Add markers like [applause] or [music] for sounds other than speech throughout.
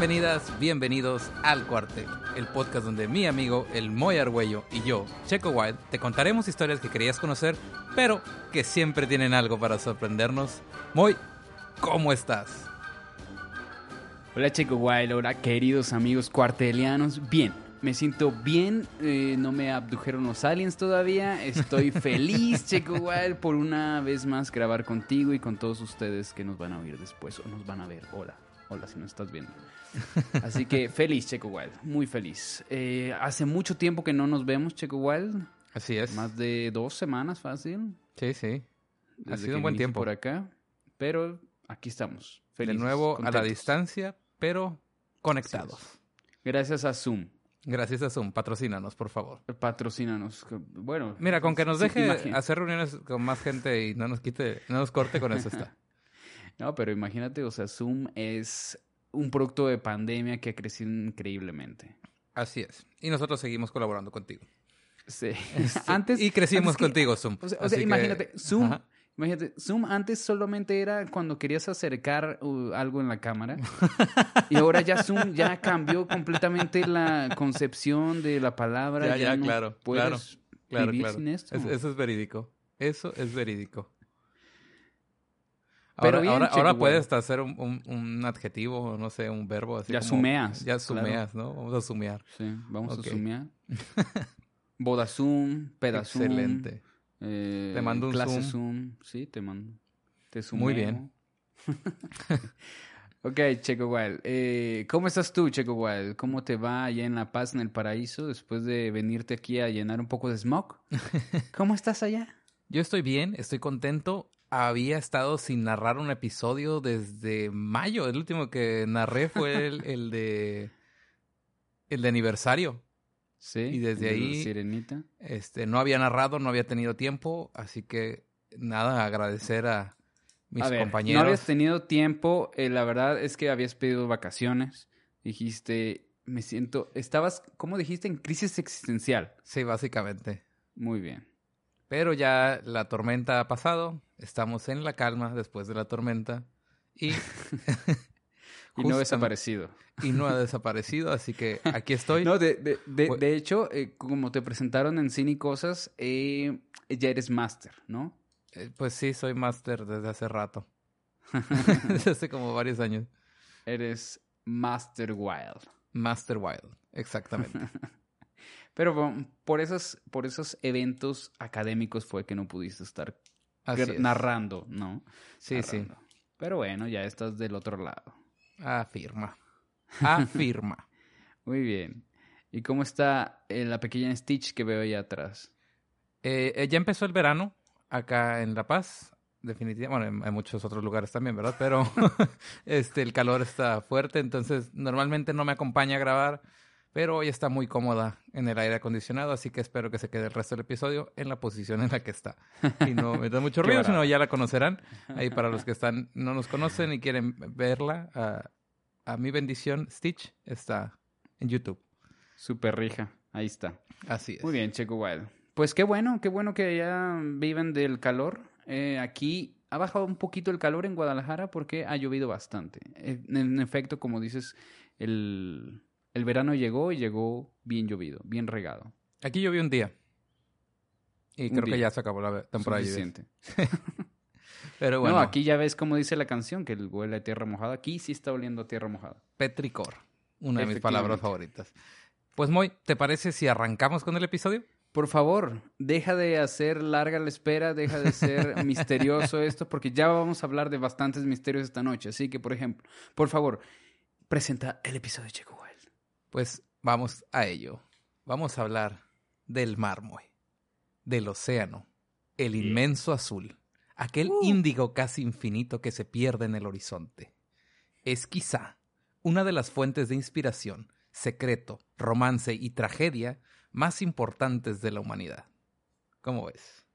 Bienvenidas, bienvenidos al Cuartel, el podcast donde mi amigo, el Moy Argüello y yo, Checo Wild, te contaremos historias que querías conocer, pero que siempre tienen algo para sorprendernos. Moy, ¿cómo estás? Hola Checo Wild, hola queridos amigos cuartelianos. Bien, me siento bien, eh, no me abdujeron los aliens todavía. Estoy [laughs] feliz, Checo Wild, por una vez más grabar contigo y con todos ustedes que nos van a oír después o nos van a ver. Hola, hola si nos estás viendo. Así que feliz, Checo Wild, muy feliz. Eh, hace mucho tiempo que no nos vemos, Checo Wild. Así es. Más de dos semanas, fácil. Sí, sí. Ha sido un buen tiempo. por acá. Pero aquí estamos. De felices, nuevo a la distancia, pero conectados. Gracias a Zoom. Gracias a Zoom, patrocínanos, por favor. Patrocínanos. Bueno. Mira, con que nos deje hacer reuniones con más gente y no nos quite, no nos corte con eso está. [laughs] No, pero imagínate, o sea, Zoom es un producto de pandemia que ha crecido increíblemente. Así es. Y nosotros seguimos colaborando contigo. Sí. [laughs] [laughs] antes y crecimos antes que- contigo, Zoom. O sea, o Así sea, que- imagínate, Zoom, Ajá. imagínate, Zoom antes solamente era cuando querías acercar uh, algo en la cámara. [laughs] y ahora ya Zoom ya cambió completamente la concepción de la palabra. Ya, ya, no claro, puedes claro, Claro, vivir claro. sin esto. Es- eso es verídico. Eso es verídico. Pero Ahora, puedes hacer un, un- un adjetivo, no sé, un verbo así. Ya como- sumeas, Ya claro. sumeas, ¿no? Vamos a sumear. Sí, vamos a zoomear. [laughs] Boda Zoom, peda Zoom. Excelente. eh, Te mando un clase Zoom. Zoom. Sí, te mando. Te Muy zoomeo. bien. [laughs] ok, Checo Wild. Eh, ¿Cómo estás tú, Checo Wild? ¿Cómo te va allá en La Paz, en el paraíso, después de venirte aquí a llenar un poco de smog? [laughs] ¿Cómo estás allá? Yo estoy bien, estoy contento. Había estado sin narrar un episodio desde mayo. El último que narré fue el, el de. El de aniversario. Sí. Y desde ahí- Sirenita. Este, no había narrado, no había tenido tiempo, así que nada, agradecer a mis a ver, compañeros. No habías tenido tiempo, eh, la verdad es que habías pedido vacaciones. Dijiste, me siento. Estabas, ¿cómo dijiste? En crisis existencial. Sí, básicamente. Muy bien. Pero ya la tormenta ha pasado, estamos en la calma después de la tormenta y, [laughs] Y no Justam- desaparecido. y no ha desaparecido, así que aquí estoy. No, de, de, de, hecho, eh, como te presentaron en Cine y Cosas, eh, ya eres máster, ¿no? Eh, Pues sí, soy máster desde hace rato, [laughs] [laughs] desde hace como varios años. eres Master Wild. Master Wild, exactamente. Pero bueno, por esos, por esos eventos académicos fue que no pudiste estar Así gr- es. narrando, ¿no? Sí, sí. Pero bueno, ya estás del otro lado. Afirma. [laughs] Afirma. Muy bien. ¿Y cómo está eh, la pequeña Stitch que veo ahí atrás? Eh, eh, ya empezó el verano acá en La Paz, definitivamente. Bueno, en, en muchos otros lugares también, ¿verdad? Pero [laughs] este, el calor está fuerte, entonces normalmente no me acompaña a grabar, pero hoy está muy cómoda en el aire acondicionado, así que espero que se quede el resto del episodio en la posición en la que está. Y no me da [laughs] mucho ruido, sino ya la conocerán. Ahí para los que están no nos conocen y quieren verla, a, a mi bendición, Stitch está en YouTube. Super rija. Ahí está. Así es. Muy bien, Checo Wild. Pues qué bueno, qué bueno que ya viven del calor. Eh, aquí ha bajado un poquito el calor en Guadalajara porque ha llovido bastante. Eh, En, en efecto, como dices, el, el verano llegó y llegó bien llovido, bien regado. Aquí llovió un día. Y Un creo que ya se acabó la temporada. Suficiente. [laughs] Pero bueno, No, aquí ya ves como dice la canción, que el huele a tierra mojada. Aquí sí está oliendo a tierra mojada. petricor, una de mis palabras favoritas. Pues Moy, ¿te parece si arrancamos con el episodio? Por favor, deja de hacer larga la espera, deja de ser [laughs] misterioso esto, porque ya vamos a hablar de bastantes misterios esta noche. Así que, por ejemplo, por favor, presenta el episodio Checo. Pues vamos a ello. Vamos a hablar del mar, Moy. Del océano. El inmenso azul. Aquel índigo casi infinito que se pierde en el horizonte. Es quizá una de las fuentes de inspiración, secreto, romance y tragedia más importantes de la humanidad. ¿Cómo ves?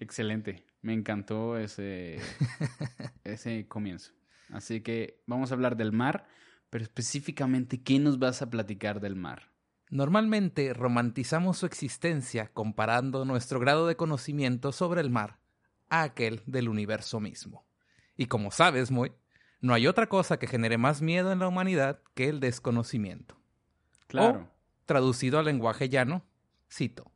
Excelente, me encantó ese, [laughs] ese comienzo. Así que vamos a hablar del mar, pero específicamente, ¿qué nos vas a platicar del mar? Normalmente romantizamos su existencia comparando nuestro grado de conocimiento sobre el mar a aquel del universo mismo. Y como sabes, Moy, No hay otra cosa que genere más miedo en la humanidad que el desconocimiento. Claro. O, traducido al lenguaje llano, cito,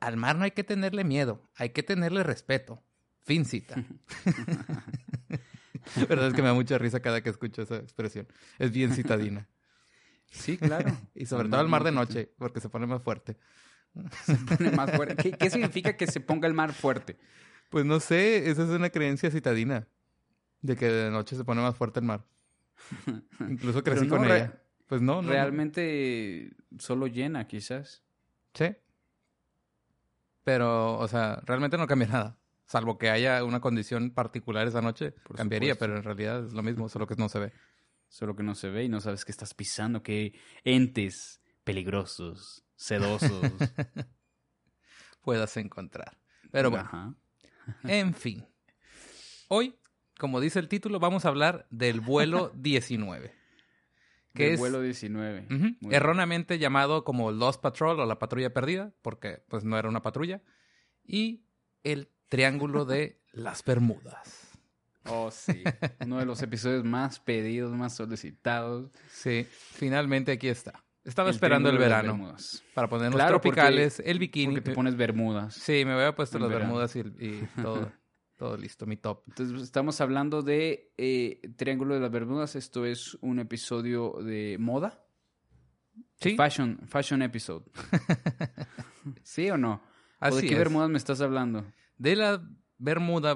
al mar no hay que tenerle miedo, hay que tenerle respeto. Fin cita. [laughs] [laughs] verdad es que me da mucha risa cada que escucho esa expresión. Es bien citadina. Sí, claro. y sobre todo el mar de noche, porque se pone más fuerte. Se pone más fuerte. ¿Qué, ¿Qué, significa que se ponga el mar fuerte? Pues no sé, esa es una creencia citadina. De que de noche se pone más fuerte el mar. Incluso crecí no, con ella. Pues no, no. Realmente no. solo llena, quizás. Sí. Pero, o sea, realmente no cambia nada. Salvo que haya una condición particular esa noche, Por cambiaría, supuesto. pero en realidad es lo mismo, solo que no se ve. Solo que no se ve y no sabes qué estás pisando, qué entes peligrosos, sedosos [laughs] puedas encontrar. Pero bueno, Ajá. [laughs] en fin. Hoy, como dice el título, vamos a hablar del vuelo [laughs] 19. Que del es, vuelo 19. Uh -huh, erróneamente bien. llamado como Lost Patrol o la patrulla perdida, porque pues no era una patrulla. Y el Triángulo de las Bermudas. Oh, sí. Uno de los episodios más pedidos, más solicitados. Sí, finalmente aquí está. Estaba el esperando el verano para ponernos claro, tropicales, porque, el bikini. Porque te pones bermudas. Sí, me había puesto las verano. bermudas y, y [laughs] todo, todo listo, mi top. Entonces, estamos hablando de eh, Triángulo de las Bermudas. Esto es un episodio de moda. Sí. Fashion, fashion episode. [laughs] ¿Sí o no? Así ¿O ¿De qué es. Bermudas me estás hablando? De la Bermuda,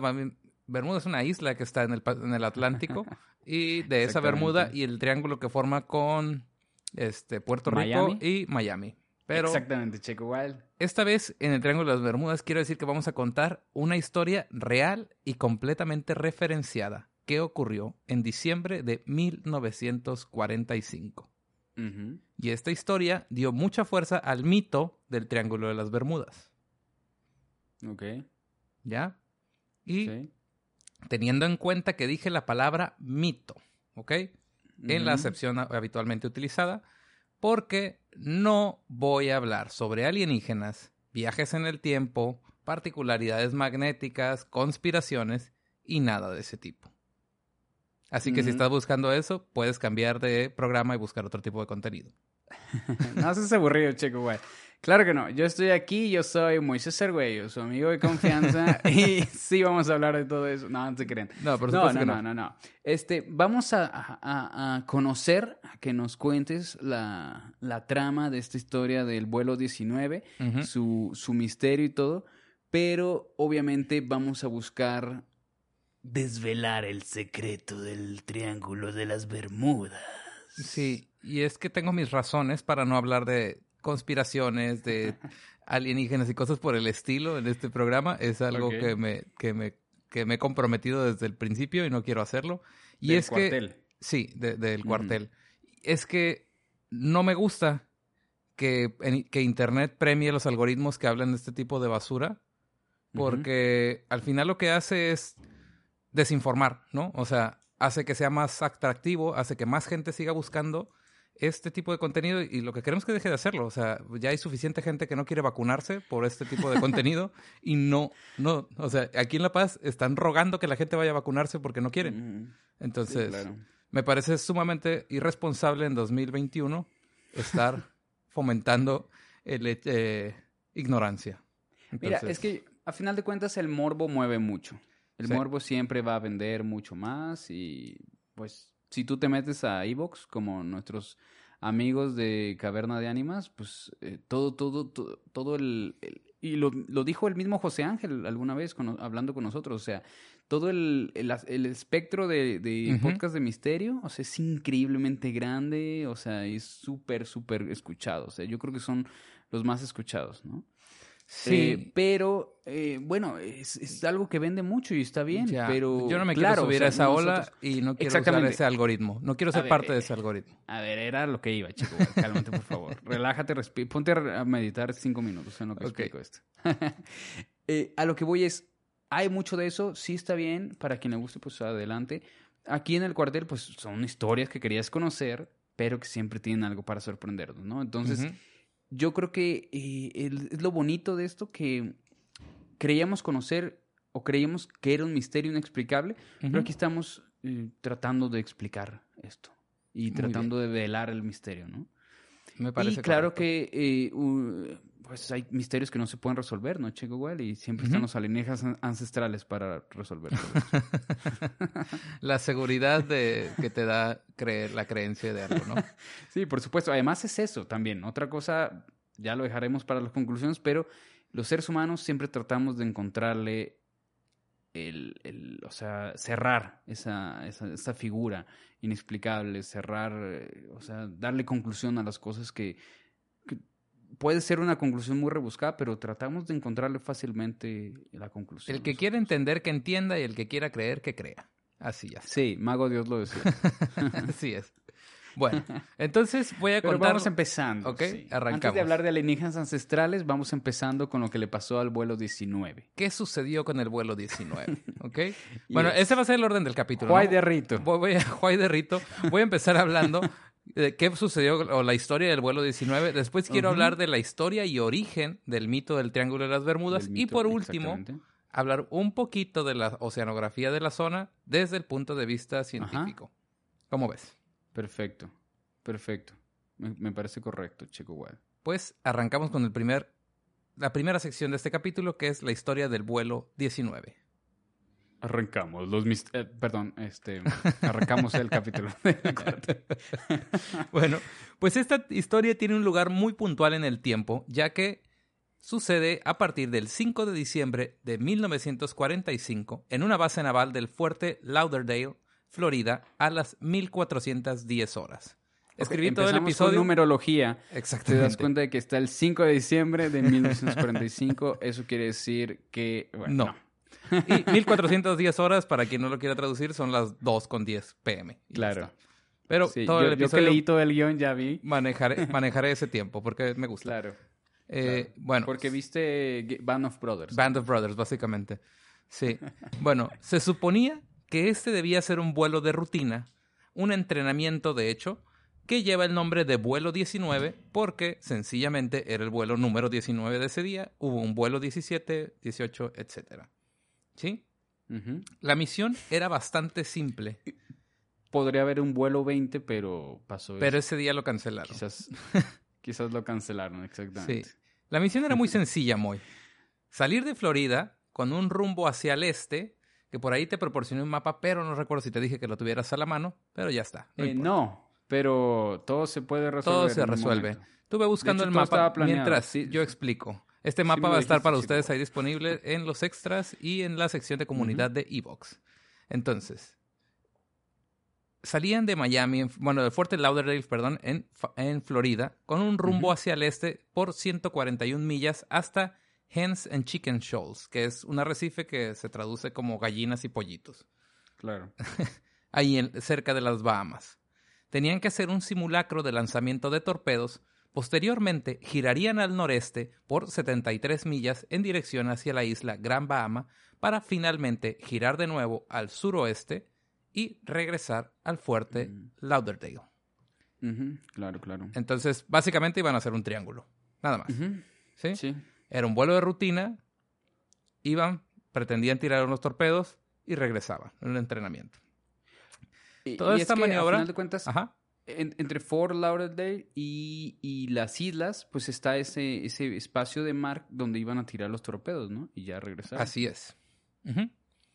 Bermuda es una isla que está en el, en el Atlántico. [laughs] y de esa Bermuda y el triángulo que forma con este, Puerto Rico y Miami. Pero Exactamente, Checo Wild. esta vez en el Triángulo de las Bermudas quiero decir que vamos a contar una historia real y completamente referenciada que ocurrió en diciembre de 1945. Uh -huh. Y esta historia dio mucha fuerza al mito del Triángulo de las Bermudas. Ok. ¿Ya? Y Sí. teniendo en cuenta que dije la palabra mito, ¿ok? En la acepción habitualmente utilizada, porque no voy a hablar sobre alienígenas, viajes en el tiempo, particularidades magnéticas, conspiraciones y nada de ese tipo. Así que si estás buscando eso, puedes cambiar de programa y buscar otro tipo de contenido. [laughs] No haces aburrido, Checo Wild. Claro que no. Yo estoy aquí, yo soy Moisés Argüello, su amigo de confianza. [laughs] y sí, vamos a hablar de todo eso. No, no se creen. No, por No, supuesto no, que no, no, no. Este, vamos a, a- a conocer, a que nos cuentes la, la trama de esta historia del vuelo 19, Ujú. su, su misterio y todo, pero obviamente vamos a buscar desvelar el secreto del Triángulo de las Bermudas. Sí, y es que tengo mis razones para no hablar de conspiraciones, de alienígenas y cosas por el estilo en este programa. Es algo que, me, que, me, que me he comprometido desde el principio y no quiero hacerlo. Y Del es cuartel. que... Sí, de- del cuartel. Es que no me gusta que, en- que Internet premie los algoritmos que hablan de este tipo de basura, porque al final lo que hace es desinformar, ¿no? O sea, hace que sea más atractivo, hace que más gente siga buscando este tipo de contenido y lo que queremos es que deje de hacerlo. O sea, ya hay suficiente gente que no quiere vacunarse por este tipo de [laughs] contenido y no, no, o sea, aquí en La Paz están rogando que la gente vaya a vacunarse porque no quieren. Sí, Entonces, claro. me parece sumamente irresponsable en 2021 estar [laughs] fomentando el, eh, ignorancia. Mira, es que a final de cuentas el morbo mueve mucho. El Sí. morbo siempre va a vender mucho más y pues si tú te metes a Evox como nuestros amigos de Caverna de Ánimas, pues eh, todo, todo, todo, todo el, el- y lo, lo dijo el mismo José Ángel alguna vez con- hablando con nosotros, o sea, todo el, el, el espectro de, podcast de misterio, o sea, es increíblemente grande, o sea, es súper, súper escuchado, o sea, yo creo que son los más escuchados, ¿no? Sí, Eh, pero, eh, bueno, es, es algo que vende mucho y está bien, ya. pero... yo no me claro, quiero subir o sea, a esa ola nosotros- y no quiero usar ese algoritmo. No quiero A ser ver, parte de eh, ese algoritmo. A ver, era lo que iba, chico. Cálmate, por favor. [laughs] Relájate, respi- ponte a meditar cinco minutos en lo que explico esto. [laughs] Eh, a lo que voy es, hay mucho de eso, sí está bien, para quien le guste, pues adelante. Aquí en el cuartel, pues son historias que querías conocer, pero que siempre tienen algo para sorprendernos, ¿no? Entonces. Yo creo que eh, el- es lo bonito de esto que creíamos conocer o creíamos que era un misterio inexplicable, pero aquí estamos eh, tratando de explicar esto y Muy tratando de velar el misterio, ¿no? Me parece y claro correcto. que eh, pues hay misterios que no se pueden resolver, ¿no, Checo Well? Y siempre están los alienígenas an- ancestrales para resolver todo eso. [laughs] La seguridad de que te da creer la creencia de algo, ¿no? [laughs] Sí, por supuesto. Además es eso también. Otra cosa, ya lo dejaremos para las conclusiones, pero los seres humanos siempre tratamos de encontrarle el, el- o sea, cerrar esa, esa, esa figura inexplicable, cerrar, eh, o sea, darle conclusión a las cosas que, que puede ser una conclusión muy rebuscada, pero tratamos de encontrarle fácilmente la conclusión. El que quiera entender, que entienda, y el que quiera creer, que crea. Así ya. Sí, Mago Dios lo decía. [laughs] Así es. Bueno, entonces voy a Pero contar. vamos empezando. Ok, sí. Antes arrancamos. de hablar de alienígenas ancestrales, vamos empezando con lo que le pasó al vuelo 19. ¿Qué sucedió con el vuelo 19? [laughs] ¿Ok? Bueno, ese va a ser el orden del capítulo. Juay ¿no? de Rito. Voy, voy a [laughs] Juay de Rito. Voy a empezar hablando de qué sucedió o la historia del vuelo 19. Después quiero hablar de la historia y origen del mito del Triángulo de las Bermudas. Y por último, hablar un poquito de la oceanografía de la zona desde el punto de vista científico. ¿Cómo ves? Perfecto, perfecto. Me, me parece correcto, Chico Wild. Pues arrancamos con el primer, la primera sección de este capítulo, que es la historia del vuelo 19. Arrancamos los mis- eh, perdón, este arrancamos el capítulo. [laughs] [laughs] Bueno, pues esta historia tiene un lugar muy puntual en el tiempo, ya que sucede a partir del 5 de diciembre de 1945 en una base naval del fuerte Lauderdale, Florida, a las 1410 horas. Escribí todo el con episodio. numerología. Te Exactamente. das cuenta de que está el 5 de diciembre de [laughs] 1945. Eso quiere decir que bueno, No. Y [laughs] 1410 horas, para quien no lo quiera traducir, son las 2 con 10 pm. Claro. Pero Sí, todo yo, el yo que episodio leí todo el guion ya vi. manejaré, [laughs] manejaré ese tiempo porque me gusta. Claro. Eh, claro. Bueno, Porque viste Band of Brothers. Band of Brothers, básicamente. Sí. Bueno, se suponía que este debía ser un vuelo de rutina, un entrenamiento, de hecho, que lleva el nombre de vuelo 19 porque sencillamente era el vuelo número 19 de ese día. Hubo un vuelo 17, 18, etc. ¿Sí? La misión era bastante simple, Podría haber un vuelo 20, pero pasó pero eso. ese día lo cancelaron. Quizás, [laughs] quizás lo cancelaron, exactamente. Sí. La misión era muy [laughs] sencilla, Moy. Salir de Florida con un rumbo hacia el este, que por ahí te proporcioné un mapa, pero no recuerdo si te dije que lo tuvieras a la mano, pero ya está. No Eh, no, pero todo se puede resolver. Todo se resuelve. Estuve buscando hecho, el mapa mientras sí. yo explico. Este mapa va a estar para ustedes ahí disponible en los extras y en la sección de comunidad de Evox. Entonces, salían de Miami, en- bueno, del fuerte Lauderdale, perdón, en, en Florida, con un rumbo hacia el este por 141 millas hasta Hens and Chicken Shoals, que es un arrecife que se traduce como gallinas y pollitos Claro. [laughs] ahí en- cerca de las Bahamas. Tenían que hacer un simulacro de lanzamiento de torpedos. Posteriormente, girarían al noreste por 73 millas en dirección hacia la isla Gran Bahama para finalmente girar de nuevo al suroeste y regresar al fuerte Mm. Lauderdale. Claro, claro. Entonces, básicamente iban a hacer un triángulo. Nada más. ¿sí? Sí. Era un vuelo de rutina. Iban, pretendían tirar unos torpedos y regresaban. en un entrenamiento. Y- Toda y es esta a maniobra- final de cuentas, Ajá. en- entre Fort Lauderdale y, y las islas, pues está ese, ese espacio de mar donde iban a tirar los torpedos, ¿no? Y ya regresar. Así es.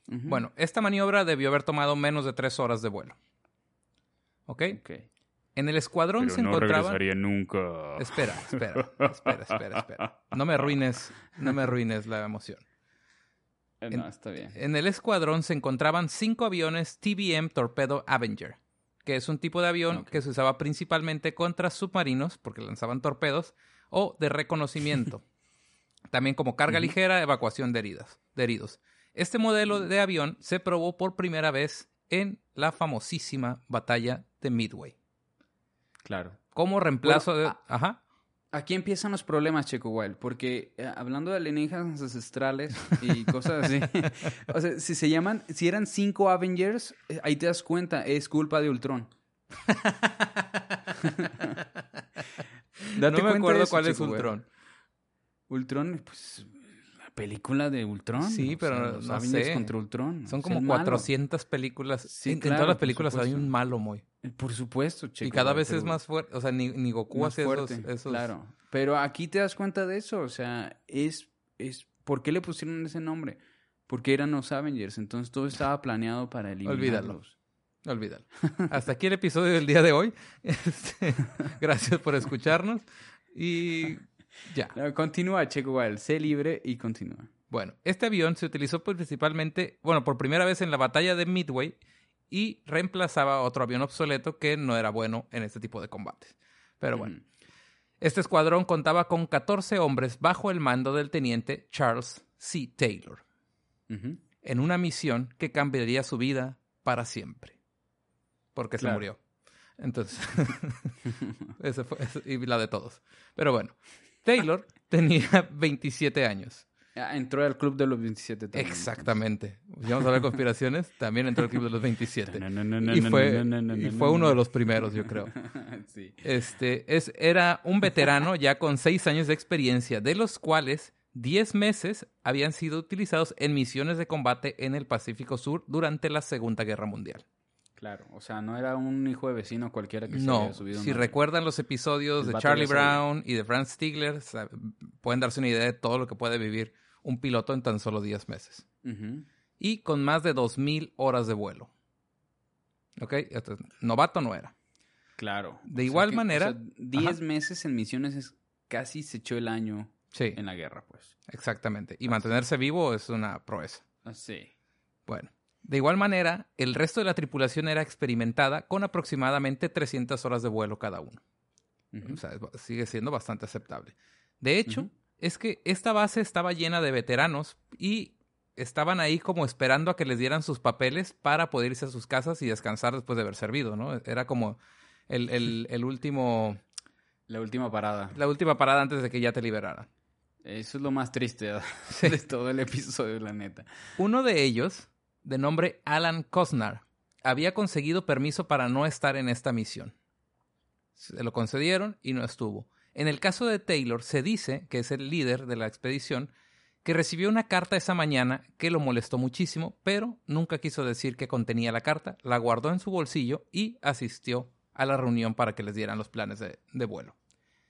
Bueno, esta maniobra debió haber tomado menos de tres horas de vuelo. ¿Ok? Ok. En el escuadrón Pero se no encontraban... regresaría nunca. Espera, espera, [laughs] espera, espera, espera. No me arruines, no me arruines la emoción. Eh, En- No, está bien. En el escuadrón se encontraban cinco aviones TBM Torpedo Avenger, que es un tipo de avión que se usaba principalmente contra submarinos, porque lanzaban torpedos, o de reconocimiento. [laughs] También como carga ligera, evacuación de, heridas, de heridos. Este modelo de avión se probó por primera vez en la famosísima batalla de Midway. Claro. Como reemplazo Bueno, de... Ajá. Aquí empiezan los problemas, Checo Wild, porque eh, hablando de alienígenas ancestrales [laughs] y cosas así, [laughs] o sea, si se llaman, si eran cinco Avengers, eh, ahí te das cuenta, es culpa de Ultron. [laughs] Date no me acuerdo eso, cuál es Checo Wild. Ultron. Ultron, pues, película de Ultron. Sí, o pero sea, no- los no Avengers sé. contra Ultron. Son como el malo. 400 películas. Sí, en, en claro, todas las películas hay un malo muy. Por supuesto, Checo. y cada vez es más fuerte. O sea, ni, ni Goku hace fuerte, esos- Claro. Pero aquí te das cuenta de eso. O sea, es, es. ¿Por qué le pusieron ese nombre? Porque eran los Avengers. Entonces todo estaba planeado para eliminarlos. Olvídalo. Hasta aquí el episodio del día de hoy. [laughs] Este, gracias por escucharnos. Y ya. No, continúa, Checo Wild. Sé libre y continúa. Bueno, este avión se utilizó principalmente, bueno, por primera vez en la batalla de Midway y reemplazaba a otro avión obsoleto que no era bueno en este tipo de combates. Pero bueno, este escuadrón contaba con 14 hombres bajo el mando del teniente Charles C. Taylor, en una misión que cambiaría su vida para siempre. Porque se murió. Entonces, [laughs] [laughs] ese fue, ese- y la de todos. Pero bueno, Taylor tenía 27 años. Ah, entró al club de los 27 también. Exactamente. Si vamos a hablar de conspiraciones, [laughs] también entró el club de los 27. No, no, no, no, Y fue, y fue no, uno no. de los primeros, yo creo. [laughs] sí. Este, es, era un veterano ya con seis años de experiencia, de los cuales 10 meses habían sido utilizados en misiones de combate en el Pacífico Sur durante la Segunda Guerra Mundial. Claro, o sea, no era un hijo de vecino cualquiera que se No, había subido. si una- recuerdan los episodios El de Charlie ya. Brown y de Franz Stigler, pueden darse una idea de todo lo que puede vivir un piloto en tan solo 10 meses. Y con más de 2.000 horas de vuelo. ¿Ok? Entonces, novato no era. Claro. De igual que, manera- 10 Ajá. meses en misiones es casi se echó el año Sí, en la guerra, pues. exactamente. Y mantenerse vivo es una proeza. Así. Bueno, de igual manera, el resto de la tripulación era experimentada con aproximadamente 300 horas de vuelo cada uno. O sea, sigue siendo bastante aceptable. De hecho. Es que esta base estaba llena de veteranos y estaban ahí como esperando a que les dieran sus papeles para poder irse a sus casas y descansar después de haber servido, ¿no? Era como el, el- el último, La última parada. la última parada antes de que ya te liberaran. Eso es lo más triste [laughs] Sí. de todo el episodio, la neta. Uno de ellos, de nombre Alan Cosnar, había conseguido permiso para no estar en esta misión. Se lo concedieron y no estuvo. En el caso de Taylor, se dice, que es el líder de la expedición, que recibió una carta esa mañana que lo molestó muchísimo, pero nunca quiso decir qué contenía la carta, la guardó en su bolsillo y asistió a la reunión para que les dieran los planes de, de vuelo.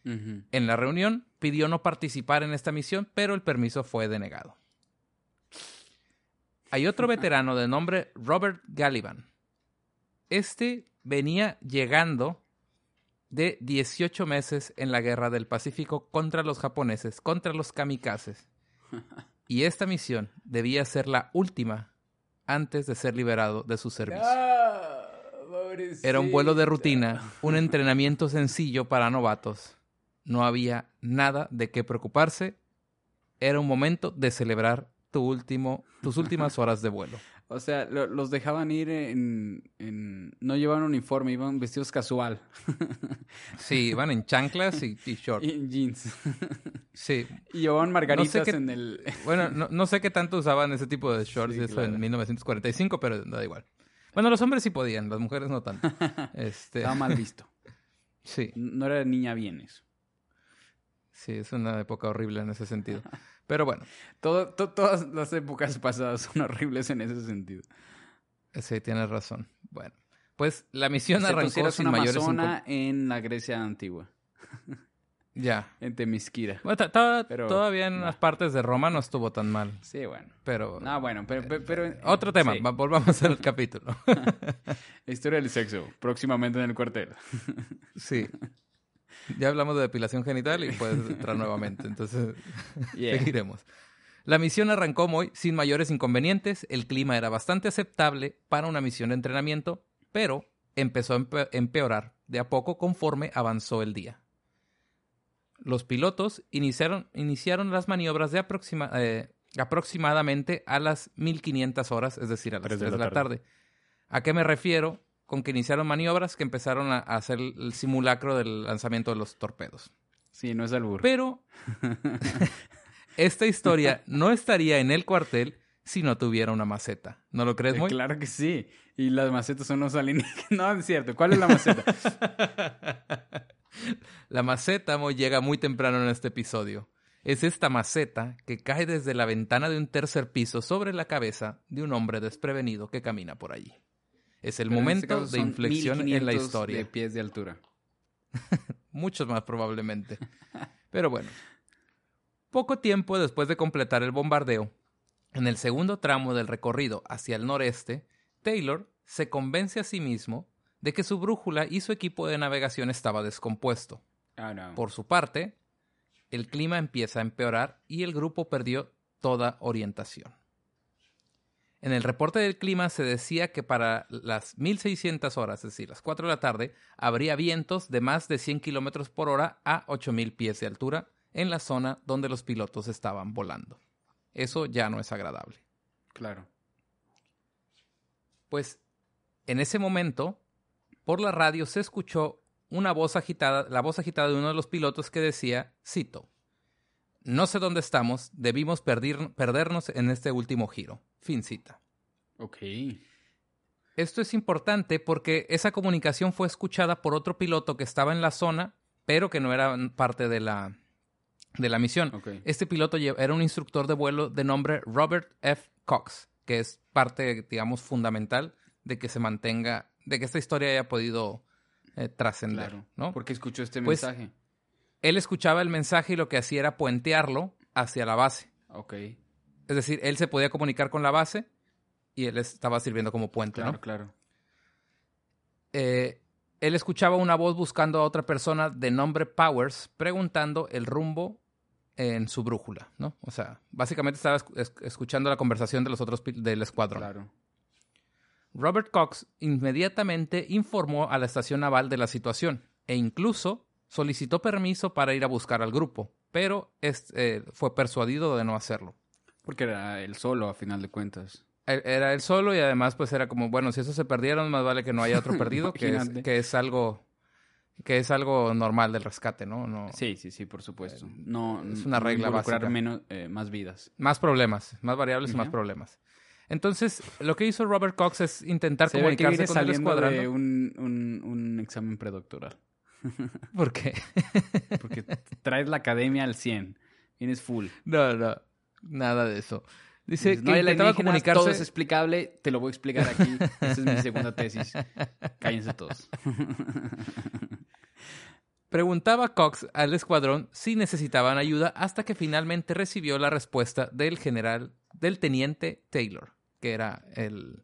En la reunión pidió no participar en esta misión, pero el permiso fue denegado. Hay otro [laughs] veterano de nombre Robert Gallivan. Este venía llegando de 18 meses en la guerra del Pacífico contra los japoneses, contra los kamikazes. [laughs] Y esta misión debía ser la última antes de ser liberado de su servicio. Ah, Era un vuelo de rutina, un entrenamiento [laughs] sencillo para novatos. No había nada de qué preocuparse. Era un momento de celebrar tu último, tus últimas horas de vuelo. O sea, lo- los dejaban ir en, en- No llevaban uniforme, iban vestidos casual. [laughs] Sí, iban en chanclas y, y short. y en jeans. [laughs] Sí. y llevaban margaritas qué- en el... [laughs] Bueno, no, no sé qué tanto usaban ese tipo de shorts Sí, y eso claro. en 1945, pero da igual. Bueno, los hombres sí podían, las mujeres no tanto. Este, Estaba mal visto. sí, No era niña bien eso. sí, es una época horrible en ese sentido. Pero bueno, Todo, to- todas las épocas pasadas son [laughs] horribles en ese sentido. sí, tienes razón. Bueno, pues la misión Excepto si arrancó eras sin una mayores amazona en la Grecia antigua, [laughs] Ya. en Temisquira. Bueno, Pero, todavía en unas partes de Roma no estuvo tan mal, Sí, bueno. pero... Ah, bueno, pero... pero, pero- Otro tema, sí. volvamos al capítulo. [laughs] Historia del sexo, próximamente en el cuartel. sí. Ya hablamos de depilación genital y puedes entrar nuevamente, entonces [laughs] Yeah. seguiremos. La misión arrancó muy sin mayores inconvenientes, el clima era bastante aceptable para una misión de entrenamiento, pero empezó a empe- empeorar de a poco conforme avanzó el día. Los pilotos iniciaron, iniciaron las maniobras de aproxima- eh, aproximadamente a las 1500 horas, es decir, a las 3 de la, tarde. ¿A qué me refiero? Con que iniciaron maniobras que empezaron a hacer el simulacro del lanzamiento de los torpedos. Sí, no es albur. Pero [laughs] esta historia no estaría en el cuartel si no tuviera una maceta. ¿No lo crees, Eh, muy? Claro que sí. Y las macetas son los alienígenas. [laughs] No, es cierto. ¿Cuál es la maceta? [laughs] La maceta Moy, llega muy temprano en este episodio. es esta maceta que cae desde la ventana de un tercer piso sobre la cabeza de un hombre desprevenido que camina por allí. Es el Pero este momento de inflexión en la 1500 historia. De pies de altura. [laughs] Muchos más probablemente. Pero bueno. Poco tiempo después de completar el bombardeo, en el segundo tramo del recorrido hacia el noreste, Taylor se convence a sí mismo de que su brújula y su equipo de navegación estaba descompuesto. Ah, no. Por su parte, el clima empieza a empeorar y el grupo perdió toda orientación. En el reporte del clima se decía que para las 1600 horas, es decir, las 4 de la tarde, habría vientos de más de 100 kilómetros por hora a 8000 pies de altura en la zona donde los pilotos estaban volando. Eso ya no es agradable. Claro. Pues en ese momento, por la radio se escuchó una voz agitada, la voz agitada de uno de los pilotos que decía, cito, no sé dónde estamos, debimos perdir- perdernos en este último giro. Fin cita. Ok. Esto es importante porque esa comunicación fue escuchada por otro piloto que estaba en la zona, pero que no era parte de la, de la misión. Ok. Este piloto era un instructor de vuelo de nombre Robert F. Cox, que es parte, digamos, fundamental de que se mantenga, de que esta historia haya podido eh, trascender, Claro. ¿no? Porque escuchó este Pues- mensaje. Él escuchaba el mensaje y lo que hacía era puentearlo hacia la base. Ok. Es decir, él se podía comunicar con la base y él estaba sirviendo como puente, Claro, ¿no? claro. Eh, él escuchaba una voz buscando a otra persona de nombre Powers preguntando el rumbo en su brújula, ¿no? O sea, básicamente estaba escu- es- escuchando la conversación de los otros del escuadrón. Claro. Robert Cox inmediatamente informó a la estación naval de la situación e incluso solicitó permiso para ir a buscar al grupo, pero es- eh, fue persuadido de no hacerlo. Porque era él solo, a final de cuentas. Él- Era él solo y además pues era como, bueno, si esos se perdieron, más vale que no haya otro [laughs] perdido, que, es, Imagínate. que es algo que es algo normal del rescate, ¿no? no Sí, sí, sí, por supuesto. No, es una regla básica. menos, eh, más vidas. Más problemas, más variables y más problemas. Entonces, lo que hizo Robert Cox es intentar Se ve que comunicarse con el escuadrón. un examen predoctoral. [laughs] ¿Por qué? [laughs] Porque traes la academia al 100. Vienes full. No, no, nada de eso. Dice Dices, que no intentaba comunicarse. todo es explicable, te lo voy a explicar aquí. Esa es mi segunda tesis. [laughs] Cállense todos. Preguntaba Cox al escuadrón si necesitaban ayuda hasta que finalmente recibió la respuesta del general, del teniente Taylor, que era el,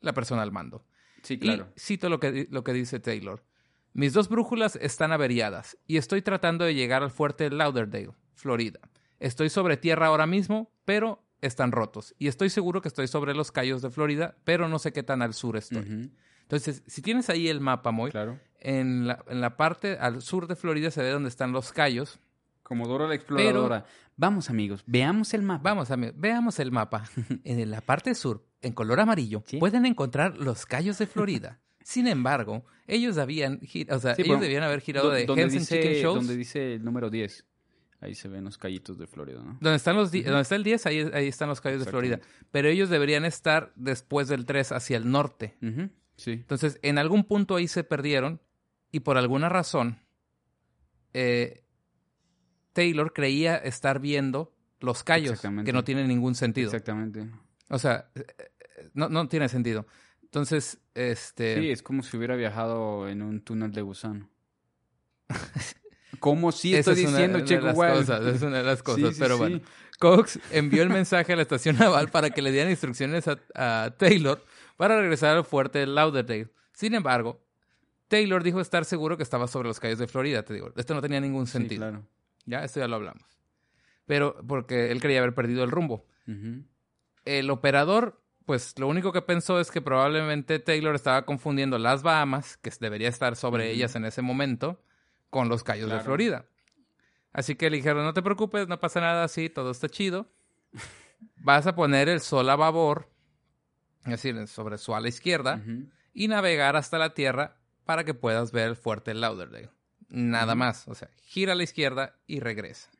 la persona al mando. Sí, claro. Y cito lo que, lo que dice Taylor. Mis dos brújulas están averiadas y estoy tratando de llegar al fuerte Lauderdale, Florida. Estoy sobre tierra ahora mismo, pero están rotos. Y estoy seguro que estoy sobre los Cayos de Florida, pero no sé qué tan al sur estoy. Entonces, si tienes ahí el mapa, Moy, Claro. en, la, en la parte al sur de Florida se ve donde están los Cayos. Como Dora la exploradora. Vamos, amigos, veamos el mapa. Vamos, amigos, veamos el mapa. [laughs] En la parte sur, en color amarillo, Sí. pueden encontrar los Cayos de Florida. Sin embargo, ellos habían, o sea, Sí, ellos debían haber girado Do- de donde and Chicken Shows. donde dice el número 10. Ahí se ven los callitos de Florida, ¿no? Donde están los di- donde está el 10, ahí, ahí están los Cayos de Florida. Pero ellos deberían estar después del 3 hacia el norte. Sí. Entonces, en algún punto ahí se perdieron y por alguna razón eh, Taylor creía estar viendo los Exactamente. que no tiene ningún sentido. Exactamente. O sea, eh, eh, no, no tiene sentido. Entonces, este... Sí, es como si hubiera viajado en un túnel de gusano. [laughs] ¿Cómo sí estoy es una diciendo, de Checo cosas, es una de las [laughs] cosas, Sí, sí, pero sí. bueno. Cox envió el mensaje a la estación naval para que le dieran instrucciones a, a Taylor para regresar al fuerte de Lauderdale. Sin embargo, Taylor dijo estar seguro que estaba sobre los calles de Florida, te digo. Esto no tenía ningún Sí, sentido. claro. Ya, esto ya lo hablamos. Pero porque él creía haber perdido el rumbo. El operador, pues lo único que pensó es que probablemente Taylor estaba confundiendo las Bahamas, que debería estar sobre ellas en ese momento, con los Cayos de. Florida. Así que le dijeron, no te preocupes, no pasa nada así, todo está chido. [laughs] Vas a poner el sol a babor, es decir, sobre su ala izquierda, y navegar hasta la tierra para que puedas ver el fuerte Lauderdale. Nada más, o sea, gira a la izquierda y regresa.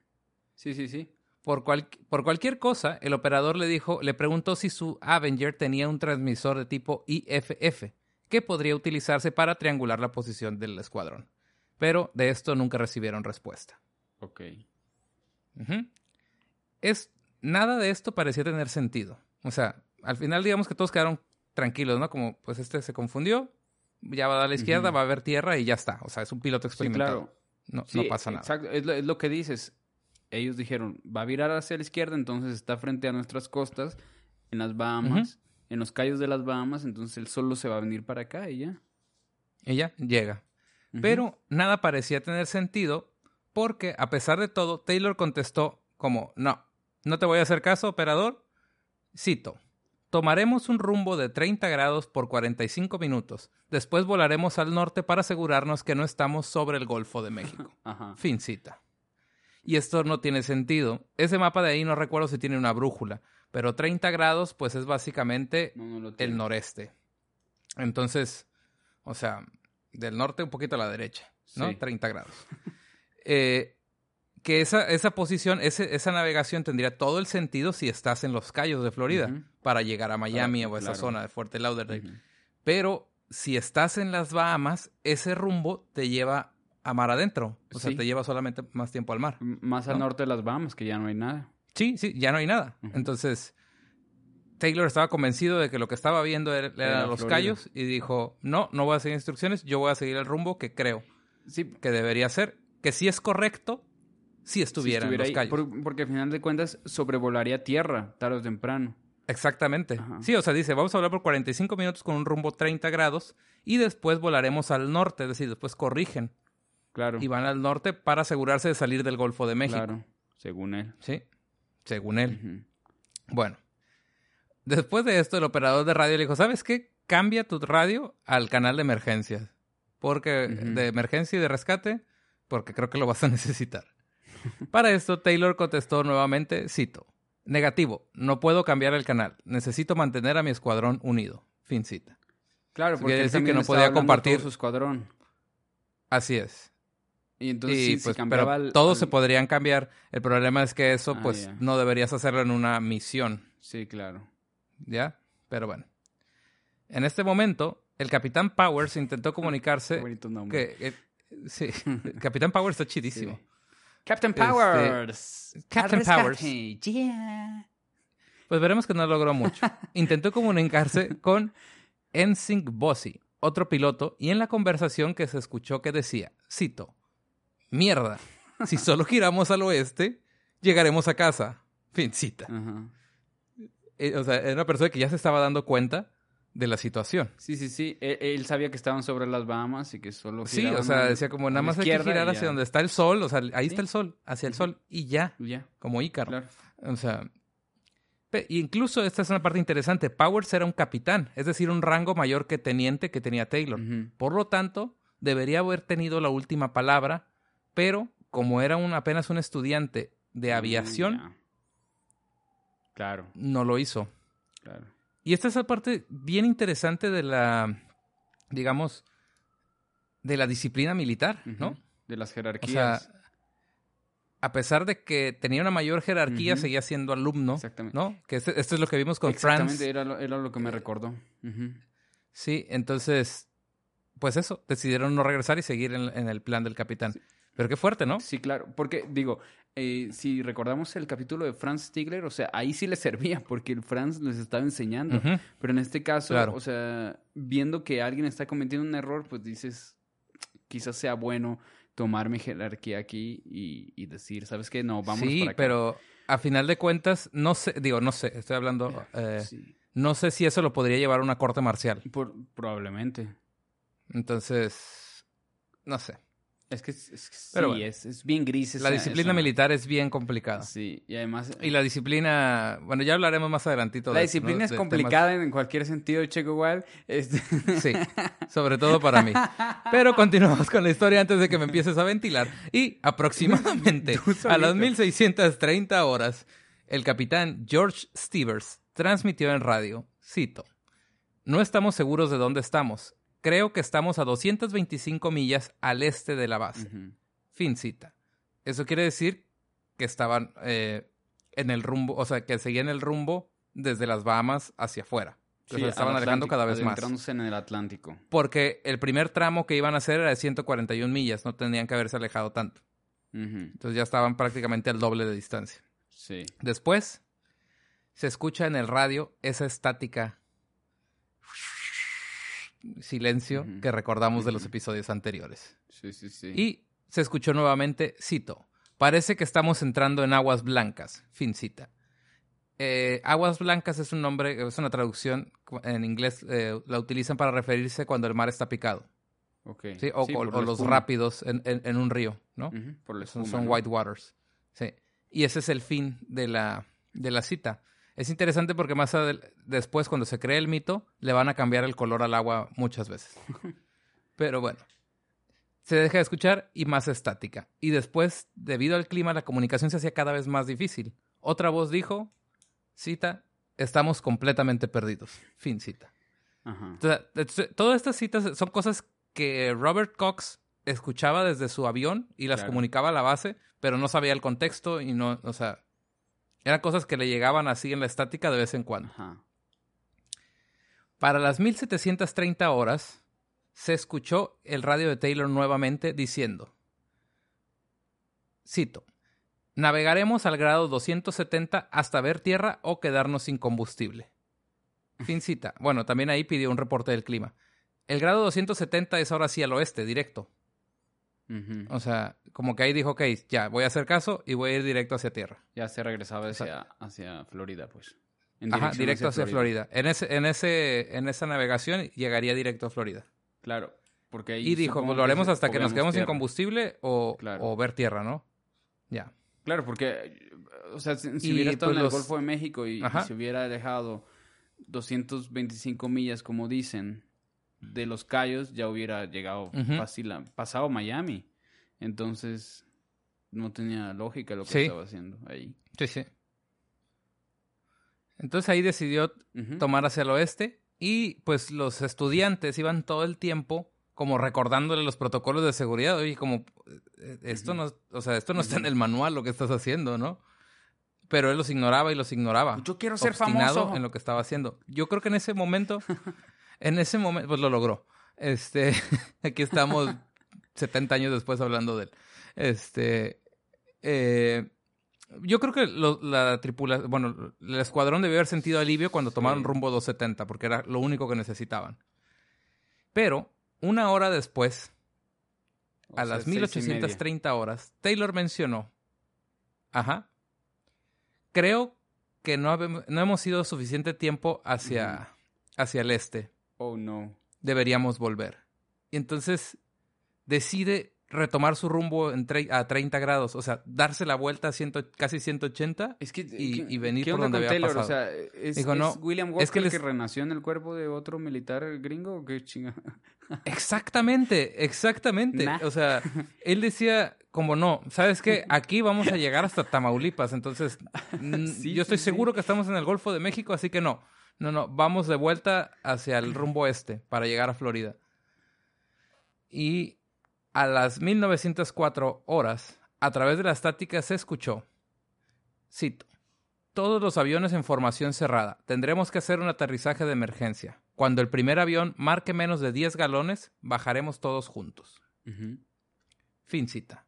Sí, sí, sí. Por, cual- por cualquier cosa, el operador le dijo, le preguntó si su Avenger tenía un transmisor de tipo IFF que podría utilizarse para triangular la posición del escuadrón. Pero de esto nunca recibieron respuesta. Ok. Es, nada de esto parecía tener sentido. O sea, al final digamos que todos quedaron tranquilos, ¿no? Como, pues este se confundió, ya va a la izquierda, va a haber tierra y ya está. O sea, es un piloto Sí, experimentado. claro. no, Sí, no pasa nada. Exacto, es lo, es lo que dices. Ellos dijeron, va a virar hacia la izquierda, entonces está frente a nuestras costas, en las Bahamas, en los callos de las Bahamas, entonces él solo se va a venir para acá y ya. Ya llega. Pero nada parecía tener sentido porque, a pesar de todo, Taylor contestó como, no, no te voy a hacer caso, operador. Cito, tomaremos un rumbo de 30 grados por 45 minutos. Después volaremos al norte para asegurarnos que no estamos sobre el Golfo de México. [laughs] Ajá. Fin cita. Y esto no tiene sentido. Ese mapa de ahí no recuerdo si tiene una brújula, pero 30 grados pues es básicamente No, no el noreste. Entonces, o sea, del norte un poquito a la derecha, ¿no? Sí. 30 grados. [laughs] Eh, que esa, esa posición, ese- esa navegación tendría todo el sentido si estás en los Cayos de Florida para llegar a Miami Ah, o esa claro. zona de Fuerte Lauderdale. Pero si estás en las Bahamas, ese rumbo te lleva a mar adentro. O sea, Sí. te lleva solamente más tiempo al mar. M- Más al ¿No? norte de las Bahamas, que ya no hay nada. Sí, sí, ya no hay nada. Entonces, Taylor estaba convencido de que lo que estaba viendo era, Era eran los Florida. callos y dijo, no, no voy a seguir instrucciones, yo voy a seguir el rumbo que creo Sí, que debería ser, que si es correcto, si estuviera, si estuviera en ahí, los callos. por- porque al final de cuentas sobrevolaría tierra, tarde o temprano. Exactamente. Ajá. Sí, o sea, dice, vamos a volar por 45 minutos con un rumbo 30 grados y después volaremos al norte, es decir, después corrigen Claro. y van al norte para asegurarse de salir del Golfo de México. Claro, según él. Sí, según él. Bueno, después de esto, el operador de radio le dijo, ¿sabes qué? Cambia tu radio al canal de emergencias. Porque Ujú. de emergencia y de rescate, porque creo que lo vas a [laughs] necesitar. Para esto, Taylor contestó nuevamente, cito, negativo, no puedo cambiar el canal, necesito mantener a mi escuadrón unido. Fin cita. Claro, porque quiere él decir que no podía compartir- su escuadrón. Así es. Y entonces y sí, si pues, cambiaba pero al- todos al- se podrían cambiar. El problema es que eso, Ah, pues, no deberías hacerlo en una misión. Sí, claro. ¿Ya? Pero bueno. En este momento, el Capitán Powers intentó [laughs] Qué comunicarse bonito nombre. que... eh, sí, el Capitán Powers está [laughs] chidísimo. Sí. Captain Este, Powers. Captain Al rescate. Powers. Yeah. Pues veremos que no logró mucho. [laughs] Intentó comunicarse con Ensign Bossy, otro piloto, y en la conversación que se escuchó que decía, cito, mierda, si [laughs] solo giramos al oeste, llegaremos a casa. Fin, cita. Ajá. Eh, o sea, era una persona que ya se estaba dando cuenta de la situación. Sí, sí, sí. Él, él sabía que estaban sobre las Bahamas y que solo Sí, o sea, decía como nada más hay que girar hacia donde está el sol, o sea, ahí Sí. está el sol, hacia el sol, y ya, ya, como Ícaro. claro. O sea, incluso esta es una parte interesante, Powers era un capitán, es decir, un rango mayor que teniente que tenía Taylor. Por lo tanto, debería haber tenido la última palabra, pero como era un, apenas un estudiante de Mm, aviación. Claro, no lo hizo. claro. Y esta es la parte bien interesante de la, digamos, de la disciplina militar, ¿no? De las O sea, jerarquías. a pesar de que tenía una mayor jerarquía, seguía siendo alumno, Exactamente. ¿no? Que este- esto es lo que vimos con Exactamente, Franz. era lo, era lo que me recordó. Sí, entonces, pues eso, decidieron no regresar y seguir en, en el plan del capitán. Pero qué fuerte, ¿no? Sí, claro, porque digo, eh, si recordamos el capítulo de Franz Stigler, o sea, ahí sí les servía porque el Franz les estaba enseñando. Pero en este caso, Claro. o sea, viendo que alguien está cometiendo un error, pues dices, quizás sea bueno tomar mi jerarquía aquí y, y decir, ¿sabes qué? No, vamos sí, para acá. pero a final de cuentas, no sé, digo, no sé, estoy hablando, eh, Sí, no sé si eso lo podría llevar a una corte marcial. por- probablemente. Entonces, no sé. Es que es, es que sí, bueno. es, es bien gris. La disciplina esa- militar es bien complicada. Sí, y además... Y la disciplina, bueno, ya hablaremos más adelantito. La de- disciplina ¿no? es de complicada en cualquier sentido, Checo Wild. Este... [laughs] Sí, sobre todo para mí. [laughs] Pero continuamos con la historia antes de que me empieces a ventilar. Y aproximadamente [laughs] a las solito. 1630 horas, el capitán George Stevers transmitió en radio, cito, No estamos seguros de dónde estamos. Creo que estamos a 225 millas al este de la base. Ujú. Fin cita. Eso quiere decir que estaban eh, en el rumbo, o sea, que seguían el rumbo desde las Bahamas hacia afuera. Sí, Entonces al estaban alejando cada vez más. en el Atlántico. Porque el primer tramo que iban a hacer era de 141 millas, no tendrían que haberse alejado tanto. Entonces ya estaban prácticamente al doble de distancia. Sí. Después se escucha en el radio esa estática silencio que recordamos de los episodios anteriores. Sí, sí, sí. Y se escuchó nuevamente, cito, parece que estamos entrando en aguas blancas, fin cita. Eh, aguas blancas es un nombre, es una traducción en inglés, eh, la utilizan para referirse cuando el mar está picado, Ok. ¿sí? O, Sí, o- por o la los espuma. rápidos en, en- en un río, ¿no? Por Son, espuma, son ¿no? white waters. Sí. Y ese es el fin de la, de la cita. Es interesante porque más después, cuando se cree el mito, le van a cambiar el color al agua muchas veces. [laughs] Pero bueno, se deja de escuchar y más estática. Y después, debido al clima, la comunicación se hacía cada vez más difícil. Otra voz dijo, cita, estamos completamente perdidos. Fin cita. Ajá. Todas estas citas son cosas que Robert Cox escuchaba desde su avión y las Claro. comunicaba a la base, pero no sabía el contexto y no, o sea, eran cosas que le llegaban así en la estática de vez en cuando. Ajá. Para las 1730 horas, se escuchó el radio de Taylor nuevamente diciendo, cito, navegaremos al grado 270 hasta ver tierra o quedarnos sin combustible. Fin cita. [laughs] Bueno, también ahí pidió un reporte del clima. El grado 270 es ahora sí al oeste, directo. O sea, como que ahí dijo, ok, ya, voy a hacer caso y voy a ir directo hacia tierra. Ya se regresaba hacia, hacia Florida, pues. En Ajá, directo hacia Florida. En, ese, en, ese, en esa navegación llegaría directo a Florida. Claro. Porque ahí Y dijo, pues lo haremos hasta que nos quedemos sin combustible o, Claro. o ver tierra, ¿no? Ya. Claro, porque, o sea, si, hubiera estado pues, en el Golfo de México y, y se hubiera alejado 225 millas, como dicen, de los Cayos, ya hubiera llegado fácil, pasado Miami. Entonces, no tenía lógica lo que Sí. estaba haciendo ahí. Sí, sí. Entonces ahí decidió tomar hacia el oeste y pues los estudiantes iban todo el tiempo como recordándole los protocolos de seguridad. Oye, como eh, esto Ujú. no, o sea, esto no está en el manual lo que estás haciendo, ¿no? Pero él los ignoraba y los ignoraba. Yo quiero ser famoso. en lo que estaba haciendo. Yo creo que en ese momento, [laughs] en ese momento, pues lo logró. Este, [laughs] aquí estamos 70 años después hablando de él. Este, eh, yo creo que lo- la tripulación, bueno, el escuadrón debió haber sentido alivio cuando tomaron Sí. rumbo 270, porque era lo único que necesitaban. Pero, una hora después, O a sea, las seis y media. 1830 horas, Taylor mencionó, ajá, creo que no, no hemos ido suficiente tiempo hacia, hacia el este, Oh, no. deberíamos volver. Y entonces decide retomar su rumbo en a 30 grados, o sea, darse la vuelta a ciento- casi 180. Es que, Y- ¿qué- y venir ¿qué por onda donde con había Taylor? pasado. O sea, ¿es, Dijo, es no, William es Walker que el les- que renació en el cuerpo de otro militar gringo o qué chinga? [laughs] Exactamente, exactamente. Nah. O sea, él decía, como no, ¿sabes qué? [laughs] Aquí vamos a llegar hasta Tamaulipas, entonces [laughs] Sí, yo estoy sí, sí. seguro que estamos en el Golfo de México, así que no. No, no, vamos de vuelta hacia el rumbo este para llegar a Florida. Y a las 1904 horas, a través de la estática se escuchó, cito, todos los aviones en formación cerrada. Tendremos que hacer un aterrizaje de emergencia. Cuando el primer avión marque menos de 10 galones, bajaremos todos juntos. Fin cita.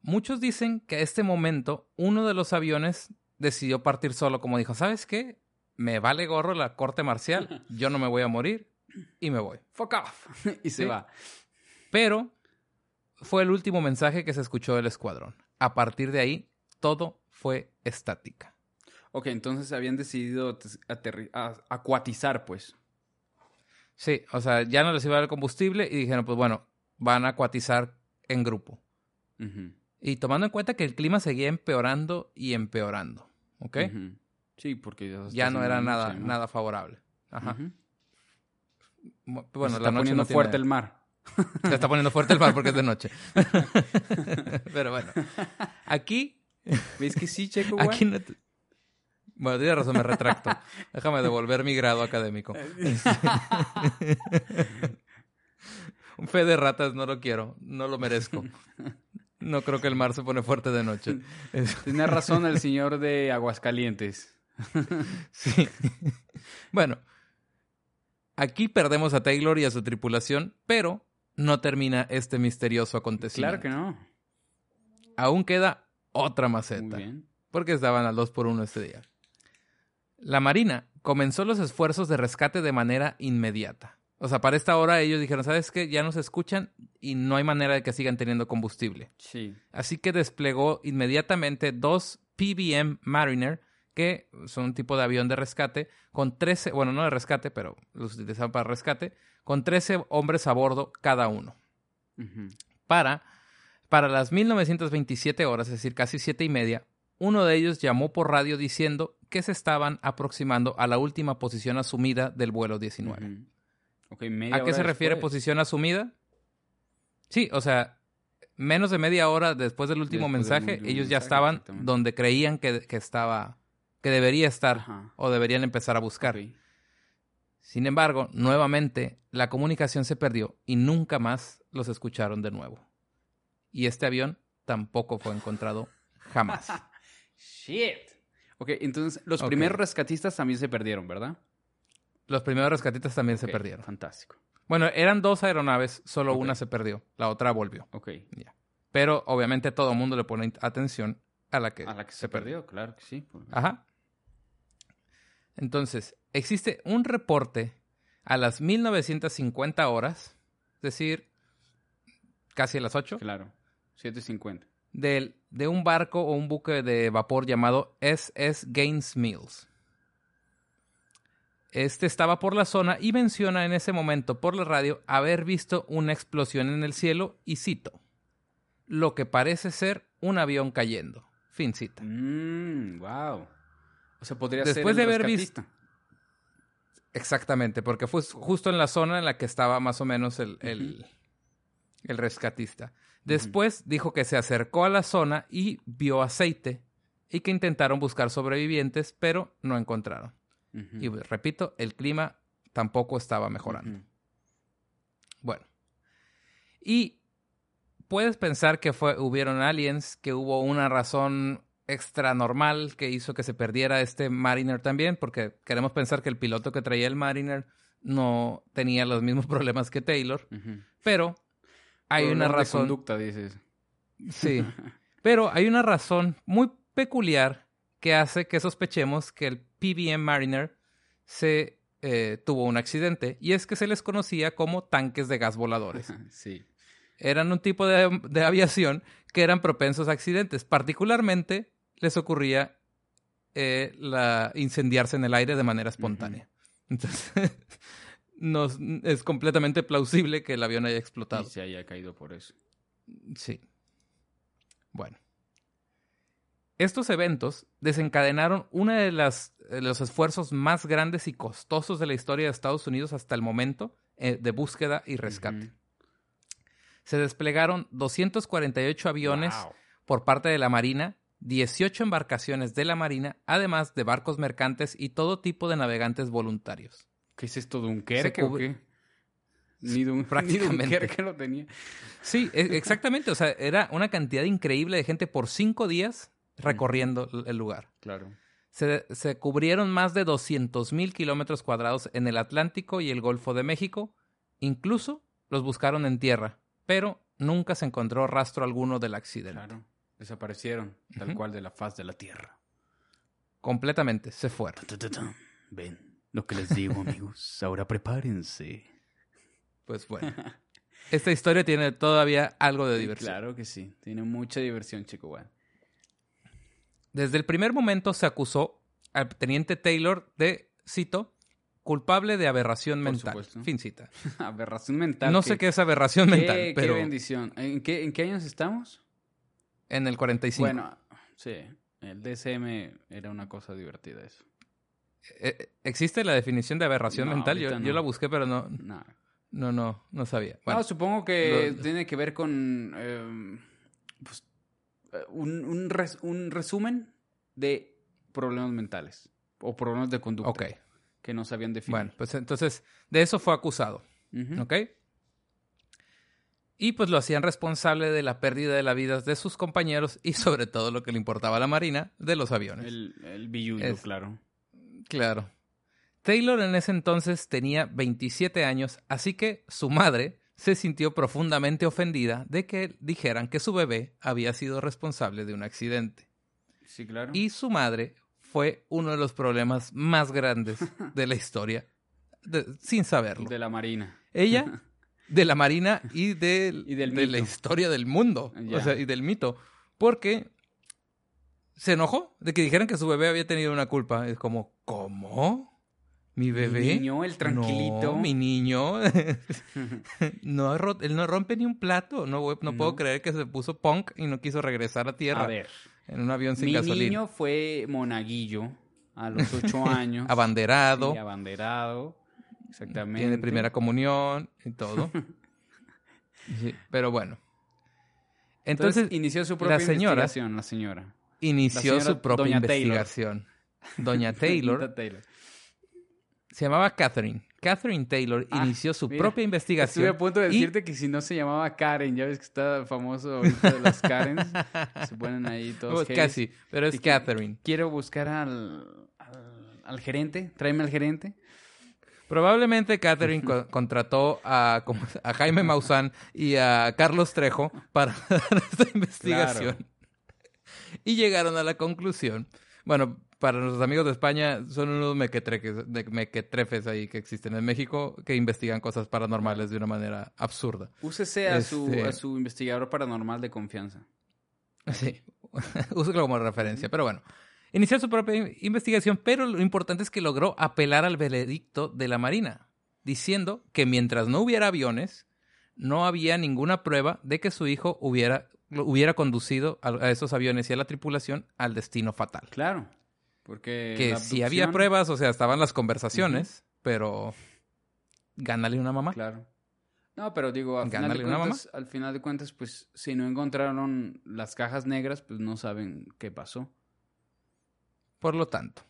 Muchos dicen que a este momento uno de los aviones decidió partir solo, como dijo, ¿sabes qué? Me vale gorro la corte marcial, [laughs] yo no me voy a morir y me voy. Fuck off. [laughs] y se Sí. va. Pero fue el último mensaje que se escuchó del escuadrón. A partir de ahí, todo fue estática. Ok, entonces habían decidido acuatizar, pues. Sí, o sea, ya no les iba a dar el combustible y dijeron, pues bueno, van a acuatizar en grupo. Y tomando en cuenta que el clima seguía empeorando y empeorando, ¿ok? Sí, porque ya, no era nada, noche, ¿no? nada favorable. Ajá. Mu- Se Bueno, está la noche poniendo no tiene- fuerte el mar. Se está poniendo fuerte el mar porque es de noche. [laughs] Pero bueno, aquí, ¿Ves que sí, Checo, aquí no te- Bueno, tienes razón, me retracto. Déjame devolver mi grado académico. [laughs] Un fe de ratas no lo quiero, no lo merezco. No creo que el mar se pone fuerte de noche. Tiene razón el señor de Aguascalientes. [laughs] Sí. bueno, aquí perdemos a Taylor y a su tripulación, pero no termina este misterioso acontecimiento. Claro que no. aún queda otra Muy maceta. bien. porque estaban al 2 por 1 este día. La Marina comenzó los esfuerzos de rescate de manera inmediata. O sea, para esta hora ellos dijeron, ¿sabes qué? Ya nos escuchan y no hay manera de que sigan teniendo combustible. Sí. Así que desplegó inmediatamente dos PBM Mariner, que son un tipo de avión de rescate, con 13, bueno, no de rescate, pero los utilizaban para rescate, con 13 hombres a bordo cada uno para, para las 1927 horas, es decir, casi siete y media, uno de ellos llamó por radio diciendo que se estaban aproximando a la última posición asumida del vuelo 19. Ujú. Ok, media ¿A qué se refiere posición asumida? Sí, o sea, menos de media hora después del último Después del mensaje, último ellos ya estaban donde creían que, que estaba, que debería estar Ajá. o deberían empezar a buscar. Sin embargo, nuevamente la comunicación se perdió y nunca más los escucharon de nuevo. Y este avión tampoco fue encontrado jamás. [laughs] Shit. Ok, entonces los primeros rescatistas también se perdieron, ¿verdad? Los primeros rescatistas también se perdieron. Fantástico. Bueno, eran dos aeronaves, solo una se perdió, la otra volvió. Ok. Pero obviamente todo el mundo le pone atención a la que, A la que se perdió, claro que sí. Ajá. Entonces, existe un reporte a las 1950 horas, es decir, casi a las 8, Claro. 7.50. del- de un barco o un buque de vapor llamado SS Gaines Mills. Este estaba por la zona y menciona en ese momento por la radio haber visto una explosión en el cielo y cito, lo que parece ser un avión cayendo. Fin cita. Mmm, wow. O sea, podría Después ser de haber visto-. Exactamente, porque fue justo en la zona en la que estaba más o menos el, el, el rescatista. Después dijo que se acercó a la zona y vio aceite y que intentaron buscar sobrevivientes, pero no encontraron. Y repito, el clima tampoco estaba mejorando. Bueno. Y puedes pensar que fue, hubieron aliens, que hubo una razón extra normal que hizo que se perdiera este Mariner también, porque queremos pensar que el piloto que traía el Mariner no tenía los mismos [laughs] problemas que Taylor, pero hay una de razón. conducta, dices. Sí. [laughs] Pero hay una razón muy peculiar que hace que sospechemos que el PBM Mariner se eh, tuvo un accidente, y es que se les conocía como tanques de gas voladores. [laughs] sí. eran un tipo de, de aviación que eran propensos a accidentes. Particularmente les ocurría eh, la, incendiarse en el aire de manera espontánea. Entonces, [laughs] nos, es completamente plausible que el avión haya explotado. Y se haya caído por eso. Sí. Bueno. Estos eventos desencadenaron uno de, las, de los esfuerzos más grandes y costosos de la historia de Estados Unidos hasta el momento eh, de búsqueda y rescate. Se desplegaron 248 aviones Wow. por parte de la Marina, 18 embarcaciones de la Marina, además de barcos mercantes y todo tipo de navegantes voluntarios. ¿Qué es esto? ¿Dunkerque o qué? Ni, Dun Prácticamente. ni Dunkerque lo tenía. Sí, e- exactamente. O sea, era una cantidad increíble de gente por cinco días recorriendo el lugar. Claro. Se, se cubrieron más de 200.000 kilómetros cuadrados en el Atlántico y el Golfo de México. Incluso los buscaron en tierra, pero nunca se encontró rastro alguno del accidente. Claro. Desaparecieron, tal cual de la faz de la tierra. Completamente, se fueron. Ta, ta, ta. Ven, lo que les digo, [laughs] amigos. Ahora prepárense. Pues bueno. [laughs] Esta historia tiene todavía algo de diversión. Claro que sí. Tiene mucha diversión, chico. Bueno. Desde el primer momento se acusó al teniente Taylor de, cito, culpable de aberración Por mental. supuesto. Fin cita. [laughs] Aberración mental. No sé qué es aberración qué- mental, qué bendición. ¿En qué, ¿En qué años estamos? En el 45. Bueno, sí. El DSM era una cosa divertida eso. Eh, eh, ¿Existe la definición de aberración No, mental? Yo, la busqué, pero no, No. no, no, no sabía. Bueno, No, supongo que lo- tiene que ver con eh, pues, eh, un, un res- un resumen de problemas mentales o problemas de conducta que no sabían definir. Bueno, pues entonces de eso fue acusado. Ujú. ¿Ok? Y pues lo hacían responsable de la pérdida de la vida de sus compañeros y sobre todo lo que le importaba a la Marina, de los aviones. El, el billuyo, Es- claro. Claro. Taylor en ese entonces tenía 27 años, así que su madre se sintió profundamente ofendida de que dijeran que su bebé había sido responsable de un accidente. Sí, claro. Y su madre fue uno de los problemas más grandes [laughs] de la historia, de- sin saberlo. De la Marina. Ella, [laughs] de la Marina y, del- [laughs] Y del de la historia del mundo, o sea, y del mito, porque se enojó de que dijeran que su bebé había tenido una culpa. Es como, ¿cómo? ¿Mi bebé? niño, el tranquilito. No, mi niño. [laughs] [laughs] no, él no rompe ni un plato. No, no puedo creer que se puso punk y no quiso regresar a tierra A ver. en un avión sin Mi gasolina. niño fue monaguillo a los ocho años. Abanderado, Sí, abanderado. Exactamente. tiene primera comunión y todo. [laughs] Sí, pero bueno. Entonces, Entonces, inició su propia la señora- investigación, la señora. inició la su señora propia Doña Taylor. investigación. Doña [laughs] Taylor Doña Taylor. se llamaba Catherine. Catherine Taylor Ah, inició su mira, propia investigación. Estuve a punto de y- decirte que si no se llamaba Karen, ya ves que está famoso ahorita de las Karens. [laughs] se ponen ahí todos. Pues casi, pero es Y Catherine. Quiero buscar al, al, al gerente, tráeme al gerente. Probablemente Catherine co- contrató a, Jaime Maussan y a Carlos Trejo para [laughs] esta investigación. Y llegaron a la conclusión. Bueno, para nuestros amigos de España, son unos mequetrefes ahí que existen en México que investigan cosas paranormales de una manera absurda. Úsese a, su, Este- a su investigador paranormal de confianza. [laughs] Sí, [laughs] úsalo como referencia. Pero bueno, inició su propia in- investigación, pero lo importante es que logró apelar al veredicto de la Marina, diciendo que mientras no hubiera aviones, no había ninguna prueba de que su hijo hubiera, hubiera conducido a, esos aviones y a la tripulación al destino fatal. Claro. Porque. que sí había pruebas, o sea, estaban las conversaciones, pero gánale una mamá. Claro. No, pero digo, al final, de Gánale una cuentas, al final de cuentas, pues si no encontraron las cajas negras, pues no saben qué pasó. Por lo tanto,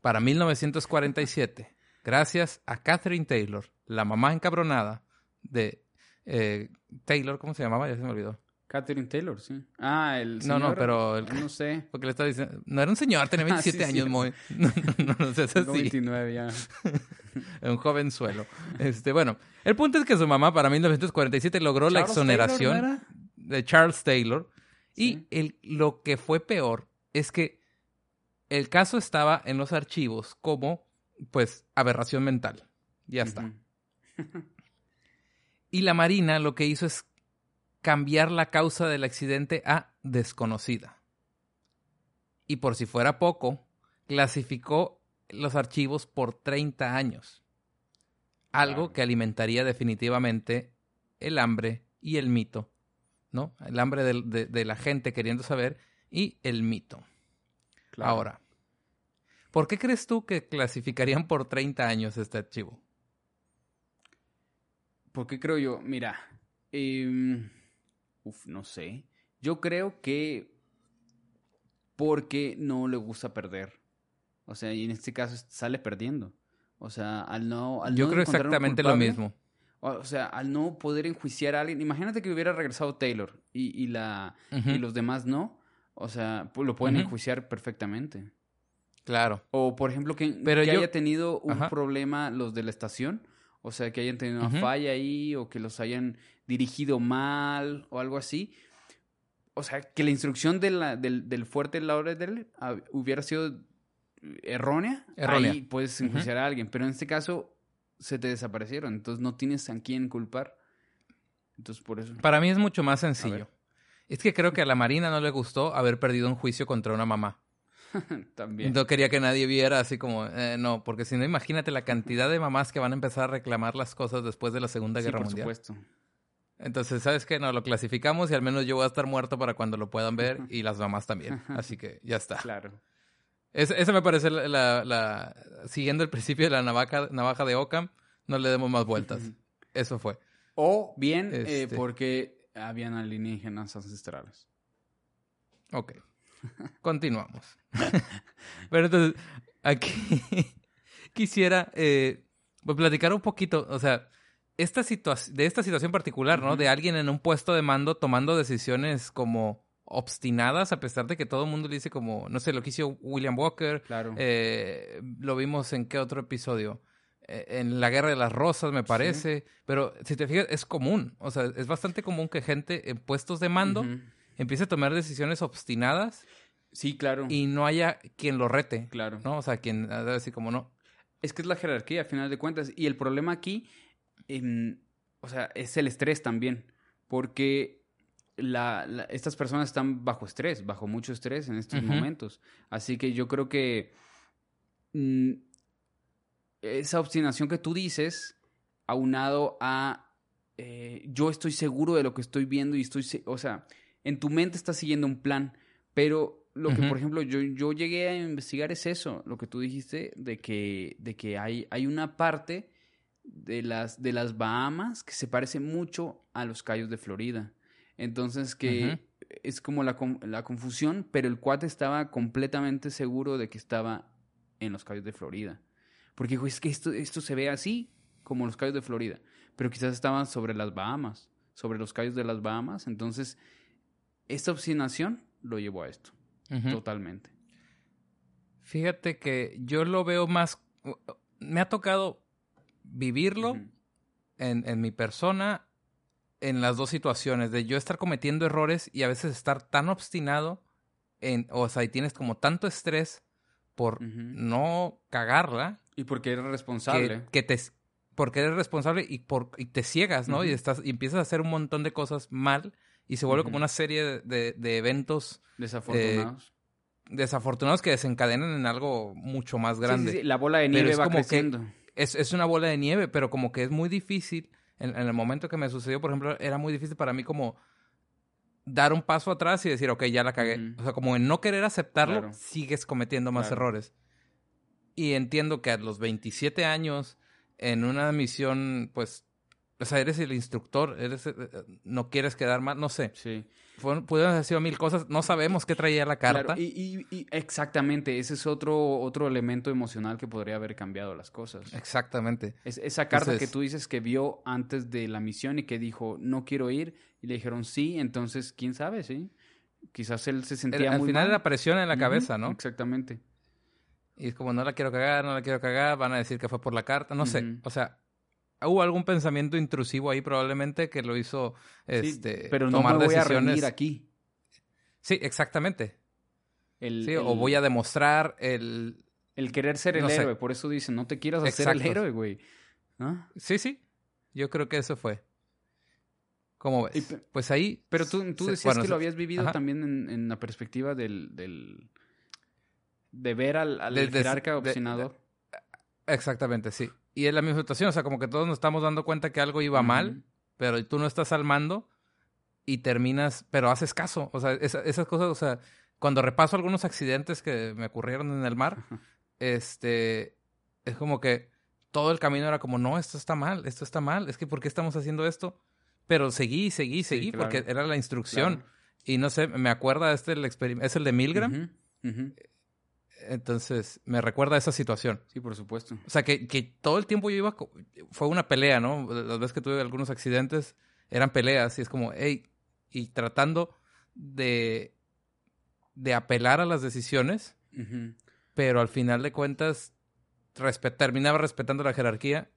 para 1947, gracias a Catherine Taylor, la mamá encabronada de eh, Taylor, ¿cómo se llamaba? Ya se me olvidó. Catherine Taylor, sí. Ah, el No, señor. no, pero el- No sé. Porque le estaba diciendo, no era un señor, tenía [laughs] Ah, sí, 27 años, sí. muy. [laughs] No, no, no, no Tengo así. 29 ya. [laughs] un jovenzuelo. Este, bueno, el punto es que su mamá para 1947 logró la exoneración Taylor, ¿no era? de Charles Taylor y Sí. el, lo que fue peor es que el caso estaba en los archivos como, pues, aberración mental. Ya está. Y la Marina lo que hizo es cambiar la causa del accidente a desconocida. Y por si fuera poco, clasificó los archivos por 30 años. Algo Claro. que alimentaría definitivamente el hambre y el mito, ¿no? El hambre de la gente queriendo saber y el mito. Claro. Ahora, ¿por qué crees tú que clasificarían por 30 años este archivo? ¿Por qué creo yo? Mira, em, uf, no sé. Yo creo que porque no le gusta perder. O sea, y en este caso sale perdiendo. O sea, al no... Al Yo no creo exactamente lo mismo. O sea, al no poder enjuiciar a alguien. Imagínate que hubiera regresado Taylor y, y la, y los demás no. O sea, lo pueden enjuiciar perfectamente. Claro. O, por ejemplo, que, Pero que yo- haya tenido un Ajá. problema los de la estación. O sea, que hayan tenido una falla ahí o que los hayan dirigido mal o algo así. O sea, que la instrucción de la, del, del fuerte Lauderdale ah, hubiera sido errónea. Errónea. Ahí puedes enjuiciar a alguien. Pero en este caso se te desaparecieron. Entonces no tienes a quién culpar. Entonces por eso. Para mí es mucho más sencillo. Es que creo que a la Marina no le gustó haber perdido un juicio contra una mamá. [laughs] También. No quería que nadie viera así como, eh, no, porque si no, imagínate la cantidad de mamás que van a empezar a reclamar las cosas después de la Segunda Sí, Guerra por Mundial. supuesto. Entonces, ¿sabes qué? No, lo clasificamos y al menos yo voy a estar muerto para cuando lo puedan ver y las mamás también. [laughs] Así que ya está. Claro. Es- esa me parece la, la- la- Siguiendo el principio de la navaja, navaja de Ockham, no le demos más vueltas. Eso fue. O bien eh, Este. porque habían alienígenas ancestrales. Ok. [laughs] Continuamos. [laughs] Pero entonces, aquí [laughs] quisiera eh, pues, platicar un poquito, o sea, esta de esta situación particular, ¿no? De alguien en un puesto de mando tomando decisiones como obstinadas, a pesar de que todo el mundo le dice como, no sé, lo que hizo William Walker, Claro. eh, lo vimos en qué otro episodio. Eh, en la Guerra de las Rosas, me parece. Pero si te fijas, es común. O sea, es bastante común que gente en puestos de mando empiece a tomar decisiones obstinadas Sí, claro. y no haya quien lo rete. Claro. ¿No? O sea, quien debe decir como no. Es que es la jerarquía, a final de cuentas. Y el problema aquí, em, o sea, es el estrés también. Porque la, la- estas personas están bajo estrés, bajo mucho estrés en estos momentos. Así que yo creo que mm, esa obstinación que tú dices, aunado a eh, yo estoy seguro de lo que estoy viendo y estoy, o sea, en tu mente estás siguiendo un plan, pero lo que, por ejemplo, yo, yo llegué a investigar es eso, lo que tú dijiste, de que, de que hay, hay una parte de las, de las Bahamas que se parece mucho a los Cayos de Florida. Entonces, que es como la, la confusión, pero el cuate estaba completamente seguro de que estaba en los Cayos de Florida. Porque dijo, es que esto, esto se ve así, como los Cayos de Florida. Pero quizás estaban sobre las Bahamas, sobre los Cayos de las Bahamas. Entonces, esta obstinación lo llevó a esto, totalmente. Fíjate que yo lo veo más. Me ha tocado vivirlo en, en mi persona en las dos situaciones, de yo estar cometiendo errores y a veces estar tan obstinado, en, o sea, y tienes como tanto estrés por no cagarla, Y porque que, responsable. que te porque eres responsable y por y te ciegas, ¿no? Y estás y empiezas a hacer un montón de cosas mal y se vuelve como una serie de, de- de eventos Desafortunados. desafortunados que desencadenan en algo mucho más grande. sí, sí, La bola de nieve va como que- creciendo. Es, es una bola de nieve, pero como que es muy difícil. En, en el momento que me sucedió, por ejemplo, era muy difícil para mí como dar un paso atrás y decir, ok, ya la cagué. O sea, como en no querer aceptarlo, Claro. sigues cometiendo más Claro. errores. Y entiendo que a los 27 años, en una misión, pues, o sea, eres el instructor, eres, eh, eh, no quieres quedar mal, no sé. Sí. Pudieron haber sido mil cosas, no sabemos qué traía la carta. Claro, y, y- y exactamente, ese es otro, otro elemento emocional que podría haber cambiado las cosas. Exactamente. Es, esa carta Entonces- que tú dices que vio antes de la misión y que dijo, no quiero ir, y le dijeron sí, entonces, quién sabe, sí. Quizás él se sentía Era- al muy final mal. era presión en la cabeza, ¿no? Exactamente. Y es como, no la quiero cagar, no la quiero cagar, van a decir que fue por la carta, no sé. O sea, hubo algún pensamiento intrusivo ahí probablemente que lo hizo Sí, este, pero no tomar me voy a decisiones. rendir aquí. Sí, exactamente. El, Sí, el- o voy a demostrar el... el querer ser el no sé. héroe, por eso dicen, no te quieras hacer el héroe, güey. ¿Ah? Sí, sí. Yo creo que eso fue. ¿Cómo ves? Y pues ahí... Pero tú, decías bueno, que lo habías vivido ajá. también en, en la perspectiva del, del- de ver al, al Del jerarca obstinador. Exactamente, sí. Y es la misma situación, o sea, como que todos nos estamos dando cuenta que algo iba mal, pero tú no estás al mando y terminas, pero haces caso. O sea, esa- esas cosas, o sea, cuando repaso algunos accidentes que me ocurrieron en el mar, este, es como que todo el camino era como, no, esto está mal, esto está mal, es que ¿por qué estamos haciendo esto? Pero seguí, seguí, seguí, claro. porque era la instrucción. Claro. Y no sé, me acuerda este, el es el de Milgram, ujú. Entonces me recuerda a esa situación. Sí, por supuesto. O sea, que, que todo el tiempo yo iba... Fue una pelea, ¿no? Las veces que tuve algunos accidentes eran peleas y es como, hey, y tratando de, de apelar a las decisiones, pero al final de cuentas respet- terminaba respetando la jerarquía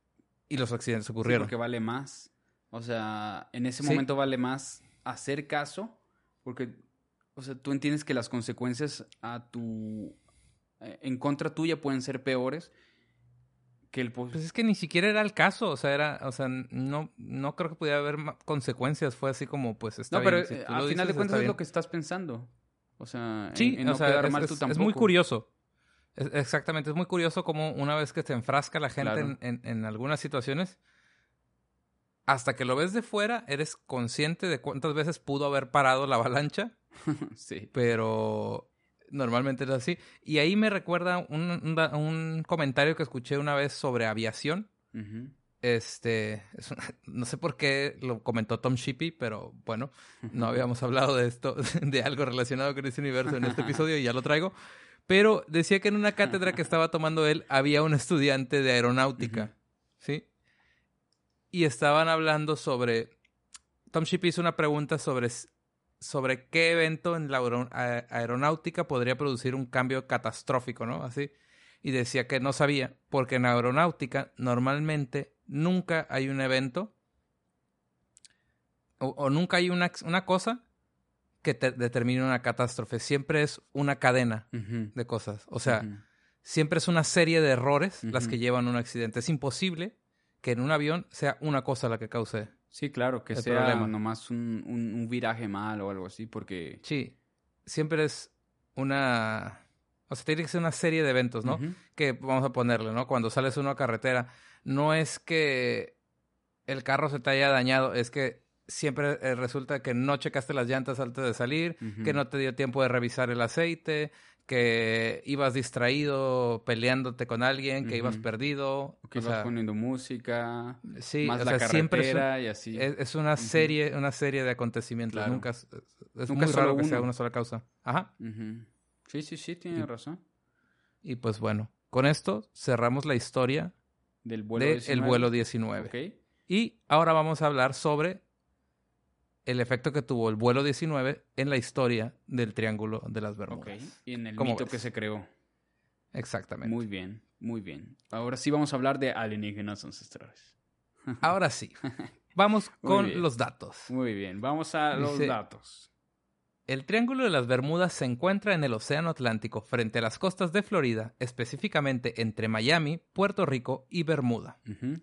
y los accidentes Sí, ocurrieron. porque vale más. O sea, en ese Sí. momento vale más hacer caso, porque, o sea, tú entiendes que las consecuencias a tu, en contra tuya pueden ser peores que el Pues es que ni siquiera era el caso, o sea, era, o sea, no, no creo que pudiera haber consecuencias, fue así como, pues está No, pero bien, si eh, al final de cuentas es bien. lo que estás pensando. O sea, Sí, en, o sea, quedar es, mal es- tú es tampoco. muy curioso. Es- exactamente, es muy curioso como una vez que se enfrasca la gente Claro. en, en- en algunas situaciones, hasta que lo ves de fuera, eres consciente de cuántas veces pudo haber parado la avalancha, [laughs] sí. pero normalmente es así. Y ahí me recuerda un, un comentario que escuché una vez sobre aviación. Este, es una- [laughs] no sé por qué lo comentó Tom Shippey, pero bueno, no [laughs] habíamos hablado de esto, [laughs] de algo relacionado con este universo en este episodio y ya lo traigo. Pero decía que en una cátedra que estaba tomando él había un estudiante de aeronáutica. ¿sí? Y estaban hablando sobre... Tom Shippey hizo una pregunta sobre, sobre qué evento en la aeronáutica podría producir un cambio catastrófico, ¿no? Así. y decía que no sabía, porque en aeronáutica normalmente nunca hay un evento o, o nunca hay una, una cosa que te determine una catástrofe. Siempre es una cadena de cosas. O sea, siempre es una serie de errores las que llevan a un accidente. Es imposible que en un avión sea una cosa la que cause. Sí, claro, que el sea problema. nomás un, un, un viraje mal o algo así, porque... Sí, siempre es una... O sea, tiene que ser una serie de eventos, ¿no? Que vamos a ponerle, ¿no? Cuando sales uno a carretera, no es que el carro se te haya dañado, es que siempre eh, resulta que no checaste las llantas antes de salir, que no te dio tiempo de revisar el aceite, que ibas distraído peleándote con alguien, que ibas perdido. O que o ibas sea, poniendo música, sí, más o la sea, siempre es, un- carretera y así. es, es una serie, una serie de acontecimientos. Claro. Nunca es, es Nunca solo que sea una sola causa. Ajá. Sí, sí, sí, tiene Y- razón. Y pues bueno, con esto cerramos la historia Del vuelo del 19. vuelo 19. Ok. Y ahora vamos a hablar sobre el efecto que tuvo el vuelo 19 en la historia del Triángulo de las Ok. Bermudas. Y en el ¿Cómo mito ves? que se creó. Exactamente. Muy bien, muy bien. Ahora sí vamos a hablar de alienígenas ancestrales. [laughs] Ahora sí, vamos con los datos. Muy bien, vamos a los datos. El Triángulo de las Bermudas se encuentra en el Océano Atlántico frente a las costas de Florida, específicamente entre Miami, Puerto Rico y Bermuda. Ujú.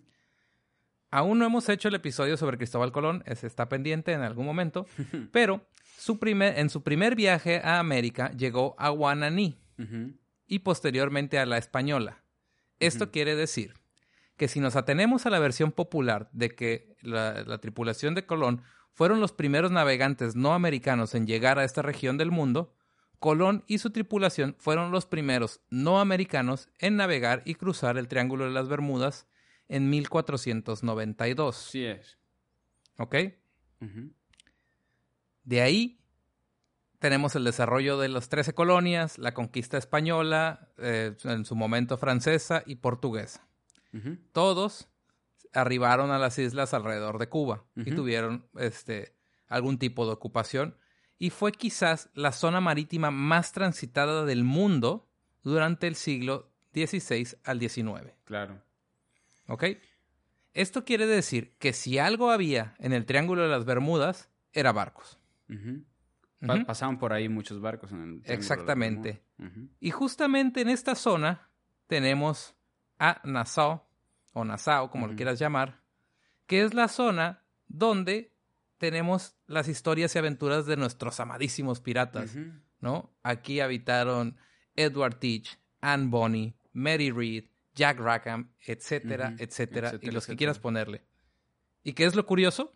Aún no hemos hecho el episodio sobre Cristóbal Colón, ese está pendiente en algún momento, [laughs] pero su primer, en su primer viaje a América llegó a Guananí y posteriormente a la Española. Esto quiere decir que si nos atenemos a la versión popular de que la, la tripulación de Colón fueron los primeros navegantes no americanos en llegar a esta región del mundo, Colón y su tripulación fueron los primeros no americanos en navegar y cruzar el Triángulo de las Bermudas en 1492. Sí es. ¿Ok? De ahí tenemos el desarrollo de las 13 colonias, la conquista española, eh, en su momento francesa y portuguesa. Todos arribaron a las islas alrededor de Cuba y tuvieron este, algún tipo de ocupación. Y fue quizás la zona marítima más transitada del mundo durante el siglo XVI al XIX. Claro. ¿Ok? Esto quiere decir que si algo había en el Triángulo de las Bermudas, era barcos. Pasaban por ahí muchos barcos en el Triángulo de las Exactamente. Bermudas. Y justamente en esta zona tenemos a Nassau, o Nassau, como lo quieras llamar, que es la zona donde tenemos las historias y aventuras de nuestros amadísimos piratas. ¿no? Aquí habitaron Edward Teach, Anne Bonny, Mary Read, Jack Rackham, etcétera, etcétera, y Etcétera, los que quieras ponerle. ¿Y qué es lo curioso?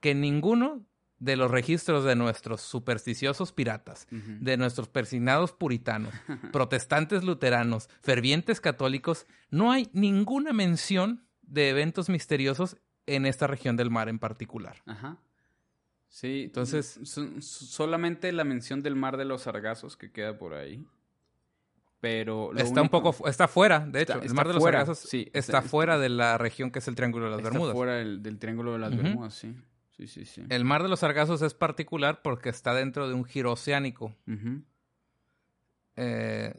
Que ninguno de los registros de nuestros supersticiosos piratas, de nuestros persignados puritanos, [laughs] protestantes luteranos, fervientes católicos, no hay ninguna mención de eventos misteriosos en esta región del mar en particular. Ajá. Sí, Entonces- so- so- solamente la mención del mar de los sargazos que queda por ahí. Pero lo está un poco, está fuera, de hecho, Está- el mar de los fuera, Sargazos sí, está, está- fuera de la región que es el Triángulo de las está Bermudas. fuera del, del triángulo de las. Bermudas, sí. Sí, sí, sí. El mar de los Sargazos es particular porque está dentro de un giro oceánico. Eh,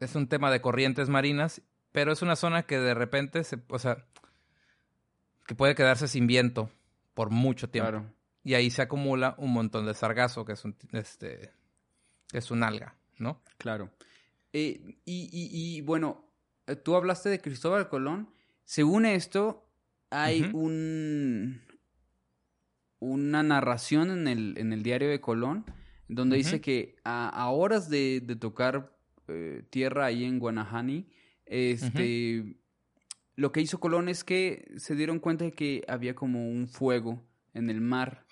es un tema de corrientes marinas, pero es una zona que de repente se, o sea, que puede quedarse sin viento por mucho tiempo. Claro. Y ahí se acumula un montón de sargazo, que es un, este, que es un alga, ¿no? Claro. Eh, y, y- y, bueno, eh, tú hablaste de Cristóbal Colón. Según esto, hay un una narración en el, en el diario de Colón donde dice que a, a horas de, de tocar eh, tierra ahí en Guanahani, este lo que hizo Colón es que se dieron cuenta de que había como un fuego en el mar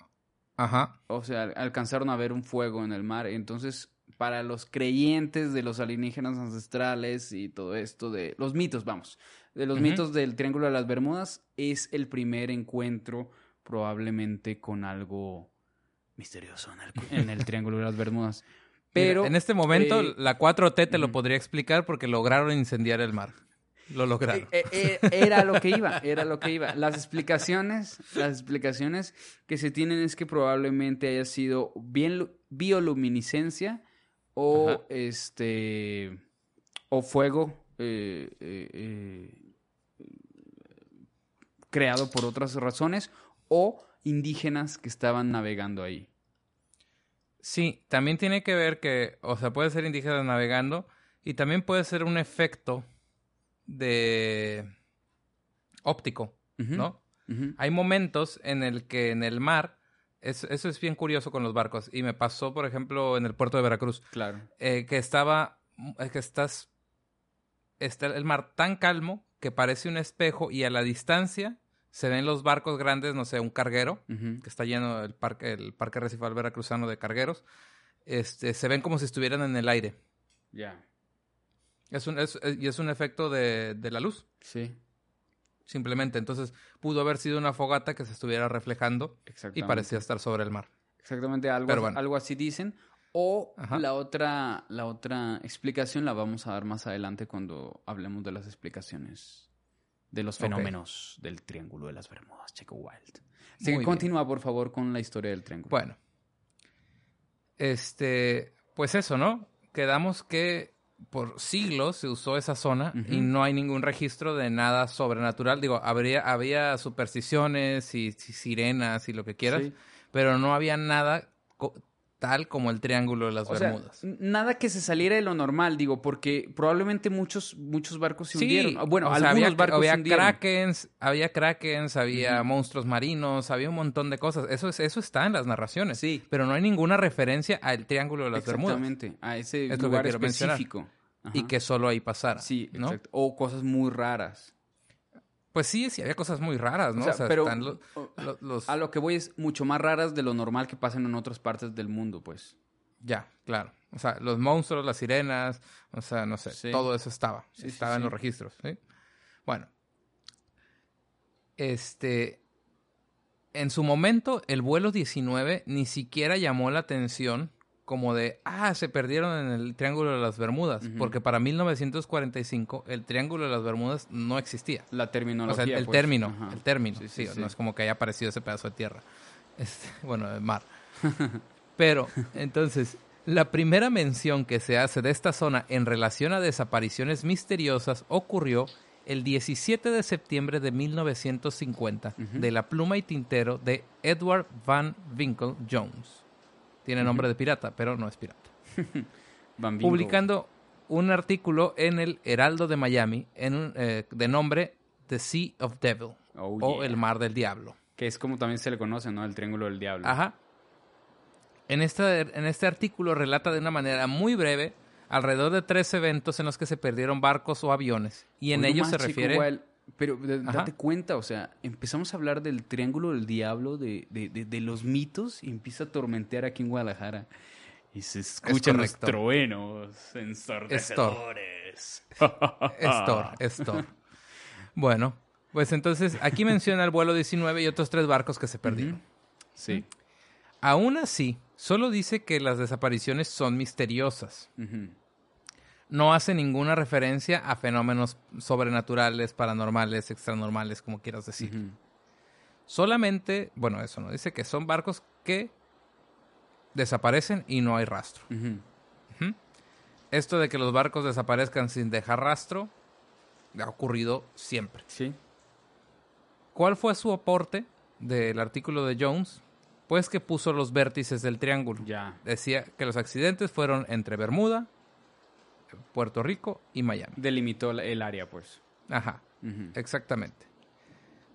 Ajá. o sea, alcanzaron a ver un fuego en el mar. Entonces, para los creyentes de los alienígenas ancestrales y todo esto de los mitos, vamos, de los mitos del Triángulo de las Bermudas, es el primer encuentro probablemente con algo misterioso en el, en el Triángulo de las Bermudas. [laughs] Pero Mira, en este momento eh, la 4T te lo podría explicar porque lograron incendiar el mar. Lo lograron. Eh, eh, era lo que iba, era lo que iba. Las explicaciones, las explicaciones que se tienen es que probablemente haya sido bien bioluminiscencia o Ajá. este o fuego eh, eh, eh, creado por otras razones o indígenas que estaban navegando ahí. Sí, también tiene que ver que, o sea, puede ser indígenas navegando y también puede ser un efecto de óptico, ¿no? Hay momentos en el que en el mar, es- eso es bien curioso con los barcos, y me pasó, por ejemplo, en el puerto de Veracruz, Claro. eh, que estaba, eh, que estás, está el mar tan calmo que parece un espejo y a la distancia se ven los barcos grandes, no sé, un carguero, que está lleno el parque, el parque recifal veracruzano de cargueros, este, se ven como si estuvieran en el aire. Ya. Es un, es- es- y es un efecto de, de la luz, Sí, simplemente. Entonces pudo haber sido una fogata que se estuviera reflejando y parecía estar sobre el mar. Exactamente, algo, Pero bueno. algo así dicen. O Ajá. la otra, la otra explicación la vamos a dar más adelante cuando hablemos de las explicaciones de los fenómenos del Triángulo de las Bermudas, Checo Wild. Así que bien. continúa, por favor, con la historia del Triángulo. Bueno. Este, pues eso, ¿no? Quedamos que por siglos se usó esa zona y no hay ningún registro de nada sobrenatural. Digo, habría, había supersticiones y, y sirenas y lo que quieras, Sí. pero no había nada tal como el Triángulo de las O Bermudas. nada que se saliera de lo normal, digo, porque probablemente muchos, muchos barcos se Sí, hundieron. Bueno, o sea, algunos había, barcos había se hundieron. krakens, había krakens, había monstruos marinos, había un montón de cosas. Eso es, eso está en las narraciones. Sí. Pero no hay ninguna referencia al Triángulo de las Bermudas Exactamente, a ese Es lugar mencionar. específico. y que solo ahí pasara. Sí, ¿no? exacto. O cosas muy raras. Pues sí, sí había cosas muy raras, ¿no? O sea, pero están los, lo- los- a lo que voy es mucho más raras de lo normal que pasan en otras partes del mundo, pues. ya, claro. O sea, los monstruos, las sirenas, o sea, no sé, Sí. todo eso estaba, Sí, sí, estaba en los registros, ¿sí? Bueno, este, en su momento el vuelo 19 ni siquiera llamó la atención como de, ah, se perdieron en el Triángulo de las Bermudas, Ujú. porque para 1945 el Triángulo de las Bermudas no existía. La O terminología. sea, el, pues. término, Ajá. el término, Sí, sí, sí, sí. no es como que haya aparecido ese pedazo de tierra, [laughs] este, bueno, de mar. Pero, entonces, la primera mención que se hace de esta zona en relación a desapariciones misteriosas ocurrió el 17 de septiembre de 1950 Ujú. de la pluma y tintero de Edward Van Winkle Jones. Tiene nombre de pirata, pero no es pirata [laughs] Bambingo. publicando un artículo en el Heraldo de Miami en un, eh, de nombre The Sea of Devil Oh, o yeah. El Mar del Diablo. Que es como también se le conoce, ¿no? El Triángulo del Diablo. Ajá. En este, en este artículo relata de una manera muy breve alrededor de tres eventos en los que se perdieron barcos o aviones. Y en ellos se refiere... pero Ajá. date cuenta, o sea, empezamos a hablar del Triángulo del Diablo, de, de, de- de los mitos, y empieza a tormentear aquí en Guadalajara. Y se escuchan los correcto. truenos ensordecedores. Es Thor, es Thor. Bueno, pues entonces aquí menciona el vuelo 19 y otros tres barcos que se perdieron. Sí. Aún así, solo dice que las desapariciones son misteriosas. No hace ninguna referencia a fenómenos sobrenaturales, paranormales, extranormales, como quieras decir. Solamente, bueno, eso no, dice que son barcos que desaparecen y no hay rastro. Esto de que los barcos desaparezcan sin dejar rastro ha ocurrido siempre. Sí. ¿Cuál fue su aporte del artículo de Jones? Pues que puso los vértices del triángulo. Ya. Decía que los accidentes fueron entre Bermuda, Puerto Rico y Miami. Delimitó el área, pues. Ajá. Exactamente.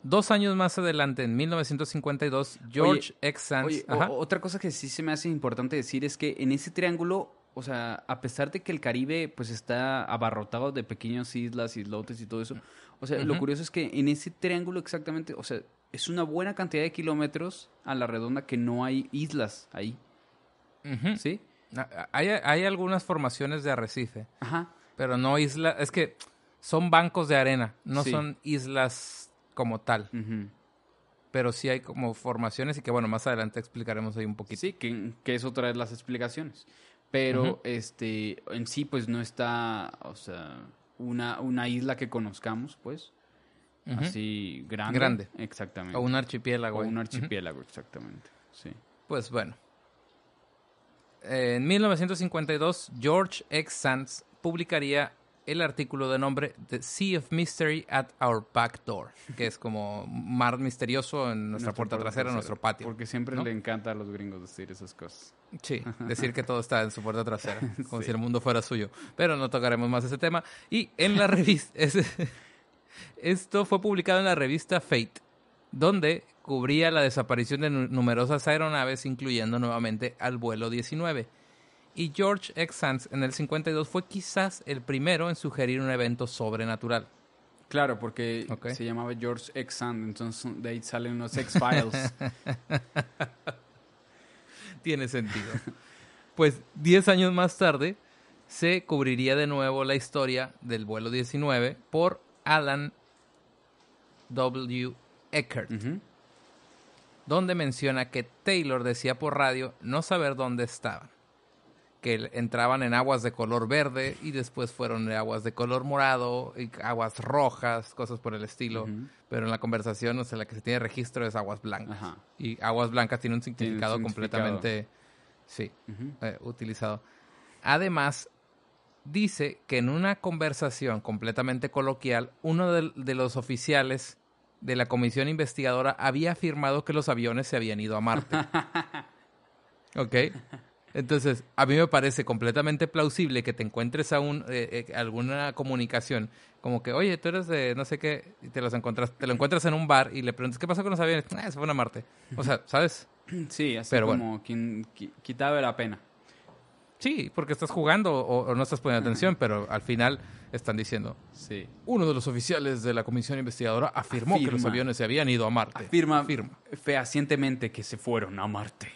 Dos años más adelante, en 1952, George X. Sands. Oye, o- Ajá. otra cosa que sí se me hace importante decir es que en ese triángulo, o sea, a pesar de que el Caribe pues está abarrotado de pequeñas islas, islotes y todo eso, o sea, lo curioso es que en ese triángulo exactamente, o sea, es una buena cantidad de kilómetros a la redonda que no hay islas ahí. ¿sí? Hay, hay algunas formaciones de arrecife, Ajá. pero no islas. Es que son bancos de arena, no Sí. son islas como tal. Pero sí hay como formaciones y que, bueno, más adelante explicaremos ahí un poquito. Sí, que, que es otra de las explicaciones. Pero, este, en sí, pues no está, o sea, una, una isla que conozcamos, pues, así grande. Grande. Exactamente. O un archipiélago. O un archipiélago, exactamente. Sí. Pues bueno. En 1952, George X. Sands publicaría el artículo de nombre The Sea of Mystery at Our Back Door, que es como mar misterioso en nuestra puerta trasera, en nuestro patio. Porque siempre ¿no? le encanta a los gringos decir esas cosas. Sí, [laughs] decir que todo está en su puerta trasera, [laughs] como si el mundo fuera suyo. Pero no tocaremos más ese tema. Y en la [laughs] revista, esto fue publicado en la revista Fate, donde cubría la desaparición de nu- numerosas aeronaves, incluyendo nuevamente al vuelo 19. Y George X. Sands en el 52 fue quizás el primero en sugerir un evento sobrenatural. Claro, porque se llamaba George X. Sand, entonces de ahí salen los X-Files. [laughs] Tiene sentido. Pues 10 años más tarde se cubriría de nuevo la historia del vuelo 19 por Alan W. Eckert. Donde menciona que Taylor decía por radio no saber dónde estaban, que entraban en aguas de color verde y después fueron de aguas de color morado, y aguas rojas, cosas por el estilo, pero en la conversación, o sea, la que se tiene registro es aguas blancas. Ajá. Y aguas blancas tiene un significado significado. completamente, sí, eh, utilizado. Además, dice que en una conversación completamente coloquial, uno de, de los oficiales de la comisión investigadora había afirmado que los aviones se habían ido a Marte. [laughs] ¿Ok? Entonces, a mí me parece completamente plausible que te encuentres a un, eh, eh, alguna comunicación como que, oye, tú eres de no sé qué, y te, los encuentras, te lo encuentras en un bar y le preguntas, ¿qué pasó con los aviones? Ah, se fueron a Marte. O sea, ¿sabes? [clears throat] Sí, así Pero como quien qui- quitaba la pena. Sí, porque estás jugando o, o no estás poniendo atención, pero al final están diciendo, Sí. uno de los oficiales de la comisión investigadora afirmó que los aviones se habían ido a Marte. Afirma, Afirma. fehacientemente que se fueron a Marte.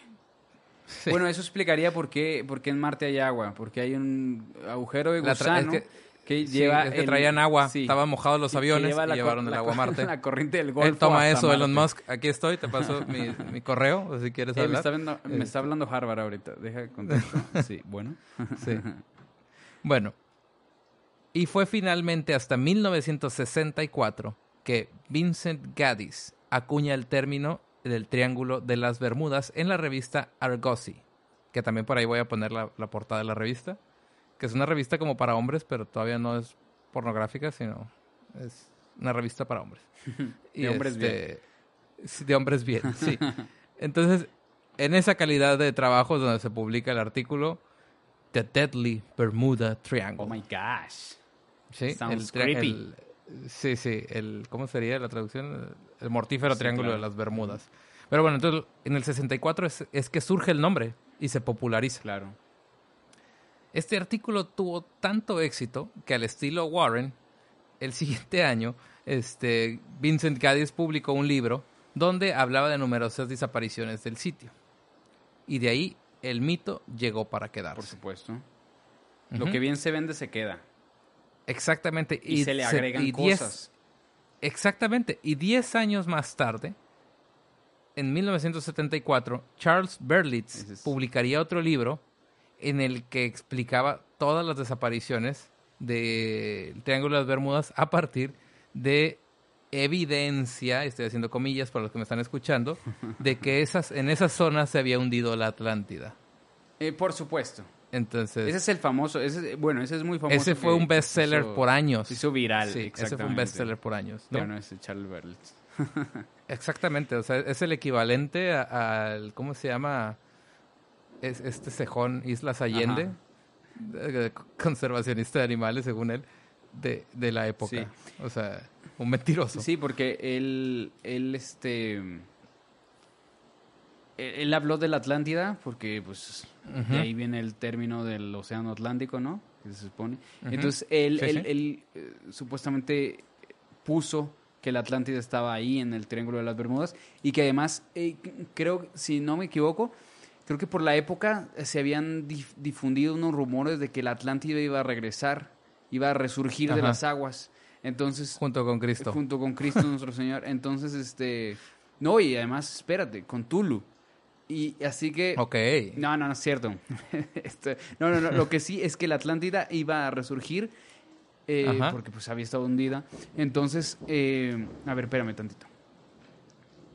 Sí. Bueno, eso explicaría por qué, por qué en Marte hay agua. Porque hay un agujero de La tra- gusano es que, que- Sí, lleva... es que el- traían agua, sí, estaban mojados los aviones lleva y llevaron el agua a Marte. [laughs] La corriente del Golfo Él toma eso, Elon. Musk. Aquí estoy, te paso [laughs] mi, mi correo, si quieres Eh, me, está viendo- me está hablando Harvard ahorita. Deja de contestar. [laughs] Sí, bueno. Sí. Bueno, y fue finalmente hasta 1964 que Vincent Gaddis acuña el término del Triángulo de las Bermudas en la revista Argosy, que también por ahí voy a poner la, la portada de la revista, que es una revista como para hombres, pero todavía no es pornográfica, sino es una revista para hombres. [laughs] De hombres bien. De hombres bien, sí. Entonces, en esa calidad de trabajos donde se publica el artículo, The Deadly Bermuda Triangle. Oh my gosh. sí, sounds creepy. el- sí, sí, el, ¿cómo sería la traducción? El mortífero Sí, triángulo claro. de las Bermudas. Pero bueno, entonces en el 64 es, es que surge el nombre y se populariza. Claro. Este artículo tuvo tanto éxito que al estilo Warren, el siguiente año, este, Vincent Gaddis publicó un libro donde hablaba de numerosas desapariciones del sitio. Y de ahí el mito llegó para Por quedarse. supuesto. Ujú. Lo que bien se vende se queda. Exactamente. Y, se le agregan y diez- cosas. exactamente. Y 10 años más tarde, en 1974, Charles Berlitz es- publicaría otro libro en el que explicaba todas las desapariciones del Triángulo de las Bermudas a partir de evidencia, estoy haciendo comillas para los que me están escuchando, [laughs] de que esas, en esas zonas se había hundido la Atlántida. Eh, por supuesto. Entonces, Ese es el famoso. Ese, bueno, ese es muy famoso. ese fue un bestseller por años. Hizo viral. Sí, ese fue un bestseller por años. ¿no? Bueno, ese Charles Berlitz. [laughs] Exactamente, o sea, es el equivalente al, ¿cómo se llama? Es, este cejón Islas Allende, de- de conservacionista de animales, según él, de, de la época. Sí. O sea, un mentiroso. Sí, porque él, él, este... Él, habló de la Atlántida, porque, pues, de ahí viene el término del océano Atlántico, ¿no? Que se supone. Entonces, él, Sí, él, sí. él, eh, supuestamente puso que la Atlántida estaba ahí en el Triángulo de las Bermudas y que además, eh, creo, si no me equivoco, creo que por la época eh, se habían dif- difundido unos rumores de que la Atlántida iba a regresar, iba a resurgir de las aguas. Entonces, Junto con Cristo. junto con Cristo [laughs] nuestro Señor. Entonces, este, no, y además, espérate, con Tulu. Y así que... Ok. No, no, no es cierto. [laughs] Este, no, no, no. Lo que sí es que la Atlántida iba a resurgir eh, porque pues había estado hundida. Entonces, eh, a ver, espérame tantito.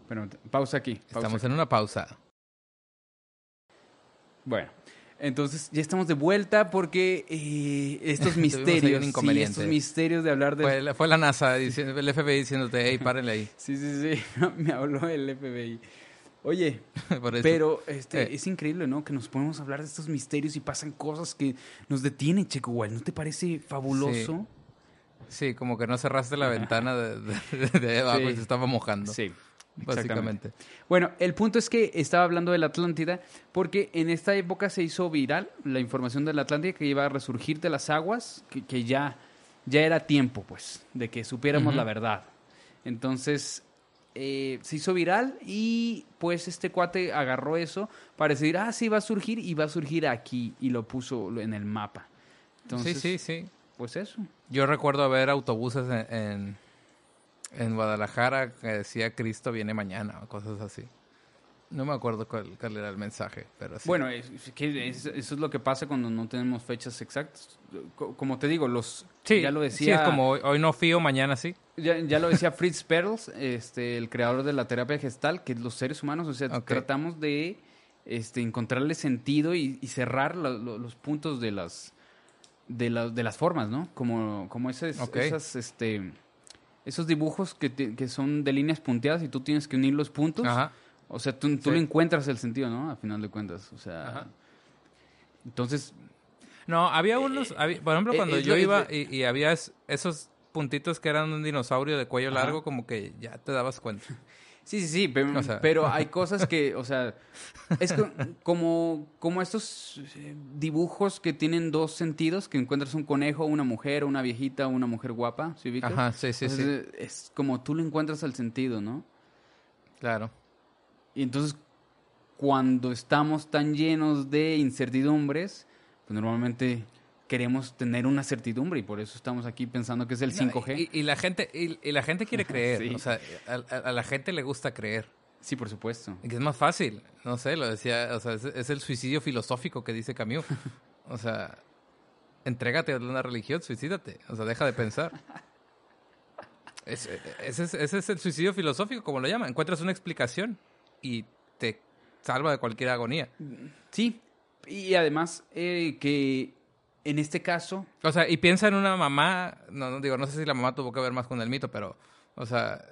T- pausa aquí. pausa Estamos aquí. en una pausa. Bueno, Entonces ya estamos de vuelta porque eh, [laughs] estos misterios, sí, estos misterios de hablar de... Fue, la- fue la NASA, diciendo, el FBI diciéndote, hey, párenle ahí. Sí, sí, sí, [laughs] me habló el FBI. Oye, [laughs] pero este, Eh. es increíble, ¿no? Que nos ponemos a hablar de estos misterios y pasan cosas que nos detienen, Checo Wild. ¿No te parece fabuloso? Sí, como que no cerraste la ventana de, de- de abajo Sí. y se estaba mojando. Sí, básicamente. Bueno, el punto es que estaba hablando de la Atlántida porque en esta época se hizo viral la información de la Atlántida que iba a resurgir de las aguas, que, que ya, ya era tiempo, pues, de que supiéramos la verdad. Entonces, eh, se hizo viral y pues este cuate agarró eso para decir, ah, sí, va a surgir y va a surgir aquí y lo puso en el mapa. Entonces, sí, sí, sí. pues eso. Yo recuerdo ver autobuses en, en, en Guadalajara que decía Cristo viene mañana o cosas así. No me acuerdo cuál, cuál era el mensaje, pero sí. Bueno, es- es eso es lo que pasa cuando no tenemos fechas exactas. Co- Como te digo, los sí, ya lo sí, decía, es como hoy, hoy no fío, mañana sí. ya, ya lo decía Fritz Perls, este, el creador de la terapia gestal, que los seres humanos, o sea, tratamos de este, encontrarle sentido y, y cerrar lo- lo- los puntos de las de, la- de las formas, ¿no? Como como esas, Ok. esas este esos dibujos que, te- que son de líneas punteadas y tú tienes que unir los puntos. Ajá. O sea, tú, tú Sí. le encuentras el sentido, ¿no? A final de cuentas. O sea. Ajá. Entonces, No, había unos, había- por ejemplo, eh, cuando es yo iba y, y había es- esos puntitos que eran un dinosaurio de cuello Ajá. largo, como que ya te dabas cuenta. [laughs] Sí, sí, sí, pero, O sea. pero hay [laughs] cosas que, o sea, es co- como, como estos eh, dibujos que tienen dos sentidos, que encuentras un conejo, una mujer, una viejita, una mujer guapa, ¿sí ubicas? Ajá, sí, sí, sea, sí. Es, como tú le encuentras el sentido, ¿no? Claro. Y entonces, cuando estamos tan llenos de incertidumbres, pues normalmente queremos tener una certidumbre y por eso estamos aquí pensando que es el 5G. Y, y la gente y, y la gente quiere creer, Sí. o sea, a, la gente le gusta creer. Sí, por supuesto. Que es más fácil, no sé, lo decía, o sea, es, es el suicidio filosófico que dice Camus. [laughs] O sea, entrégate a una religión, suicídate, o sea, deja de pensar. Es- ese, es, ese es el suicidio filosófico, como lo llaman. Encuentras una explicación y te salva de cualquier agonía. Sí, y además eh, que en este caso, O sea, y piensa en una mamá, no, no digo, no sé si la mamá tuvo que ver más con el mito, pero, o sea,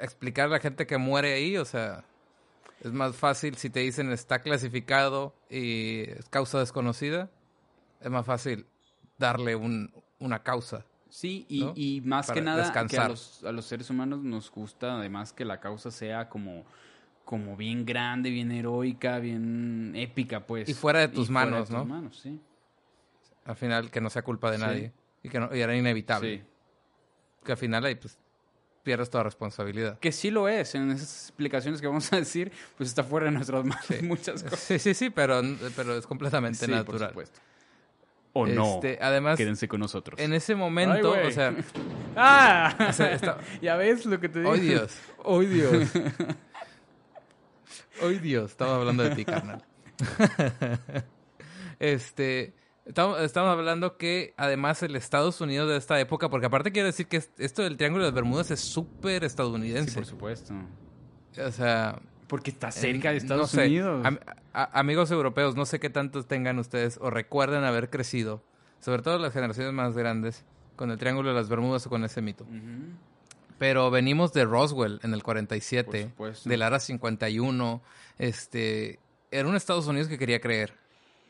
explicar a la gente que muere ahí, o sea, es más fácil si te dicen está clasificado y es causa desconocida, es más fácil darle un, una causa. sí, y, ¿no? y más que nada que a los, a los seres humanos nos gusta además que la causa sea como, como bien grande, bien heroica, bien épica, pues. Y fuera de tus fuera manos, tus ¿no? manos, sí. Al final, que no sea culpa de Sí. nadie y que no, y era inevitable. Sí. Que al final ahí pues pierdes toda responsabilidad. Que sí lo es, en esas explicaciones que vamos a decir, pues está fuera de nuestras manos [laughs] muchas cosas. Sí, sí, sí, pero, pero es completamente Sí, por natural. supuesto. O no, Este, además, quédense con nosotros. en ese momento, Ay, o sea, [laughs] ¡Ah! O sea, está- [laughs] ya ves lo que te digo. ¡Ay Dios! ¡Ay Dios! ¡Ay Dios! Estaba hablando de ti, carnal. [laughs] este... Estamos, estamos hablando que además el Estados Unidos de esta época, porque aparte quiero decir que es- esto del Triángulo de las Bermudas es súper Sí, estadounidense. por supuesto. o sea, Porque está cerca de Estados no sé, Unidos. am- a- amigos europeos, no sé qué tantos tengan ustedes o recuerden haber crecido, sobre todo las generaciones más grandes, con el Triángulo de las Bermudas o con ese mito. Pero venimos de Roswell en el 47, Por supuesto. del Ara 51. Este, era un Estados Unidos que quería creer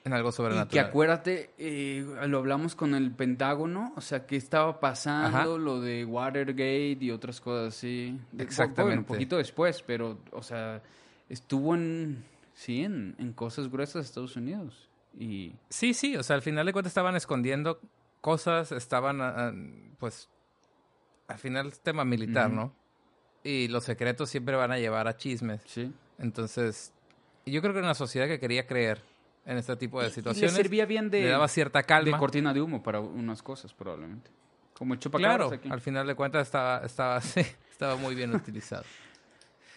en algo Y que sobrenatural. acuérdate, eh, lo hablamos con el Pentágono, o sea, que estaba pasando Ajá. lo de Watergate y otras cosas así. Exactamente. Bueno, un poquito después, pero, o sea, estuvo en, sí, en, en cosas gruesas de Estados Unidos. Y Sí, sí, o sea, al final de cuentas estaban escondiendo cosas, estaban, ah, ah, pues, al final es tema militar. ¿no? Y los secretos siempre van a llevar a chismes. sí. Entonces, yo creo que era una sociedad que quería creer en este tipo de y le situaciones. servía bien de, le daba cierta de calma. cortina de humo para unas cosas, probablemente. Como el Claro, aquí. al final de cuentas estaba, estaba, [laughs] sí, estaba muy bien utilizado.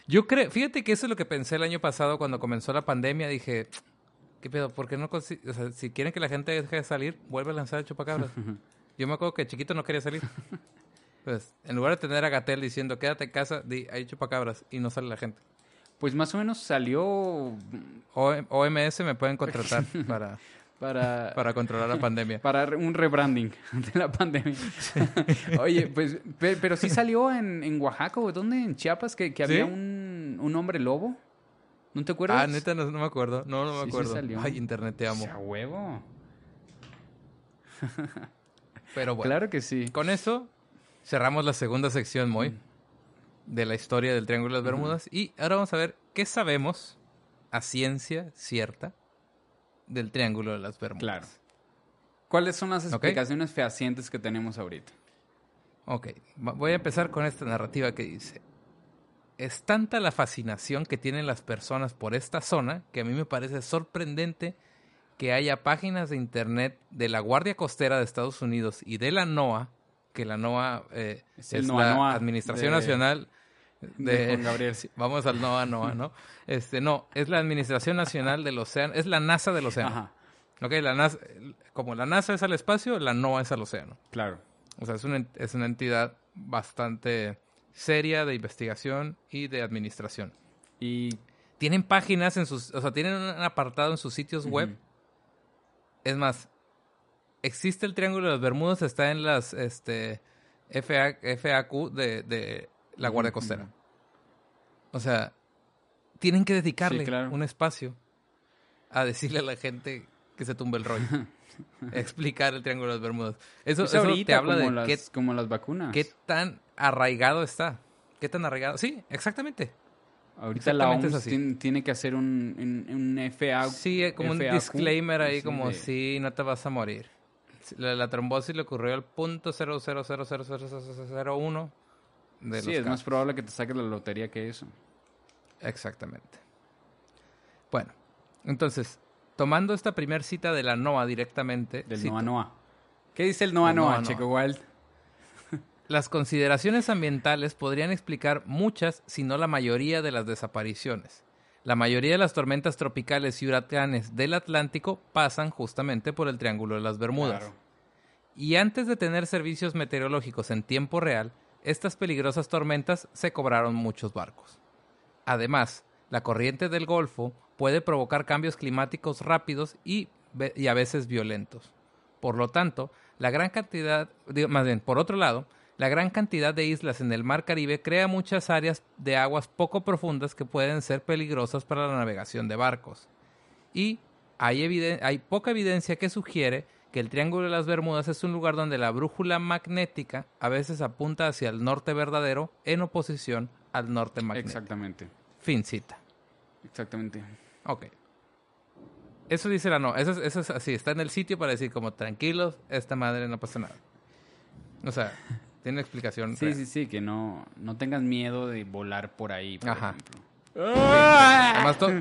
Yo creo, fíjate que eso es lo que pensé el año pasado cuando comenzó la pandemia. Dije, ¿qué pedo? ¿Por qué no? O sea, si quieren que la gente deje de salir, vuelve a lanzar el chupacabras. [laughs] Yo me acuerdo que chiquito no quería salir. Pues, en lugar de tener a Gatel diciendo, quédate en casa, di, hay chupacabras y no sale la gente. Pues más o menos salió O- OMS me pueden contratar [laughs] para, para, para controlar la pandemia. [laughs] para un rebranding [laughs] de la pandemia. Oye, pues, pe- pero sí salió en, en Oaxaca, ¿o dónde? En Chiapas, que, que ¿Sí? había un, un hombre lobo. ¿No te acuerdas? Ah, neta, no, no me acuerdo. No, no me Sí, sí acuerdo. salió. Ay, internet, te amo. A huevo. Pero bueno, Claro que sí. con eso cerramos la segunda sección, Moy, de la historia del Triángulo de las Bermudas. Y ahora vamos a ver qué sabemos a ciencia cierta del Triángulo de las Bermudas. Claro. ¿Cuáles son las explicaciones fehacientes que tenemos ahorita? Ok, voy a empezar con esta narrativa que dice, es tanta la fascinación que tienen las personas por esta zona que a mí me parece sorprendente que haya páginas de internet de la Guardia Costera de Estados Unidos y de la NOAA, que la NOAA eh, Es la Administración de- Nacional de, Gabriel. Vamos al NOAA, NOAA, ¿no? [laughs] Este, no, es la Administración Nacional del Océano, es la NASA del Océano. Ajá, Ok, la NASA, como la NASA es al espacio, la NOAA es al océano. claro. O sea, es una, es una entidad bastante seria de investigación y de administración. Y Tienen páginas en sus, o sea, tienen un apartado en sus sitios web. Es más, existe el Triángulo de las Bermudas, está en las este, FA FAQ de, de la Guardia Costera. O sea, tienen que dedicarle Sí, claro. un espacio a decirle a la gente que se tumbe el rollo. [laughs] explicar el Triángulo de las Bermudas. Eso, Es eso ahorita te habla de las, qué como las vacunas. ¿Qué tan arraigado está? ¿Qué tan arraigado? Sí, exactamente. Ahorita la Exactamente es OMS tiene, tiene que hacer un, un, un FA. Sí, como un disclaimer ahí, como de- sí, no te vas a morir. La, la trombosis le ocurrió al punto 0.0000001 de Sí, los es más probable que te saques la lotería que eso. Exactamente. Bueno, entonces, tomando esta primer cita de la NOAA directamente, Del cito, Noa Noa. ¿Qué dice el Noa Del Noa, Noa Checo. Wild? [laughs] Las consideraciones ambientales podrían explicar muchas, si no la mayoría de las desapariciones. La mayoría de las tormentas tropicales y huracanes del Atlántico pasan justamente por el Triángulo de las Bermudas. Claro. Y antes de tener servicios meteorológicos en tiempo real, estas peligrosas tormentas se cobraron muchos barcos. Además, la corriente del Golfo puede provocar cambios climáticos rápidos y, y a veces violentos. Por lo tanto, la gran cantidad, más bien, por otro lado, la gran cantidad de islas en el Mar Caribe crea muchas áreas de aguas poco profundas que pueden ser peligrosas para la navegación de barcos. Y hay, hay poca evidencia que sugiere que el Triángulo de las Bermudas es un lugar donde la brújula magnética a veces apunta hacia el norte verdadero en oposición al norte magnético. Exactamente. Fin cita. Exactamente. Ok. Eso dice la no. Eso es, eso es así. Está en el sitio para decir como tranquilos, esta madre no pasa nada. O sea, tiene explicación. Sí, real. sí, sí, que no, no tengas miedo de volar por ahí, por Ajá. ejemplo. Además, to-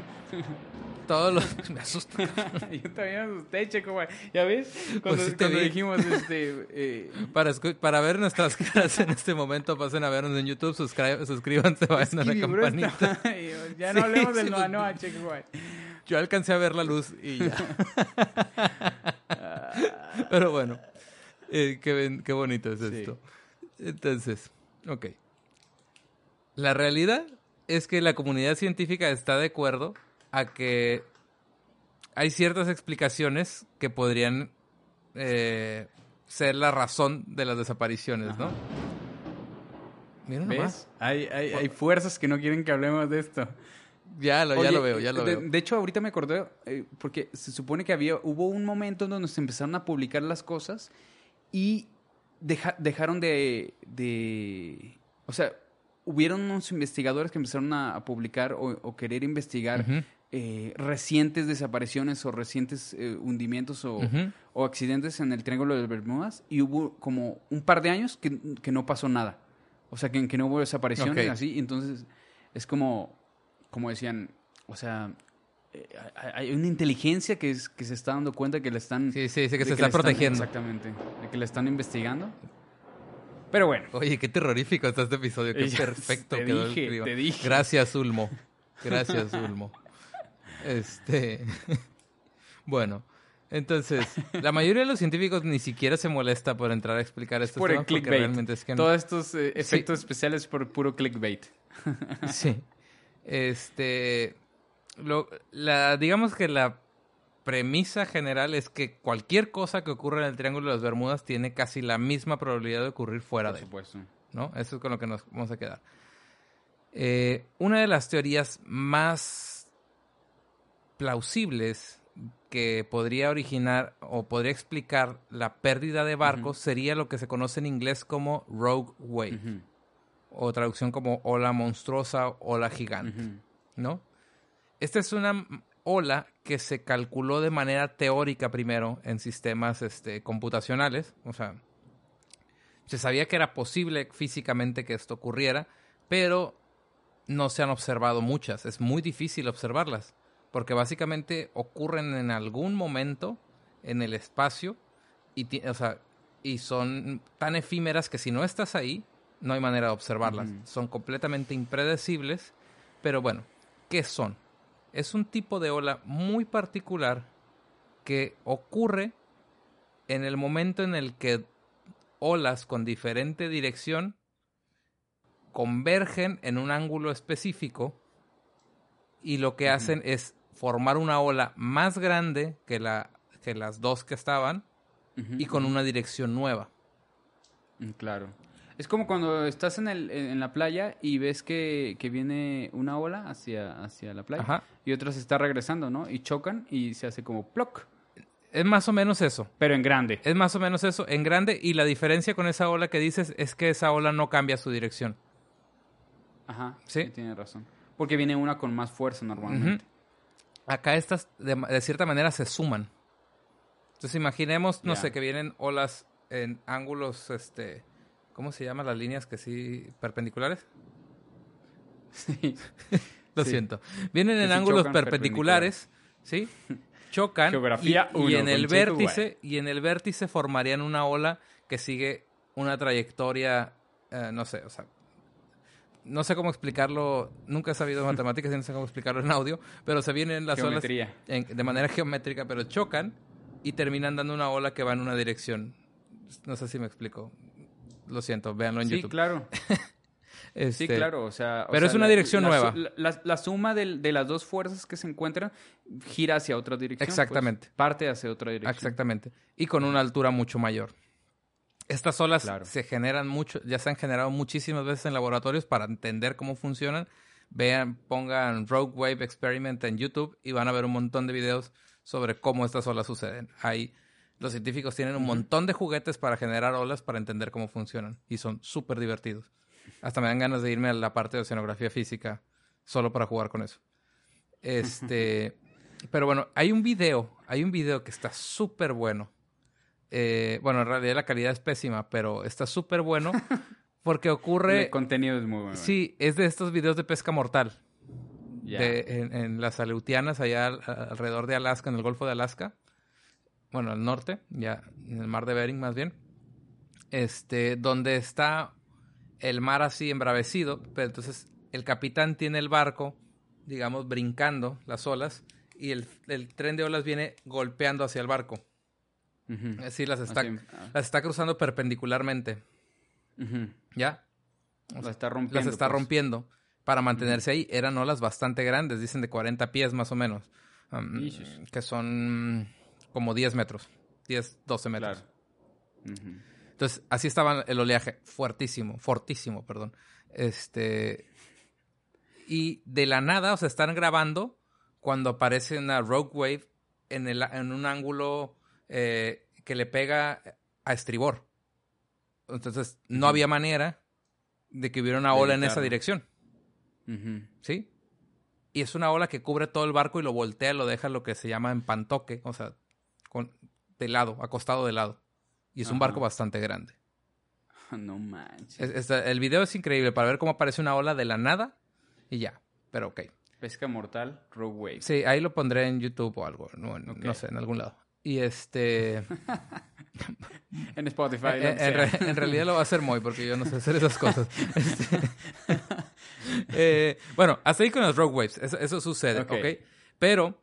[laughs] todos los... [laughs] Me asusta. [laughs] Yo también me asusté, Checo, güey. ¿Ya ves? Cuando, Pues sí te cuando dijimos, este... eh, Para, para ver nuestras caras en este momento, pasen a vernos en YouTube, suscri- suscríbanse, vayan a la "Kiwi, bro, campanita. está-" Y yo, ya no Sí, hablemos del sí, Noa Noa, Checo, güey. Yo alcancé a ver la luz y ya. Pero bueno, eh, qué, qué bonito es esto. Entonces, ok. La realidad es que la comunidad científica está de acuerdo a que hay ciertas explicaciones que podrían eh, ser la razón de las desapariciones, ¿no? Ajá. Mira nomás. ¿Ves? Hay, hay, hay fuerzas que no quieren que hablemos de esto. Ya lo, ya Oye, lo veo, ya lo de, veo. de hecho, ahorita me acordé, eh, porque se supone que había, hubo un momento en donde se empezaron a publicar las cosas y deja- dejaron de, de, o sea, hubieron unos investigadores que empezaron a, a publicar o, o querer investigar eh, recientes desapariciones o recientes eh, hundimientos o, o accidentes en el Triángulo de Bermudas y hubo como un par de años que, que no pasó nada. O sea, que, que no hubo desapariciones así. y Entonces, es como, como decían, o sea, hay hay una inteligencia que, es, que se está dando cuenta que le están... Sí, sí, sí, que se está están- protegiendo. Exactamente. De que le están investigando. Pero bueno. Oye, qué terrorífico está este episodio. Qué [laughs] Ya, perfecto te quedó dije, el clima. te dije. Gracias, Ulmo. Gracias, Ulmo. Este. [laughs] bueno, entonces, la mayoría de los científicos ni siquiera se molesta por entrar a explicar estos por el temas porque clickbait. realmente es que no- Todos estos eh, efectos especiales por puro clickbait. [laughs] Sí. Este, lo, la, digamos que la premisa general es que cualquier cosa que ocurra en el Triángulo de las Bermudas tiene casi la misma probabilidad de ocurrir fuera Por de él. supuesto. ¿no? Eso es con lo que nos vamos a quedar. Eh, una de las teorías más plausibles que podría originar o podría explicar la pérdida de barcos sería lo que se conoce en inglés como rogue wave o traducción como ola monstruosa, ola gigante. ¿no? Esta es una ola que se calculó de manera teórica primero en sistemas este, computacionales, o sea, se sabía que era posible físicamente que esto ocurriera, pero no se han observado muchas, es muy difícil observarlas, porque básicamente ocurren en algún momento en el espacio y, ti- o sea, y son tan efímeras que si no estás ahí, no hay manera de observarlas. Son completamente impredecibles, pero bueno, ¿qué son? Es un tipo de ola muy particular que ocurre en el momento en el que olas con diferente dirección convergen en un ángulo específico y lo que hacen es formar una ola más grande que, la, que las dos que estaban y con una dirección nueva. Mm, Claro. Es como cuando estás en, el, en la playa y ves que, que viene una ola hacia, hacia la playa Ajá. y otra se está regresando, ¿no? Y chocan y se hace como ploc, Es más o menos eso. pero en grande. Es más o menos eso en grande y la diferencia con esa ola que dices es que esa ola no cambia su dirección. Ajá, Sí. sí, tiene razón. Porque viene una con más fuerza normalmente. Acá estas de, de cierta manera se suman. Entonces imaginemos, no sé, que vienen olas en ángulos, este, ¿cómo se llaman las líneas que sí perpendiculares? [laughs] Sí. Lo Sí. siento. Vienen Que en sí ángulos perpendiculares, ¿sí? Chocan [laughs] Geografía y, y en el vértice y en el vértice formarían una ola que sigue una trayectoria, eh, no sé, o sea, no sé cómo explicarlo, nunca he sabido [laughs] matemáticas y no sé cómo explicarlo en audio, pero se vienen las olas Geometría. en- de manera geométrica, pero chocan y terminan dando una ola que va en una dirección. No sé si me explico. Lo siento, véanlo en Sí, YouTube. claro. [laughs] Sí, Este, claro. O sea, o pero sea, es una la- dirección la nueva. La, la- suma del- de, las dos fuerzas que se encuentran gira hacia otra dirección. pues. Exactamente. parte hacia otra dirección. Exactamente. Y con una altura mucho mayor. Estas olas Claro. se generan mucho, ya se han generado muchísimas veces en laboratorios para entender cómo funcionan. Vean, pongan Rogue Wave Experiment en YouTube y van a ver un montón de videos sobre cómo estas olas suceden. Ahí los científicos tienen un montón de juguetes para generar olas para entender cómo funcionan y son súper divertidos. Hasta me dan ganas de irme a la parte de oceanografía física solo para jugar con eso. Este, [laughs] pero bueno, hay un video, hay un video que está súper bueno. Eh, bueno, en realidad la calidad es pésima, pero está súper bueno [laughs] porque ocurre... El contenido es muy bueno. Sí, es de estos videos de pesca mortal. De- en, en las Aleutianas, allá al- alrededor de Alaska, en el Golfo de Alaska. Bueno, al norte, ya en el mar de Bering más bien. Este, donde está el mar así embravecido, pero entonces el capitán tiene el barco, digamos, brincando las olas y el, el tren de olas viene golpeando hacia el barco. Así las está, Así, ah, las está cruzando perpendicularmente. ¿ya? Las está rompiendo. las está pues. rompiendo para mantenerse ahí. Eran olas bastante grandes, dicen de 40 pies más o menos, um, que son como 10 metros, 10, 12 metros. Claro. Entonces, así estaba el oleaje, fuertísimo, fortísimo, perdón. Este. Y de la nada, o sea, están grabando cuando aparece una rogue wave en, el, en un ángulo eh, que le pega a estribor. Entonces, no había manera de que hubiera una ola en esa dirección. ¿sí? Y es una ola que cubre todo el barco y lo voltea, lo deja lo que se llama en pantoque, o sea, con, de lado, acostado de lado. Y es un barco bastante grande. [laughs] No manches. Es- es- el video es increíble para ver cómo aparece una ola de la nada y ya. Pero ok. Pesca mortal, Rogue Wave. Sí, ahí lo pondré en YouTube o algo. No, sé, en algún lado. Y este. [laughs] En Spotify. [laughs] en, que en re- sea. en realidad lo va a hacer Moy porque yo no sé hacer esas cosas. Este, eh, bueno, hasta ahí con las Rogue Waves. Eso, eso sucede, Ok. ok. Pero.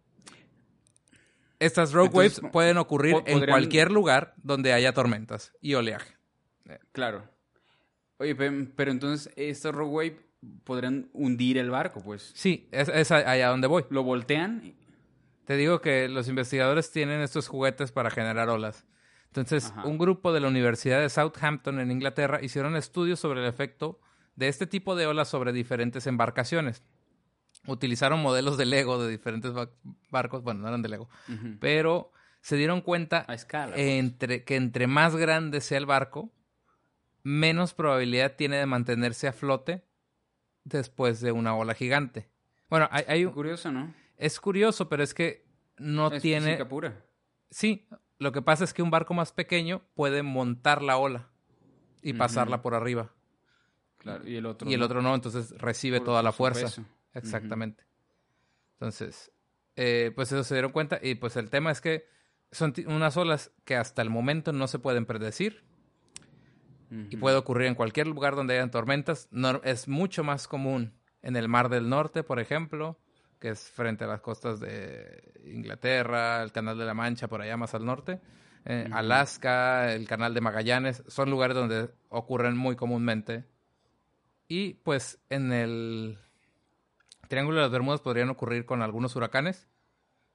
Estas Rogue Entonces, Waves pueden ocurrir en cualquier lugar donde haya tormentas y oleaje. Claro. Oye, pe- pero entonces, ¿esta Rogue Wave podrían hundir el barco, pues. Sí, es, es allá donde voy. Lo voltean. Te digo que los investigadores tienen estos juguetes para generar olas. Entonces, Ajá. un grupo de la Universidad de Southampton en Inglaterra hicieron estudios sobre el efecto de este tipo de olas sobre diferentes embarcaciones. Utilizaron modelos de Lego de diferentes ba- barcos, bueno, no eran de Lego, pero se dieron cuenta A escala. pues. entre, que entre más grande sea el barco, menos probabilidad tiene de mantenerse a flote después de una ola gigante. Bueno, hay, hay un- Curioso, ¿no? es curioso, pero es que no es tiene... pura. Sí, lo que pasa es que un barco más pequeño puede montar la ola y pasarla por arriba. Claro, y el otro y el no, otro no, entonces recibe por- toda la fuerza. peso. Exactamente. Entonces, eh, pues eso se dieron cuenta. Y pues el tema es que son unas olas que hasta el momento no se pueden predecir. Y puede ocurrir en cualquier lugar donde hayan tormentas. No- es mucho más común en el Mar del Norte, por ejemplo, que es frente a las costas de Inglaterra, el Canal de la Mancha, por allá más al norte. Eh. Alaska, el Canal de Magallanes, son lugares donde ocurren muy comúnmente. Y pues en el Triángulo de las Bermudas podrían ocurrir con algunos huracanes,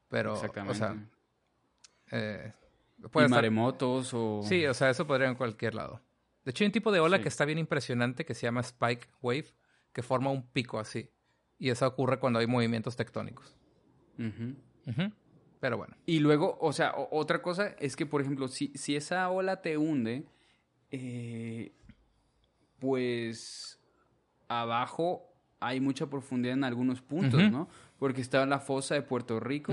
pero, o Exactamente. sea, eh, y puede estar- maremotos o... Sí, o sea, eso podría en cualquier lado. De hecho, hay un tipo de ola Sí. que está bien impresionante que se llama Spike Wave, que forma un pico así. Y eso ocurre cuando hay movimientos tectónicos. Ujú. Ujú. Pero bueno. Y luego, o sea, o- otra cosa es que, por ejemplo, si, si esa ola te hunde, eh, pues abajo hay mucha profundidad en algunos puntos. ¿no? Porque está la fosa de Puerto Rico,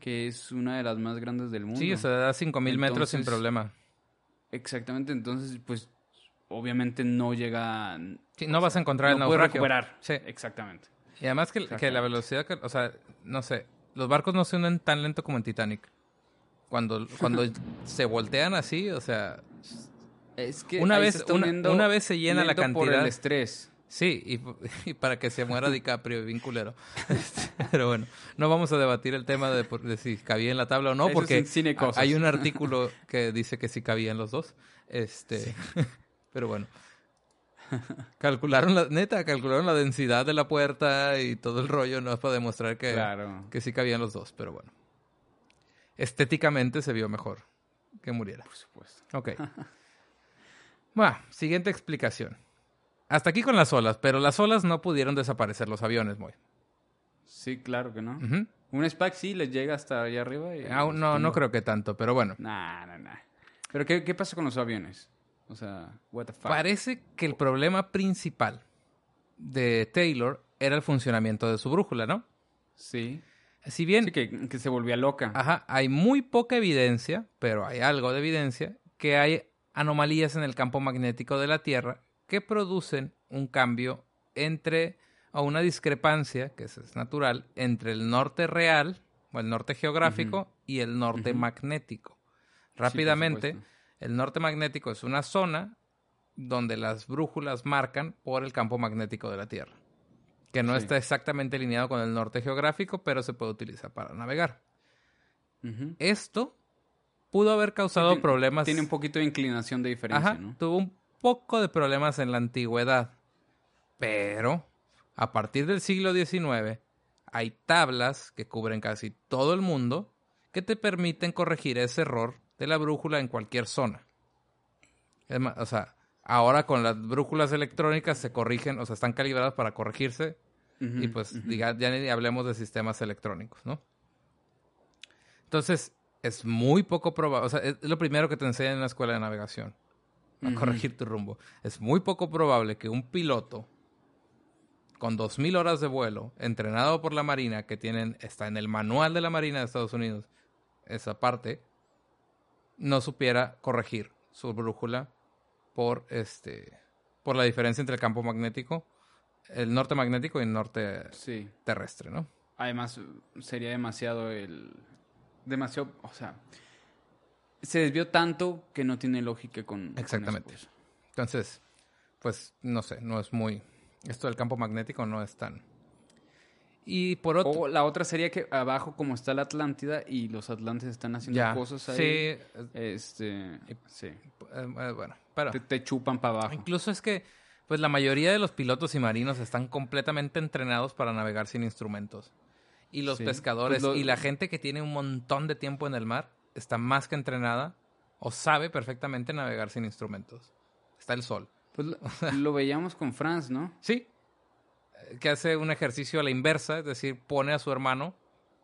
que es una de las más grandes del mundo. Sí, o sea, da 5000 metros sin problema. Exactamente, entonces, pues, obviamente no llega... Sí, no vas a encontrar el no naufragio. recuperar. Sí. Exactamente. Y además que, que la velocidad, que- o sea, no sé, los barcos no se hunden tan lento como en Titanic. Cuando, cuando [laughs] se voltean así, o sea, Es que Una vez- una- vez se llena la lento por cantidad- el estrés. Sí, y, [laughs] y para que se muera DiCaprio, bien culero. [laughs] Este, Pero bueno, no vamos a debatir el tema de, de si cabía en la tabla o no, Eso porque es cine cosas. hay un [laughs] artículo que dice que sí cabían los dos. Este, pero bueno. Calcularon la, neta, calcularon la densidad de la puerta y todo el rollo, no es para demostrar que, Claro. que sí cabían los dos, pero bueno. Estéticamente se vio mejor que muriera. Por supuesto. Ok. Bueno, siguiente explicación. Hasta aquí con las olas, pero las olas no pudieron desaparecer los aviones, muy. Sí, claro que no. Ujú. Un SPAC sí les llega hasta allá arriba. Y Ah, no, no creo que tanto, pero bueno. Nah, nah, nah. Pero ¿qué, qué pasa con los aviones? O sea, what the fuck. Parece que el problema principal de Taylor era el funcionamiento de su brújula, ¿no? Sí. Si bien Sí, que, que se volvía loca. Ajá, hay muy poca evidencia, pero hay algo de evidencia, que hay anomalías en el campo magnético de la Tierra que producen un cambio entre, o una discrepancia, que es natural, entre el norte real, o el norte geográfico, y el norte magnético. Rápidamente, el norte magnético es una zona donde las brújulas marcan por el campo magnético de la Tierra, que no Sí. está exactamente alineado con el norte geográfico, pero se puede utilizar para navegar. Esto pudo haber causado problemas. Tiene un poquito de inclinación de diferencia, Ajá, ¿no? tuvo un poco de problemas en la antigüedad. Pero a partir del siglo XIX hay tablas que cubren casi todo el mundo que te permiten corregir ese error de la brújula en cualquier zona. Es más, o sea, ahora con las brújulas electrónicas se corrigen, o sea, están calibradas para corregirse y pues diga, ya ni hablemos de sistemas electrónicos, ¿no? Entonces, es muy poco probable, o sea, es lo primero que te enseñan en la escuela de navegación, a corregir tu rumbo. Es muy poco probable que un piloto con 2.000 horas de vuelo, entrenado por la Marina, que tienen, está en el manual de la Marina de Estados Unidos, esa parte, no supiera corregir su brújula por este por la diferencia entre el campo magnético, el norte magnético y el norte Sí. terrestre, ¿no? Además, sería demasiado el... Demasiado... O sea... Se desvió tanto que no tiene lógica con... Exactamente. Entonces, pues no sé, no es muy esto del campo magnético no es tan y por otro O la otra sería que abajo como está la Atlántida y los Atlantes están haciendo ya cosas ahí. sí, eh, Este... Sí. eh, bueno, pero Te, te chupan para abajo. incluso es que Pues la mayoría de los pilotos y marinos están completamente entrenados para navegar sin instrumentos. Y los Sí. pescadores Pues lo- y la gente que tiene un montón de tiempo en el mar está más que entrenada o sabe perfectamente navegar sin instrumentos. Está el sol. Pues lo, [laughs] lo veíamos con Franz, ¿no? Sí. Eh, Que hace un ejercicio a la inversa, es decir, pone a su hermano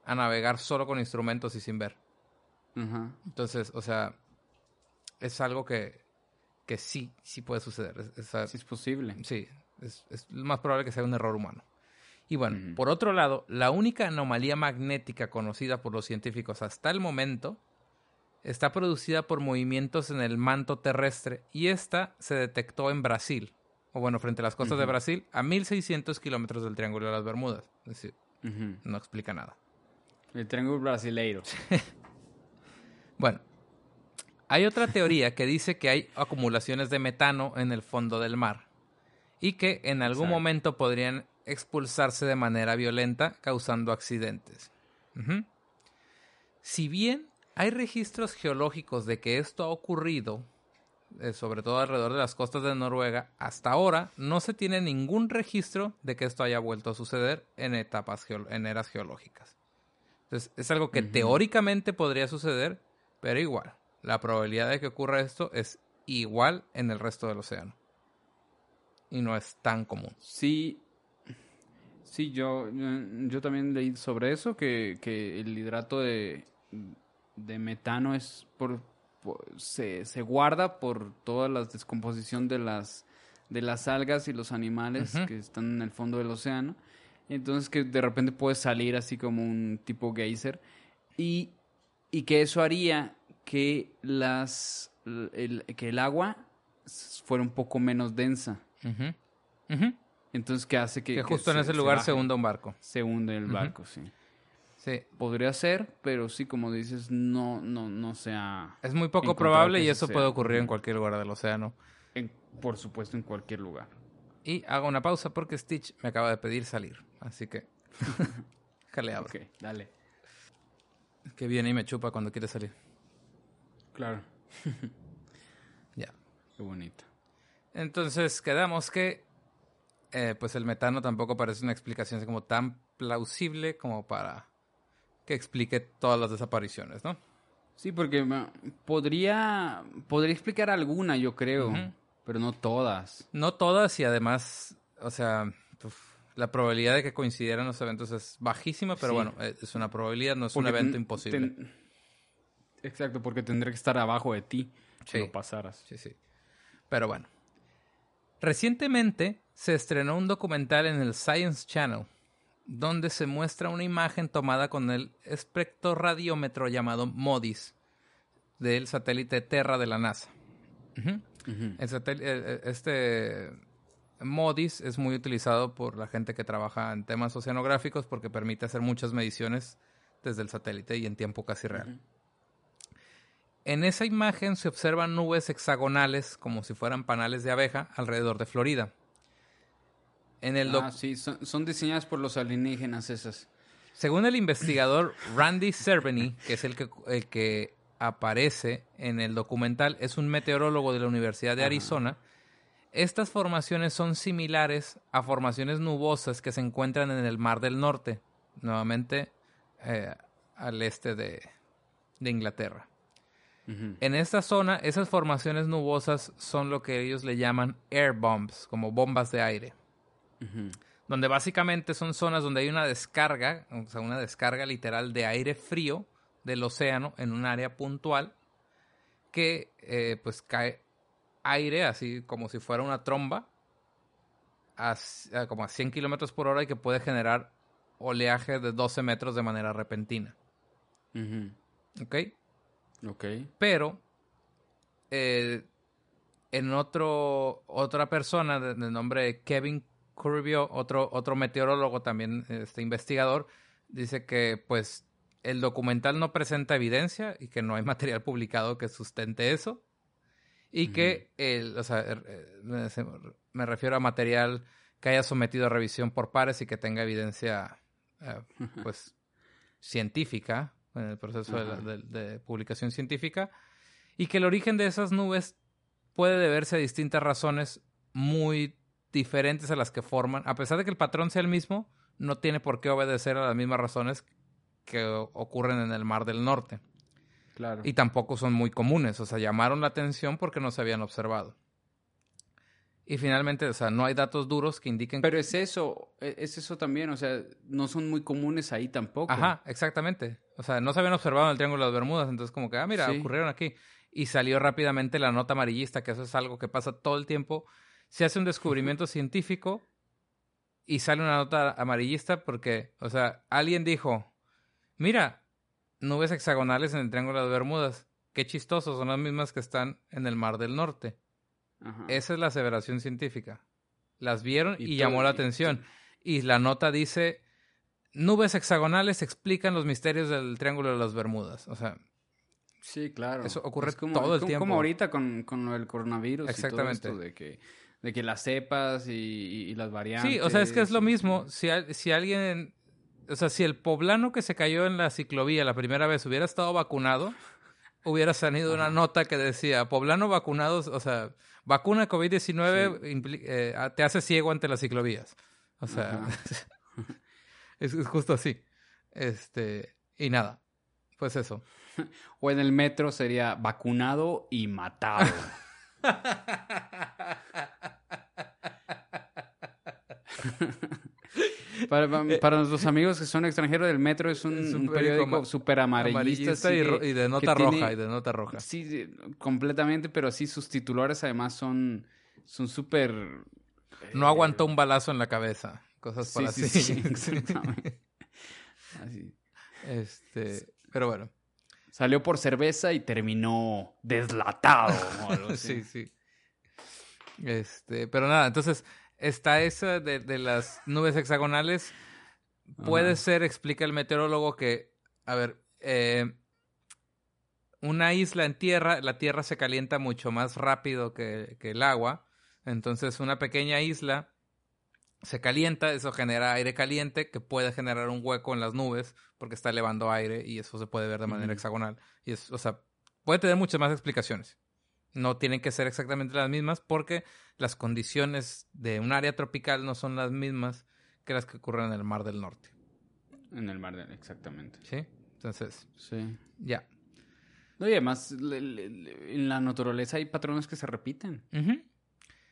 a navegar solo con instrumentos y sin ver. Entonces, o sea, es algo que, que sí, sí puede suceder. Es- es- Sí es posible. Sí, es, es más probable que sea un error humano. Y bueno, por otro lado, la única anomalía magnética conocida por los científicos hasta el momento está producida por movimientos en el manto terrestre y esta se detectó en Brasil, o bueno, frente a las costas de. Brasil, a 1600 kilómetros del Triángulo de las Bermudas. Es decir, no explica nada. El triángulo brasileiro. [laughs] Bueno, hay otra teoría que dice que hay acumulaciones de metano en el fondo del mar y que en algún Exacto. momento podrían expulsarse de manera violenta causando accidentes. Si bien hay registros geológicos de que esto ha ocurrido, eh, sobre todo alrededor de las costas de Noruega, hasta ahora no se tiene ningún registro de que esto haya vuelto a suceder en etapas en eras geológicas. Entonces, es algo que teóricamente podría suceder, pero igual, la probabilidad de que ocurra esto es igual en el resto del océano. Y no es tan común. Sí, sí, yo, yo también leí sobre eso, que, que el hidrato de, de metano es por, por- se, se guarda por toda la descomposición de las, de las algas y los animales que están en el fondo del océano. Entonces que de repente puede salir así como un tipo geyser y, y que eso haría que las el, que el agua fuera un poco menos densa. Entonces, ¿qué hace que... Que que justo en se- ese se lugar baje? se hunda un barco. Se hunde el barco, sí. Sí. Podría ser, pero sí, como dices, no, no, no sea... Es muy poco probable y eso sea. puede ocurrir en cualquier lugar del océano. en- por supuesto, en cualquier lugar. Y hago una pausa porque Stitch me acaba de pedir salir. Así que. [laughs] Déjale abro. Ok, dale. Que viene y me chupa cuando quiere salir. Claro. [laughs] Ya. Qué bonito. Entonces quedamos que. eh, pues el metano tampoco parece una explicación como tan plausible como para que explique todas las desapariciones, ¿no? Sí, porque podría, podría explicar alguna, yo creo, pero no todas. No todas y además, o sea, uf, la probabilidad de que coincidieran los eventos es bajísima, pero Sí. bueno, eh, es una probabilidad, no es Porque un evento imposible. ten- Exacto, porque tendría que estar abajo de ti si Sí. lo pasaras. Sí, sí. Pero bueno. Recientemente se estrenó un documental en el Science Channel donde se muestra una imagen tomada con el espectroradiómetro llamado MODIS del satélite Terra de la NASA. Eh, eh, este MODIS es muy utilizado por la gente que trabaja en temas oceanográficos porque permite hacer muchas mediciones desde el satélite y en tiempo casi real. En esa imagen se observan nubes hexagonales como si fueran panales de abeja alrededor de Florida. En el Ah, sí, son, son diseñadas por los alienígenas esas. Según el investigador Randy Cerveny, que es el que, el que aparece en el documental, es un meteorólogo de la Universidad de Ajá. Arizona, estas formaciones son similares a formaciones nubosas que se encuentran en el Mar del Norte, nuevamente eh, al este de, de Inglaterra. En esta zona, esas formaciones nubosas son lo que ellos le llaman air bombs, como bombas de aire, Donde básicamente son zonas donde hay una descarga, o sea, una descarga literal de aire frío del océano en un área puntual que eh, pues cae aire así como si fuera una tromba a, c- a como a 100 kilómetros por hora y que puede generar oleaje de 12 metros de manera repentina. Ujú. ¿Ok? Ok. Pero eh, en otro otra persona de, de nombre Kevin Curvio, otro otro meteorólogo también este investigador, dice que pues el documental no presenta evidencia y que no hay [laughs] material publicado que sustente eso. Y que el, o sea, er- eh, me- refiero a material que haya sometido a revisión por pares y que tenga evidencia eh, pues científica en el proceso de- de publicación científica. Y que el origen de esas nubes puede deberse a distintas razones muy diferentes a las que forman, a pesar de que el patrón sea el mismo, no tiene por qué obedecer a las mismas razones que ocurren en el Mar del Norte. Claro. Y tampoco son muy comunes, o sea, llamaron la atención porque no se habían observado. Y finalmente, o sea, no hay datos duros que indiquen Pero es eso, e- es eso también, o sea, no son muy comunes ahí tampoco. Ajá, exactamente. O sea, no se habían observado en el Triángulo de las Bermudas, entonces como que, ah, mira, Sí. ocurrieron aquí. Y salió rápidamente la nota amarillista, que eso es algo que pasa todo el tiempo. Se hace un descubrimiento científico y sale una nota amarillista porque, o sea, alguien dijo, mira, nubes hexagonales en el Triángulo de las Bermudas. Qué chistoso, son las mismas que están en el Mar del Norte. Ajá. Esa es la aseveración científica. Las vieron Y y, todo- llamó la y- atención. Y la nota dice, nubes hexagonales explican los misterios del Triángulo de las Bermudas. O sea, Sí, claro. Eso ocurre Es como, todo el como- tiempo. Como ahorita con, con del coronavirus Exactamente. y todo esto de que, de que las cepas y, y- y las variantes. sí, o sea, es que es lo mismo. Si, si alguien, o sea, si el poblano que se cayó en la ciclovía la primera vez hubiera estado vacunado, hubiera salido una nota que decía, poblano vacunado, o sea, vacuna COVID-19 impli- eh, te hace ciego ante las ciclovías. O sea, [laughs] es, es justo así. Este, y nada, pues eso. [laughs] O en el metro sería vacunado y matado. [laughs] para, para- para nuestros amigos que son extranjeros, el metro es un, Es un un periódico súper amarillista. Y, de- ro- y de nota roja, tiene- y de nota roja. Sí, completamente, pero sí, sus titulares además son son súper... No eh, aguantó un balazo en la cabeza. Cosas Sí, para sí, así. sí, [laughs] exactamente. Así. Este, pero bueno. Salió por cerveza y terminó deslatado. o [laughs] algo así. Sí, sí. Este, pero nada, entonces está esa de, de las nubes hexagonales. Puede Ajá. ser, explica el meteorólogo, que, a ver, eh, una isla en tierra, la tierra se calienta mucho más rápido que, que el agua. Entonces, una pequeña isla se calienta, eso genera aire caliente que puede generar un hueco en las nubes porque está elevando aire y eso se puede ver de manera hexagonal. Y es, o sea, puede tener muchas más explicaciones. No tienen que ser exactamente las mismas porque las condiciones de un área tropical no son las mismas que las que ocurren en el Mar del Norte. En el mar, de- exactamente. ¿Sí? Entonces, Sí. ya. No, y además, le- le- le- en la naturaleza hay patrones que se repiten.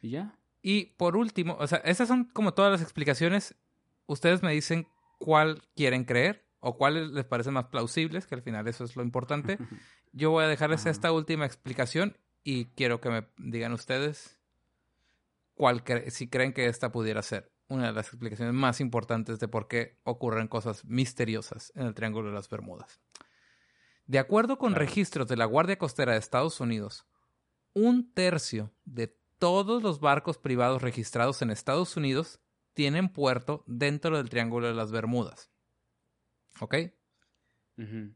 Y ya. Y por último, o sea, esas son como todas las explicaciones. Ustedes me dicen cuál quieren creer o cuáles les parecen más plausibles, que al final eso es lo importante. [laughs] Yo voy a dejarles Ajá. esta última explicación y quiero que me digan ustedes cuál cre- si creen que esta pudiera ser una de las explicaciones más importantes de por qué ocurren cosas misteriosas en el Triángulo de las Bermudas. De acuerdo con Claro. registros de la Guardia Costera de Estados Unidos, un tercio de todos los barcos privados registrados en Estados Unidos tienen puerto dentro del Triángulo de las Bermudas. ¿Ok?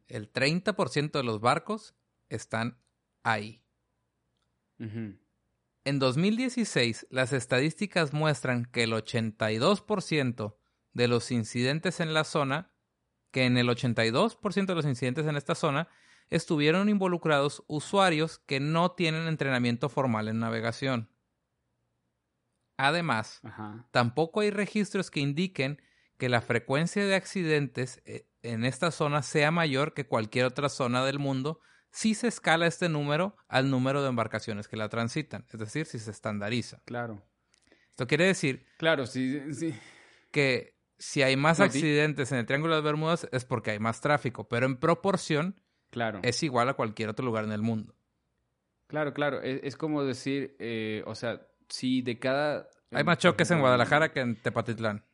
El 30% de los barcos están ahí. En 2016, las estadísticas muestran que el 82% de los incidentes en la zona, que en el 82% de los incidentes en esta zona, estuvieron involucrados usuarios que no tienen entrenamiento formal en navegación. Además, Ajá. tampoco hay registros que indiquen que la frecuencia de accidentes eh, en esta zona sea mayor que cualquier otra zona del mundo si se escala este número al número de embarcaciones que la transitan, es decir, si se estandariza. Claro. Esto quiere decir Claro, sí, sí. que si hay más No, accidentes en el Triángulo de las Bermudas es porque hay más tráfico, pero en proporción Claro. es igual a cualquier otro lugar en el mundo. Claro, claro. Es, es como decir, eh, o sea, si de cada... Hay más choques en Guadalajara que en Tepatitlán.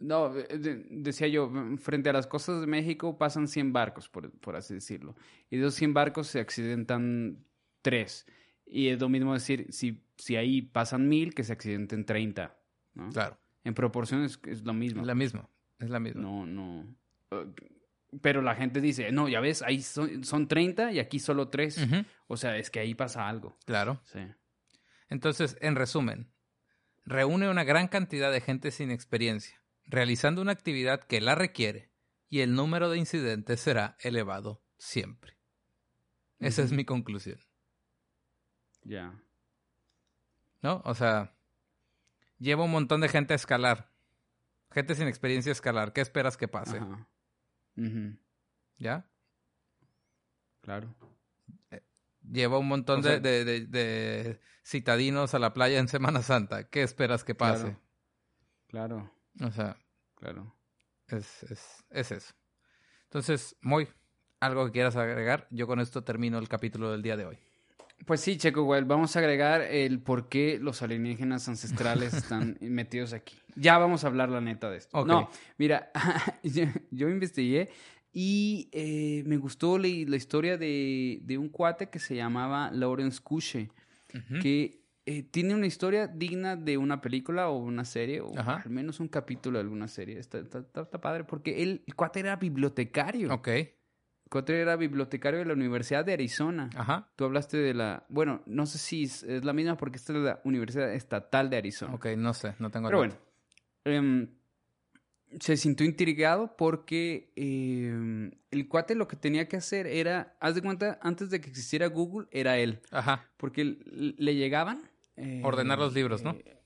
No, eh, de- decía yo, mm, frente a las costas de México pasan 100 barcos, por, por así decirlo. Y de esos 100 barcos se accidentan 3. Y es lo mismo decir, si, si ahí pasan 1000, que se accidenten 30. ¿no? Claro, En proporción es, es lo mismo. es la misma, es la misma. No, no. Eh, Pero la gente dice, no, ya ves, ahí son, son 30 y aquí solo 3. Ujú, O sea, es que ahí pasa algo. Claro. Sí. Entonces, en resumen, reúne una gran cantidad de gente sin experiencia, realizando una actividad que la requiere, y el número de incidentes será elevado siempre. Esa es mi conclusión, Ya. ¿no? O sea, lleva un montón de gente a escalar. Gente sin experiencia a escalar. ¿Qué esperas que pase? Ajá. ¿Ya? Claro. Lleva un montón O sea- de, de- de- de citadinos a la playa en Semana Santa. ¿Qué esperas que pase? Claro. O sea, Claro. es, es, es eso. Entonces, muy, ¿algo que quieras agregar? Yo con esto termino el capítulo del día de hoy. Pues sí, Checo, Wild, vamos a agregar el por qué los alienígenas ancestrales [laughs] están metidos aquí. Ya vamos a hablar la neta de esto. No, mira, [laughs] yo, yo investigué y eh, me gustó la, la historia de, de un cuate que se llamaba Lawrence Ujú. que eh, tiene una historia digna de una película o una serie, o Ajá. al menos un capítulo de alguna serie. Está, está- está- está padre porque él, el cuate era bibliotecario. Ok, El cuate era bibliotecario de la Universidad de Arizona. ajá, Tú hablaste de la. Bueno, no sé si es, es la misma porque esta es la Universidad Estatal de Arizona. ok, no sé, no tengo Pero bueno, em, se sintió intrigado porque em, el cuate lo que tenía que hacer era. Haz de cuenta, antes de que existiera Google, era él. Ajá, Porque le llegaban. Eh, Ordenar los libros, ¿no? eh,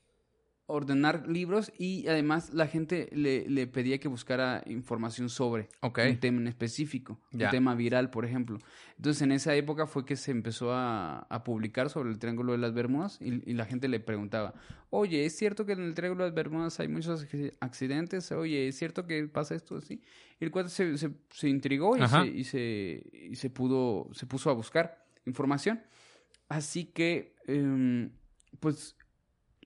ordenar libros y además la gente le, le pedía que buscara información sobre un tema en específico, Ya. un tema viral, por ejemplo. Entonces, en esa época fue que se empezó a, a publicar sobre el Triángulo de las Bermudas y, y la gente le preguntaba, oye, ¿es cierto que en el Triángulo de las Bermudas hay muchos acci- accidentes? Oye, ¿es cierto que pasa esto así? Y el cuate se, se, se intrigó y, Ajá. se, y, se, y se pudo, se puso a buscar información. Así que, em, pues,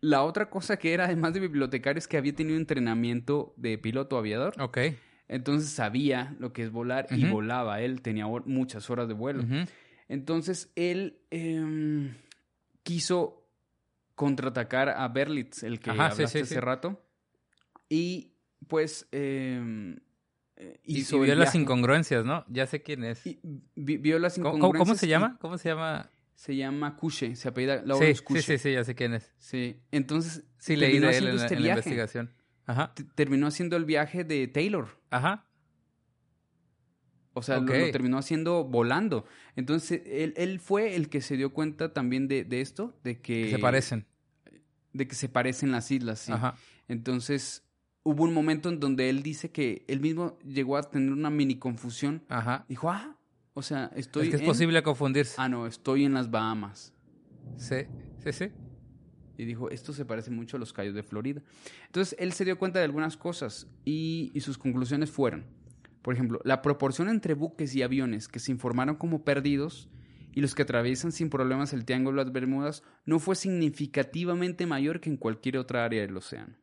la otra cosa que era, además de bibliotecario, es que había tenido entrenamiento de piloto aviador. ok, Entonces sabía lo que es volar y volaba. Él tenía muchas horas de vuelo. Entonces él em, quiso contraatacar a Berlitz, el que Ajá, hablaste sí, sí. hace rato. Y pues em, eh, Y, y hizo el vio las incongruencias, ¿no? Ya sé quién es. Y vi- vio las ¿Cómo, cómo- cómo incongruencias se y llama? ¿Cómo se llama? Se llama Kushe, se apellida Sí, Lawrence sí, Kushe. sí, sí, ya sé quién es. Sí, entonces Sí, leí terminó de él en este en la viaje. investigación. Ajá, terminó haciendo el viaje de Taylor. ajá, O sea, lo, terminó haciendo volando. Entonces, él, él fue el que se dio cuenta también de, de esto, de que... que se parecen. De que se parecen las islas, sí. Ajá, Entonces, hubo un momento en donde él dice que él mismo llegó a tener una mini confusión. ajá. Dijo, ah, o sea, estoy es que es en- posible confundirse. Ah, no, estoy en las Bahamas. Sí, sí, sí. Y dijo, esto se parece mucho a los Cayos de Florida. Entonces, él se dio cuenta de algunas cosas y, y sus conclusiones fueron, por ejemplo, la proporción entre buques y aviones que se informaron como perdidos y los que atraviesan sin problemas el Triángulo de las Bermudas no fue significativamente mayor que en cualquier otra área del océano.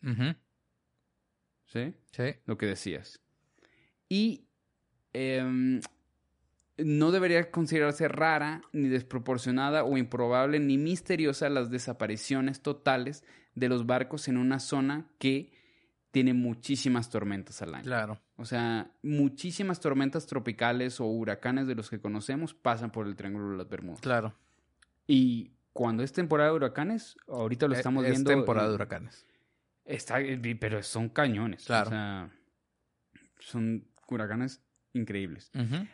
¿Sí? Sí, Lo que decías. Y em, no debería considerarse rara, ni desproporcionada o improbable, ni misteriosa las desapariciones totales de los barcos en una zona que tiene muchísimas tormentas al año. claro. O sea, muchísimas tormentas tropicales o huracanes de los que conocemos pasan por el Triángulo de las Bermudas. Claro. Y cuando es temporada de huracanes, ahorita lo Eh, estamos es viendo. temporada de huracanes. Está, pero son cañones. Claro. O sea, son huracanes increíbles.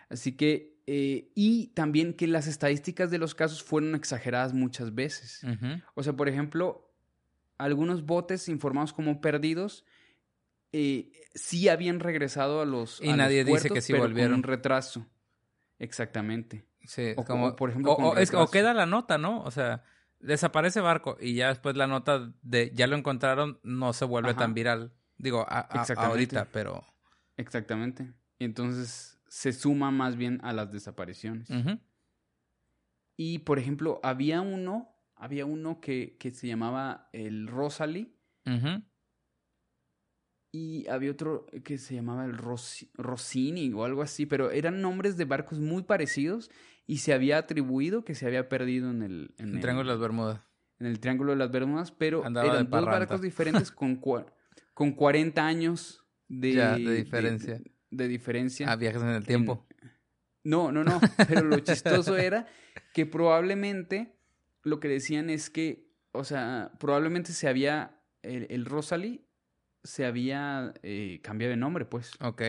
Así que, eh, y también que las estadísticas de los casos fueron exageradas muchas veces. O sea, por ejemplo, algunos botes informados como perdidos eh, sí habían regresado a los. Y a los nadie dice puertos, que sí pero con volvieron. un retraso. Exactamente. Sí, O- como, por ejemplo, o, con o es- o queda la nota, ¿no? O sea, desaparece barco y ya después la nota de ya lo encontraron no se vuelve Ajá. tan viral. Digo, a- a- Exactamente. ahorita, pero... Exactamente. Y entonces se suma más bien a las desapariciones. Y, por ejemplo, había uno, había uno que, que se llamaba el Rosalie y había otro que se llamaba el Rossi- Rossini o algo así, pero eran nombres de barcos muy parecidos y se había atribuido que se había perdido en el, en El el- Triángulo de las Bermudas. en el Triángulo de las Bermudas, pero Andaba eran dos barcos diferentes con, con 40 años de, Ya, de diferencia. De, de diferencia. Ah, viajes en el tiempo. No, no, no. Pero lo [laughs] chistoso era que probablemente lo que decían es que, o sea, probablemente se había, el, el Rosalie se había eh, cambiado de nombre, pues. Ok,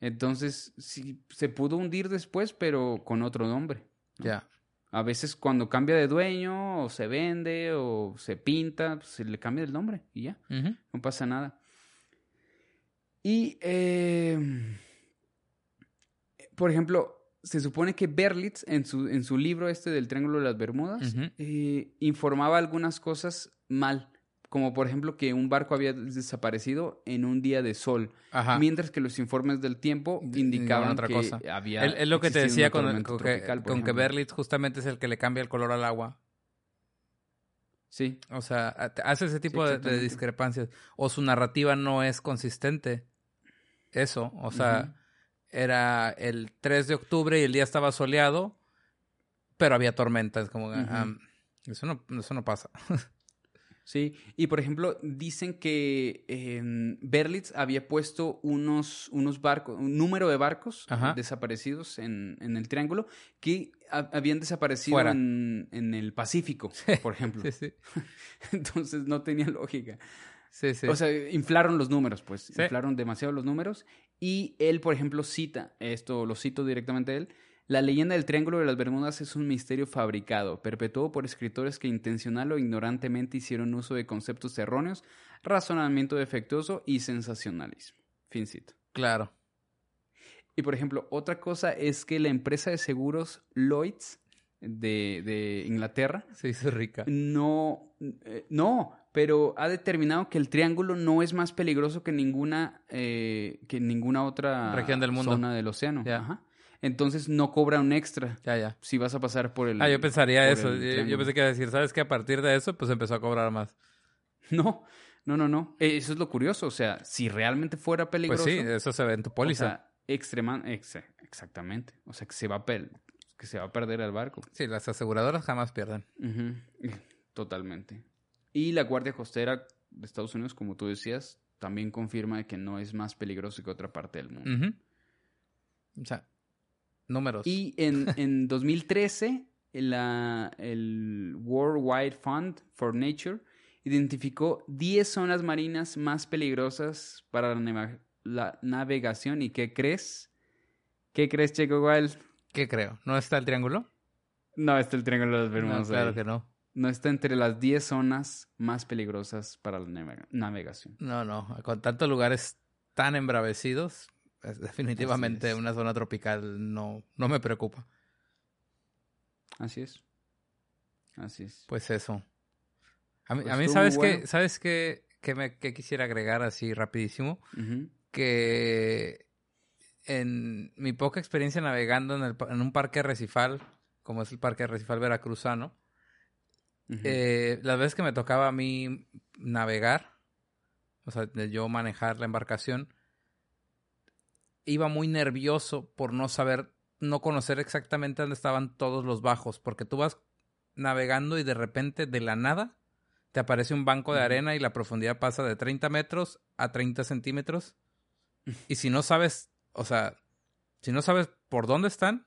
Entonces, sí, se pudo hundir después, pero con otro nombre. ¿no? ya. A veces cuando cambia de dueño o se vende o se pinta, pues, se le cambia el nombre y ya, no pasa nada. Y, eh, por ejemplo, se supone que Berlitz en su, en su libro este del Triángulo de las Bermudas eh, informaba algunas cosas mal, como por ejemplo que un barco había desaparecido en un día de sol, Ajá. mientras que los informes del tiempo indicaban otra que cosa. había Es lo que te decía con, con que, tropical, por con que ejemplo. Berlitz justamente es el que le cambia el color al agua. Sí, O sea, ha- hace ese tipo de- discrepancias. O su narrativa no es consistente. Eso, o sea, era el 3 de octubre y el día estaba soleado, pero había tormenta. Es como, ah, eso, no, eso no pasa. [laughs] Sí, y por ejemplo, dicen que em, Berlitz había puesto unos, unos barcos, un número de barcos Ajá. desaparecidos en, en el triángulo que ha- habían desaparecido en, en el Pacífico, por ejemplo. sí, sí. [laughs] Entonces no tenía lógica. Sí, sí. O sea, inflaron los números, pues. Sí. Inflaron demasiado los números. Y él, por ejemplo, cita, esto lo cito directamente de él, la leyenda del Triángulo de las Bermudas es un misterio fabricado, perpetuado por escritores que intencional o ignorantemente hicieron uso de conceptos erróneos, razonamiento defectuoso y sensacionalismo. Fin cito. claro. Y por ejemplo, otra cosa es que la empresa de seguros Lloyds de, de Inglaterra Se hizo rica. no, eh, no, pero ha determinado que el triángulo no es más peligroso que ninguna, eh, que ninguna otra Región del mundo. zona del océano. Ajá. Entonces no cobra un extra Ya, ya. si vas a pasar por el. Ah, yo pensaría eso. Yo- pensé que iba a decir, ¿sabes qué? A partir de eso, pues empezó a cobrar más. No, no, no, no. Eh, Eso es lo curioso. O sea, si realmente fuera Pues peligroso. sí, eso se ve en tu póliza. O sea, exactamente. O sea, que se va a que se va a perder el barco. sí, las aseguradoras jamás pierden. Totalmente. Y la Guardia Costera de Estados Unidos, como tú decías, también confirma que no es más peligroso que otra parte del mundo. O sea, números. Y en, [laughs] en 2013, la- el World Wide Fund for Nature identificó 10 zonas marinas más peligrosas para la, navegación. ¿Y qué crees? ¿Qué crees, Checo Wild? ¿Qué creo? ¿No está el triángulo? No está el Triángulo de las No, Bermudas. claro ahí. que no. No está entre las 10 zonas más peligrosas para la navega- navegación. No, no. Con tantos lugares tan embravecidos, es definitivamente una zona tropical no, no me preocupa. Así es. Así es. Pues eso. A mí, Pues a mí estuvo ¿sabes qué? bueno. ¿Sabes qué, qué me qué quisiera agregar así rapidísimo? Que en mi poca experiencia navegando en, el en un parque arrecifal, como es el parque arrecifal veracruzano, Eh, las veces que me tocaba a mí navegar, o sea, yo manejar la embarcación, iba muy nervioso por no saber, no conocer exactamente dónde estaban todos los bajos, porque tú vas navegando y de repente, de la nada, te aparece un banco de arena y la profundidad pasa de 30 metros a 30 centímetros. Y si no sabes, o sea, si no sabes por dónde están,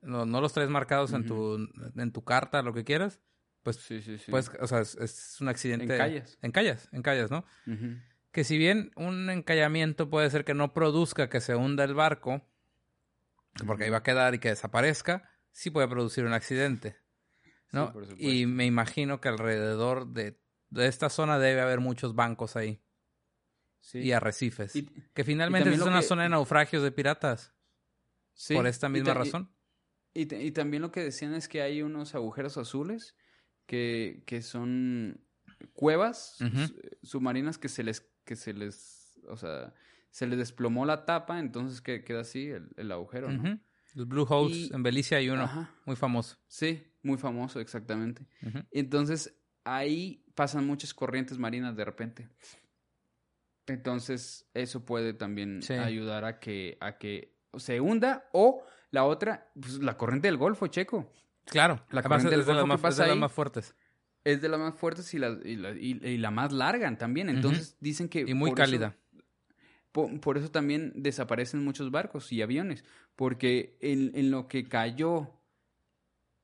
no, no los traes marcados en, tu, en tu carta, lo que quieras, pues sí, sí, sí. pues, o sea, es, es un accidente. En calles. En calles, en calles, ¿no? Que si bien un encallamiento puede ser que no produzca que se hunda el barco, porque ahí va a quedar y que desaparezca, sí puede producir un accidente, ¿no? Sí, y me imagino que alrededor de, de esta zona debe haber muchos bancos ahí Sí. y arrecifes. Y- que finalmente es una que- zona de naufragios de piratas, sí, por esta misma y- razón. Y, y también lo que decían es que hay unos agujeros azules que, que son cuevas submarinas que se les, que se les, o sea, se les desplomó la tapa, entonces que queda así el, el agujero, ¿no? Los Blue Holes, Y- en Belice hay uno, Ajá. muy famoso. Sí, muy famoso, exactamente. Entonces, ahí pasan muchas corrientes marinas de repente. Entonces, eso puede también Sí. ayudar a que, a que se hunda. O la otra, pues la corriente del Golfo, Checo. Claro, La corriente es de las más, que pasa es de las ahí. más fuertes. Es de las más fuertes y la, y la, y- y la más larga también. Entonces, dicen que... Y muy eso- cálida. por, por eso también desaparecen muchos barcos y aviones. Porque en, en lo que cayó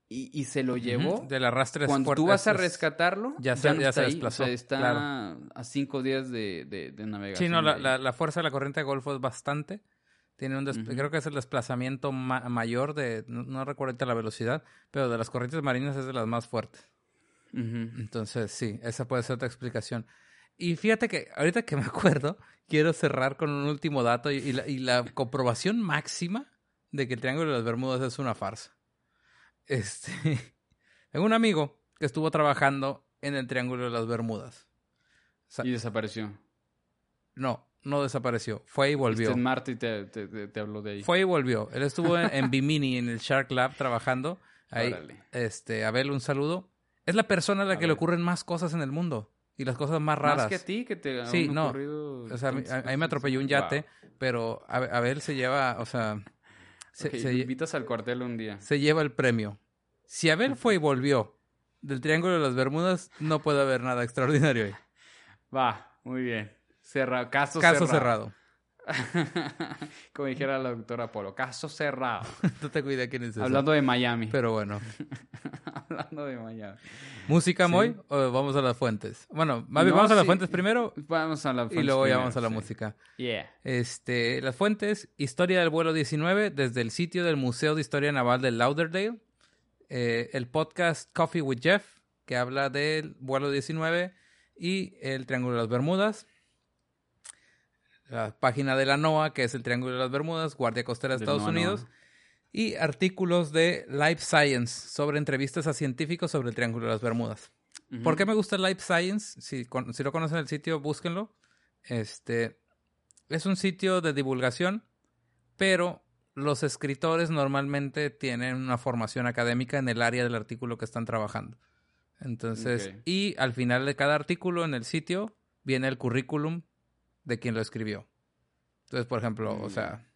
y, y se lo llevó... Ujú. Del arrastre Cuando tú vas a es- rescatarlo, ya ya, se- no ya está se desplazó, O sea, está claro. a cinco días de, de, de navegación. Sí, no, la, la, la fuerza de la corriente de Golfo es bastante. Tiene un des- Ujú. creo que es el desplazamiento ma- mayor de, no, no recuerdo ahorita la velocidad, pero de las corrientes marinas es de las más fuertes. Ujú. Entonces, sí, esa puede ser otra explicación. Y fíjate que ahorita que me acuerdo, quiero cerrar con un último dato y, y la, y la comprobación máxima de que el Triángulo de las Bermudas es una farsa. Este, [laughs] tengo un amigo que estuvo trabajando en el Triángulo de las Bermudas. Y desapareció. No, no desapareció. Fue y volvió. Este Marty te, te, te, habló de ahí. Fue y volvió. Él estuvo en, en Bimini, en el Shark Lab, trabajando. Ahí, Órale. este, Abel, un saludo. Es la persona a la A que le ver. ocurren más cosas en el mundo. Y las cosas más raras. Más que a ti, que te Sí, han no. ocurrido O sea, a a- mí me atropelló un Wow. yate, pero a- Abel se lleva, o sea, se, Ok, se invitas al cuartel un día. se lleva el premio. Si Abel fue y volvió del Triángulo de las Bermudas, no puede haber nada extraordinario ahí. Va, muy bien. Cerrado. Caso, Caso cerrado. cerrado. [laughs] Como dijera la doctora Polo, caso cerrado. [laughs] No te cuida quién es eso. Hablando de Miami. Pero bueno. [laughs] Hablando de Miami. ¿Música, Sí. Moy? ¿O vamos a las fuentes? Bueno, más bien, No, vamos a las fuentes primero Vamos a la y luego ya vamos a la sí. música. Yeah. Este, las fuentes, historia del vuelo 19 desde el sitio del Museo de Historia Naval de Lauderdale, eh, el podcast Coffee with Jeff, que habla del vuelo 19 y el Triángulo de las Bermudas, la página de la NOAA, que es el Triángulo de las Bermudas, Guardia Costera de Estados Unidos, y artículos de Life Science sobre entrevistas a científicos sobre el Triángulo de las Bermudas. ¿Por qué me gusta Life Science? Si, con- si no conocen el sitio, búsquenlo. Este es un sitio de divulgación, pero los escritores normalmente tienen una formación académica en el área del artículo que están trabajando. Entonces, y al final de cada artículo en el sitio viene el currículum de quien lo escribió. Entonces, por ejemplo, o Mm. sea,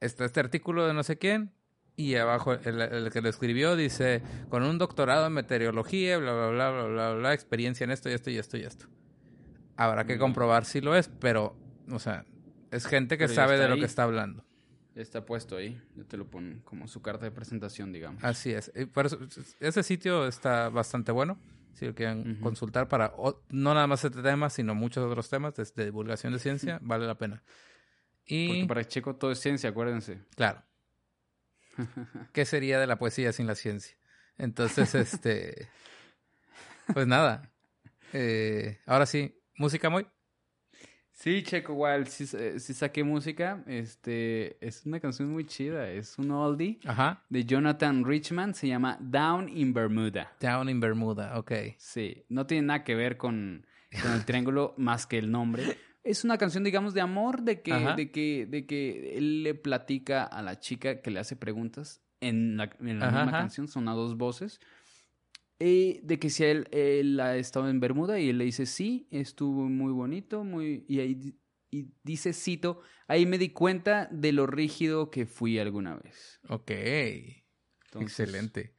está este artículo de no sé quién y abajo el, el que lo escribió dice con un doctorado en meteorología, bla, bla, bla, bla, bla, bla, experiencia en esto y esto y esto y esto. Habrá que Mm. comprobar si lo es, pero, o sea, es gente que Pero sabe de lo que está hablando. Está puesto ahí. Ya te lo ponen como su carta de presentación, digamos. Así es. Por eso, ese sitio está bastante bueno. Si lo quieren Ujú. consultar para o- no nada más este tema, sino muchos otros temas de, de divulgación de ciencia, vale la pena. Y Porque para Checo todo es ciencia, acuérdense. claro, [laughs] ¿qué sería de la poesía sin la ciencia? Entonces, este, pues nada. [laughs] Eh, ahora sí, música muy. Sí, Checo Wild, sí, eh, sí saqué música. Este, es una canción muy chida. Es un oldie Ajá. de Jonathan Richman. Se llama Down in Bermuda. Down in Bermuda, ok. Sí, no tiene nada que ver con, con el [laughs] triángulo más que el nombre. Es una canción, digamos, de amor, de que, Ajá. de que, de que él le platica a la chica que le hace preguntas en la, en la Ajá, misma canción, son a dos voces. Eh, de que si él, él ha estado en Bermuda y él le dice sí, estuvo muy bonito, muy y ahí y dice cito, ahí me di cuenta de lo rígido que fui alguna vez. Ok. Entonces, Excelente.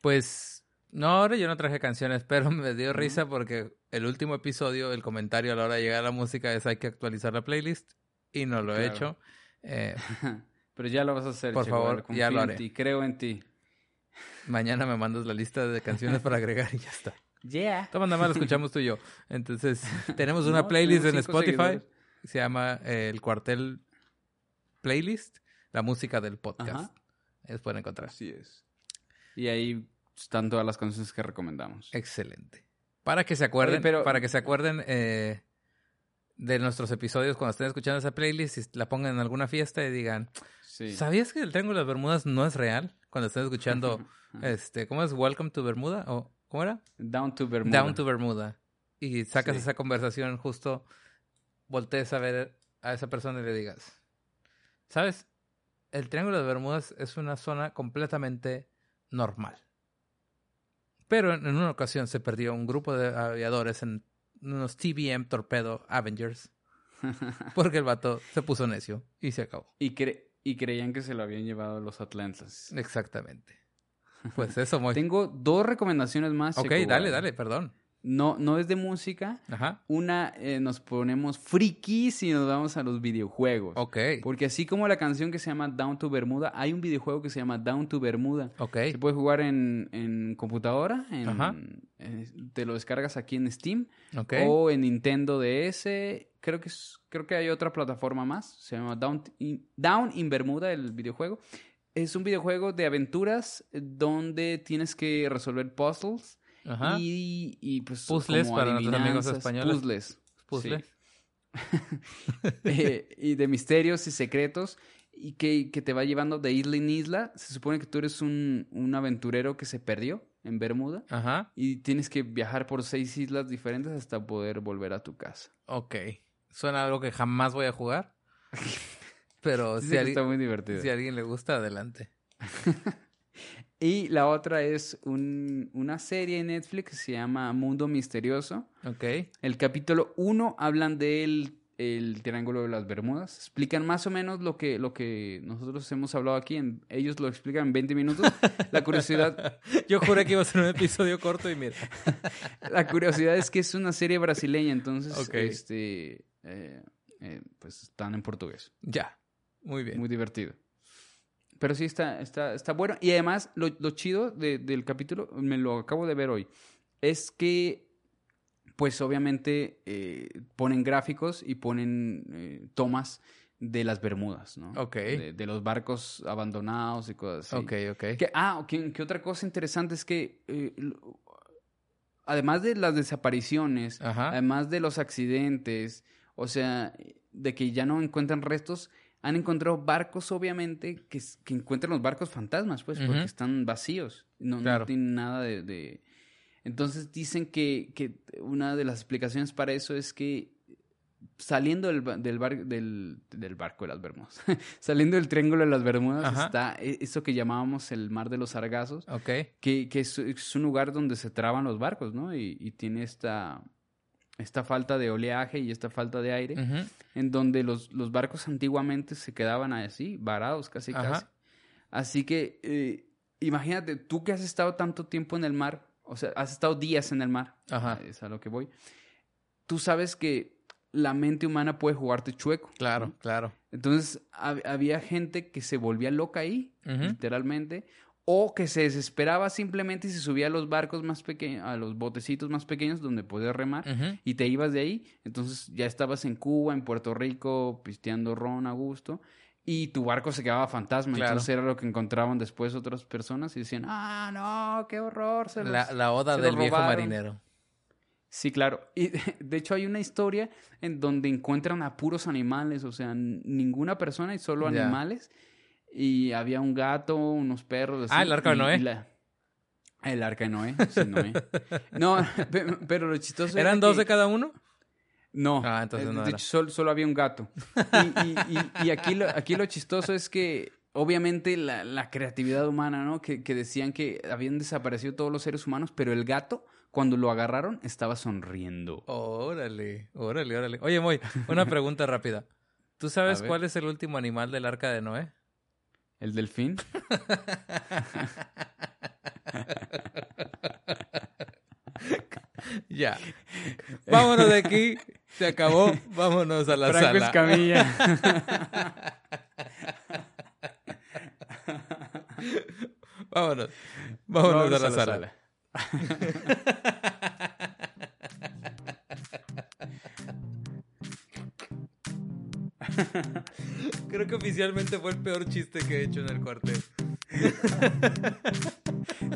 Pues, no, ahora yo no traje canciones, pero [laughs] me dio risa porque el último episodio, el comentario a la hora de llegar a la música es hay que actualizar la playlist y no lo he hecho. Eh, [laughs] Pero ya lo vas a hacer. Por favor, ya lo en haré. ti, creo en ti. Mañana me mandas la lista de canciones para agregar y ya está. Yeah. Toma, nada más lo escuchamos tú y yo. Entonces, [laughs] tenemos una No, playlist en Spotify. seguidores. Se llama eh, El Cuartel Playlist, la música del podcast. Ajá. Ellos pueden encontrar. Así es. Y ahí están todas las canciones que recomendamos. Excelente. Para que se acuerden, Oye, pero- para que se acuerden eh, de nuestros episodios cuando estén escuchando esa playlist y la pongan en alguna fiesta y digan, Sí. ¿sabías que el Triángulo de las Bermudas no es real? Cuando estén escuchando, [laughs] este, ¿cómo es? Welcome to Bermuda o ¿cómo era? Down to Bermuda. Down to Bermuda. Y sacas Sí. esa conversación justo, voltees a ver a esa persona y le digas, ¿sabes? El Triángulo de Bermudas es una zona completamente normal. Pero en en una ocasión se perdió un grupo de aviadores en unos TBM Torpedo Avengers [laughs] porque el vato se puso necio y se acabó. y, cre- y creían que se lo habían llevado los Atlantas. Exactamente. Pues eso, muy... Tengo dos recomendaciones más. Ok, Checo dale, dale, perdón. no, no es de música. Ajá. Una eh, nos ponemos frikis y nos vamos a los videojuegos. Ok. Porque así como la canción que se llama Down to Bermuda, hay un videojuego que se llama Down to Bermuda. Ok. Se puede jugar en, en computadora, en- Ajá. eh, te lo descargas aquí en Steam Ok. o en Nintendo DS. Creo que, es- creo que hay otra plataforma más, se llama Down in, Down in Bermuda, el videojuego. Es un videojuego de aventuras eh, donde tienes que resolver puzzles Ajá. y, y, pues Puzzles como para nuestros amigos españoles. Puzzles. Puzzle. sí. [laughs] Eh, y de misterios y secretos y que, que te va llevando de isla en isla. Se supone que tú eres un, un aventurero que se perdió en Bermuda Ajá. y tienes que viajar por seis islas diferentes hasta poder volver a tu casa. Ok. Suena algo que jamás voy a jugar. [laughs] Pero Dice si, alguien- está muy divertido. si a alguien le gusta, adelante. [laughs] Y la otra es un- una serie en Netflix que se llama Mundo Misterioso. Ok. El capítulo 1 hablan del el Triángulo de las Bermudas. Explican más o menos lo que, lo que nosotros hemos hablado aquí. En, ellos lo explican en 20 minutos. La curiosidad, [laughs] Yo juré que iba a ser un episodio corto y mira. [laughs] la curiosidad es que es una serie brasileña, entonces este, eh, eh, pues están en portugués. Ya. Muy bien. Muy divertido. Pero sí está, está, está bueno. Y además, lo, lo chido de- del capítulo, me lo acabo de ver hoy, es que, pues obviamente, eh, ponen gráficos y ponen eh, tomas de las Bermudas, ¿no? Ok. De, de los barcos abandonados y cosas así. Ok, ok. Que- ah, que, que otra cosa interesante es que, eh, además de las desapariciones, Ajá. además de los accidentes, o sea, de que ya no encuentran restos, han encontrado barcos, obviamente, que, que encuentran los barcos fantasmas, pues, porque están vacíos, no, no tienen nada de... de- Entonces dicen que, que una de las explicaciones para eso es que saliendo del, del, bar- del, del barco de las Bermudas, [laughs] saliendo del Triángulo de las Bermudas Ajá. está e- eso que llamábamos el Mar de los Sargazos, Ok. que, que es, es un lugar donde se traban los barcos, ¿no? Y, y tiene esta, esta falta de oleaje y esta falta de aire, en donde los, los barcos antiguamente se quedaban así, varados casi Ajá. casi. Así que eh, imagínate, tú que has estado tanto tiempo en el mar, o sea, has estado días en el mar, Ajá. es a lo que voy, tú sabes que la mente humana puede jugarte chueco. Claro, claro. Entonces hab- había gente que se volvía loca ahí, literalmente, o que se desesperaba simplemente y se subía a los barcos más pequeños, a los botecitos más pequeños donde podías remar y te ibas de ahí. Entonces ya estabas en Cuba, en Puerto Rico, pisteando ron a gusto. Y tu barco se quedaba fantasma. Claro. Entonces era lo que encontraban después otras personas y decían, ah, no, qué horror. Se los- La, la oda se del viejo robaron". marinero. Sí, claro. Y [laughs] de hecho hay una historia en donde encuentran a puros animales, o sea, ninguna persona y solo animales. Y había un gato, unos perros. Ah, el arca de Noé. la- El arca de Noé, sí, Noé. No, [laughs] pe- pero lo chistoso era ¿Eran dos que- de cada uno? No, Ah, entonces eh, no de hecho solo, solo había un gato. Y, y- y- y aquí, lo, aquí lo chistoso es que obviamente la, la creatividad humana, ¿no? Que, que decían que habían desaparecido todos los seres humanos, pero el gato, cuando lo agarraron, estaba sonriendo. Órale, órale, órale. Oye, Moy, una pregunta [laughs] rápida. ¿Tú sabes cuál es el último animal del arca de Noé? ¿El delfín? [laughs] Ya. Vámonos de aquí. Se acabó. Vámonos a la Franco sala. Escamilla. [laughs] Vámonos. Vámonos, Vámonos a la sala. [laughs] [laughs] Creo que oficialmente fue el peor chiste que he hecho en el cuartel.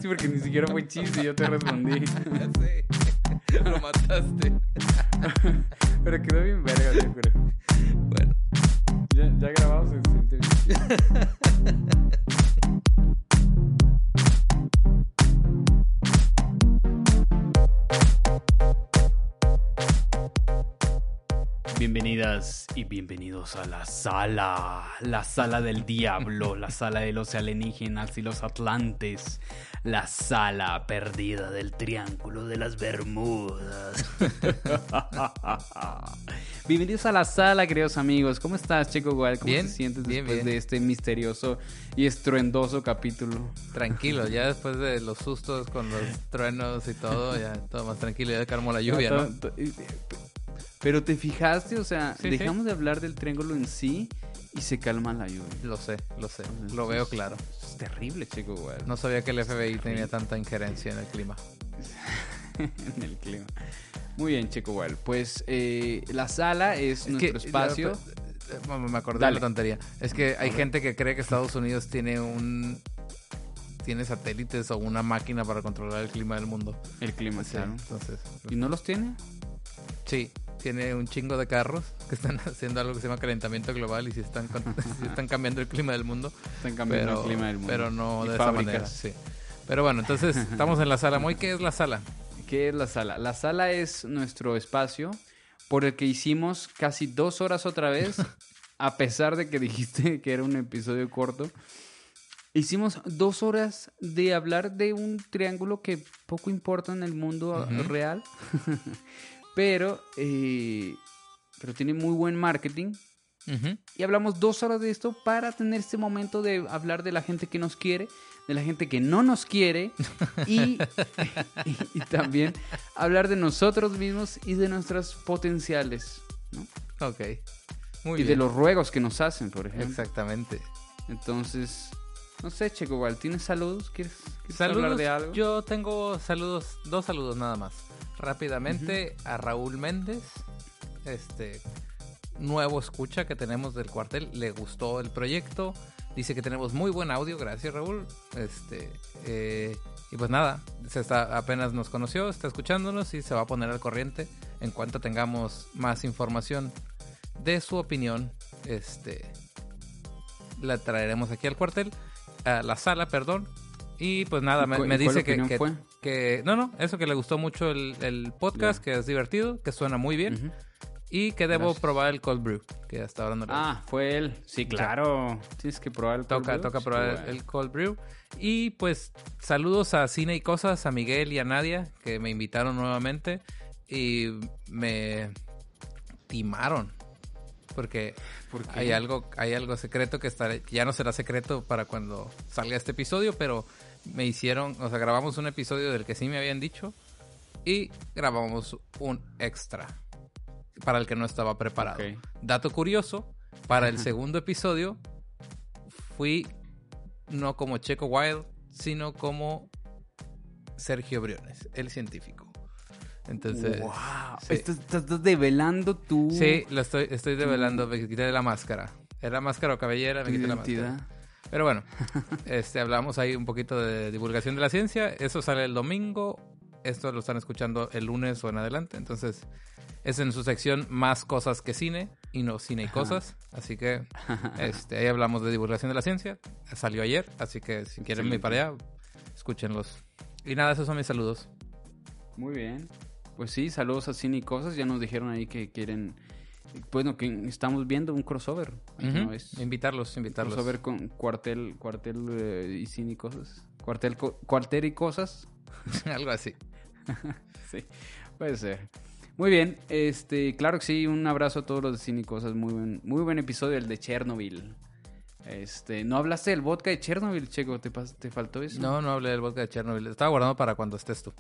Sí, porque ni siquiera fue chiste, yo te respondí. [laughs] Ya sé. Lo mataste. [laughs] Pero quedó bien verga, yo creo. Bueno. Ya, ya siente bien. Bienvenidas y bienvenidos a la sala, la sala del diablo, [laughs] la sala de los alienígenas y los atlantes, la sala perdida del triángulo de las Bermudas. [laughs] bienvenidos a la sala, queridos amigos. ¿Cómo estás, Chico Gual? ¿Cómo Bien, te sientes bien, después bien. de este misterioso y estruendoso capítulo? Tranquilo, ya [laughs] después de los sustos con los truenos y todo, ya todo más tranquilo, ya calmó la lluvia, ¿no? Pero te fijaste, o sea, Sí, dejamos de hablar del triángulo en sí y se calma la lluvia. Lo sé, lo sé, Entonces, lo veo claro. Es terrible, chico, güey. No sabía que el FBI tenía tanta injerencia en el clima. [laughs] en el clima. Muy bien, Checo Wild. Pues eh, la sala es, Es nuestro que, espacio. eh, eh, Me acordé Dale. de la tontería. Es que hay gente que cree que Estados Unidos tiene un... Tiene satélites o una máquina para controlar el clima del mundo. El clima, Sí, claro. entonces... ¿Y no los tiene? Sí, tiene un chingo de carros que están [laughs] haciendo algo que se llama calentamiento global y si están, con- [laughs] sí están cambiando el clima del mundo. Están cambiando pero, el clima del mundo. Pero no Y de fábricas. esa manera. Sí. Pero bueno, entonces [laughs] estamos en la sala. Muy, ¿qué es la sala? ¿Qué es la sala? La sala es nuestro espacio por el que hicimos casi dos horas otra vez, a pesar de que dijiste que era un episodio corto. Hicimos dos horas de hablar de un triángulo que poco importa en el mundo Ujú. real, pero, eh, pero tiene muy buen marketing. Y hablamos dos horas de esto para tener este momento de hablar de la gente que nos quiere, de la gente que no nos quiere y, [laughs] [laughs] y- y también hablar de nosotros mismos y de nuestras potenciales. ¿no? Ok. Muy y bien. de los ruegos que nos hacen, por ejemplo. Exactamente. Entonces, no sé, Checo, ¿tienes saludos? ¿Quieres, quieres Saludos. hablar de algo? Yo tengo saludos, dos saludos nada más. Rápidamente a Raúl Méndez, este nuevo escucha que tenemos del cuartel, le gustó el proyecto, dice que tenemos muy buen audio, gracias Raúl. Este eh, y pues nada, se está apenas nos conoció, está escuchándonos y se va a poner al corriente en cuanto tengamos más información de su opinión. Este la traeremos aquí al cuartel, a la sala, perdón. Y pues nada, me, ¿Y cu- me y cuál dice que, opinión que- fue? Que- No, no, eso que le gustó mucho el, el podcast, que es divertido, que suena muy bien. Y que debo Gracias. probar el cold brew, que hasta ahora no lo he Ah, fue él. Sí, claro. Tienes que probar el hecho. Toca, cold brew. toca probar bueno. el, cold brew. Y pues saludos a Cine y Cosas, a Miguel y a Nadia, que me invitaron nuevamente y me timaron. Porque hay algo, hay algo secreto que estaré, ya no será secreto para cuando salga este episodio, pero me hicieron, o sea, grabamos un episodio del que sí me habían dicho y grabamos un extra para el que no estaba preparado. Ok. Dato curioso, para el segundo episodio fui no como Checo Wild, sino como Sergio Briones, el científico. Entonces, Wow. sí. Estás, estás develando tu, Sí, lo estoy, estoy develando, me quité la máscara. Era máscara o cabellera, me quité la máscara. Pero bueno, este, hablamos ahí un poquito de divulgación de la ciencia. Eso sale el domingo. Esto lo están escuchando el lunes o en adelante. Entonces, es en su sección más cosas que cine y no cine y cosas. Así que [laughs] este, ahí hablamos de divulgación de la ciencia. Salió ayer, así que si quieren ir para allá, escúchenlos. Y nada, esos son mis saludos. Muy bien. Pues sí, saludos a Cine y Cosas. Ya nos dijeron ahí que quieren. Bueno, que estamos viendo un crossover. ¿no? Es Invitarlos, invitarlos. crossover con Cuartel, Cuartel eh, y Cine y Cosas. Cuartel, Cuartel y Cosas. [laughs] Algo así. [laughs] Sí, puede ser. Muy bien, este, claro que sí, un abrazo a todos los de Cine y Cosas, muy buen, muy buen episodio el de Chernobyl. Este, no hablaste del vodka de Chernobyl, Checo, ¿te, te faltó eso? No, no hablé del vodka de Chernobyl. Estaba guardando para cuando estés tú.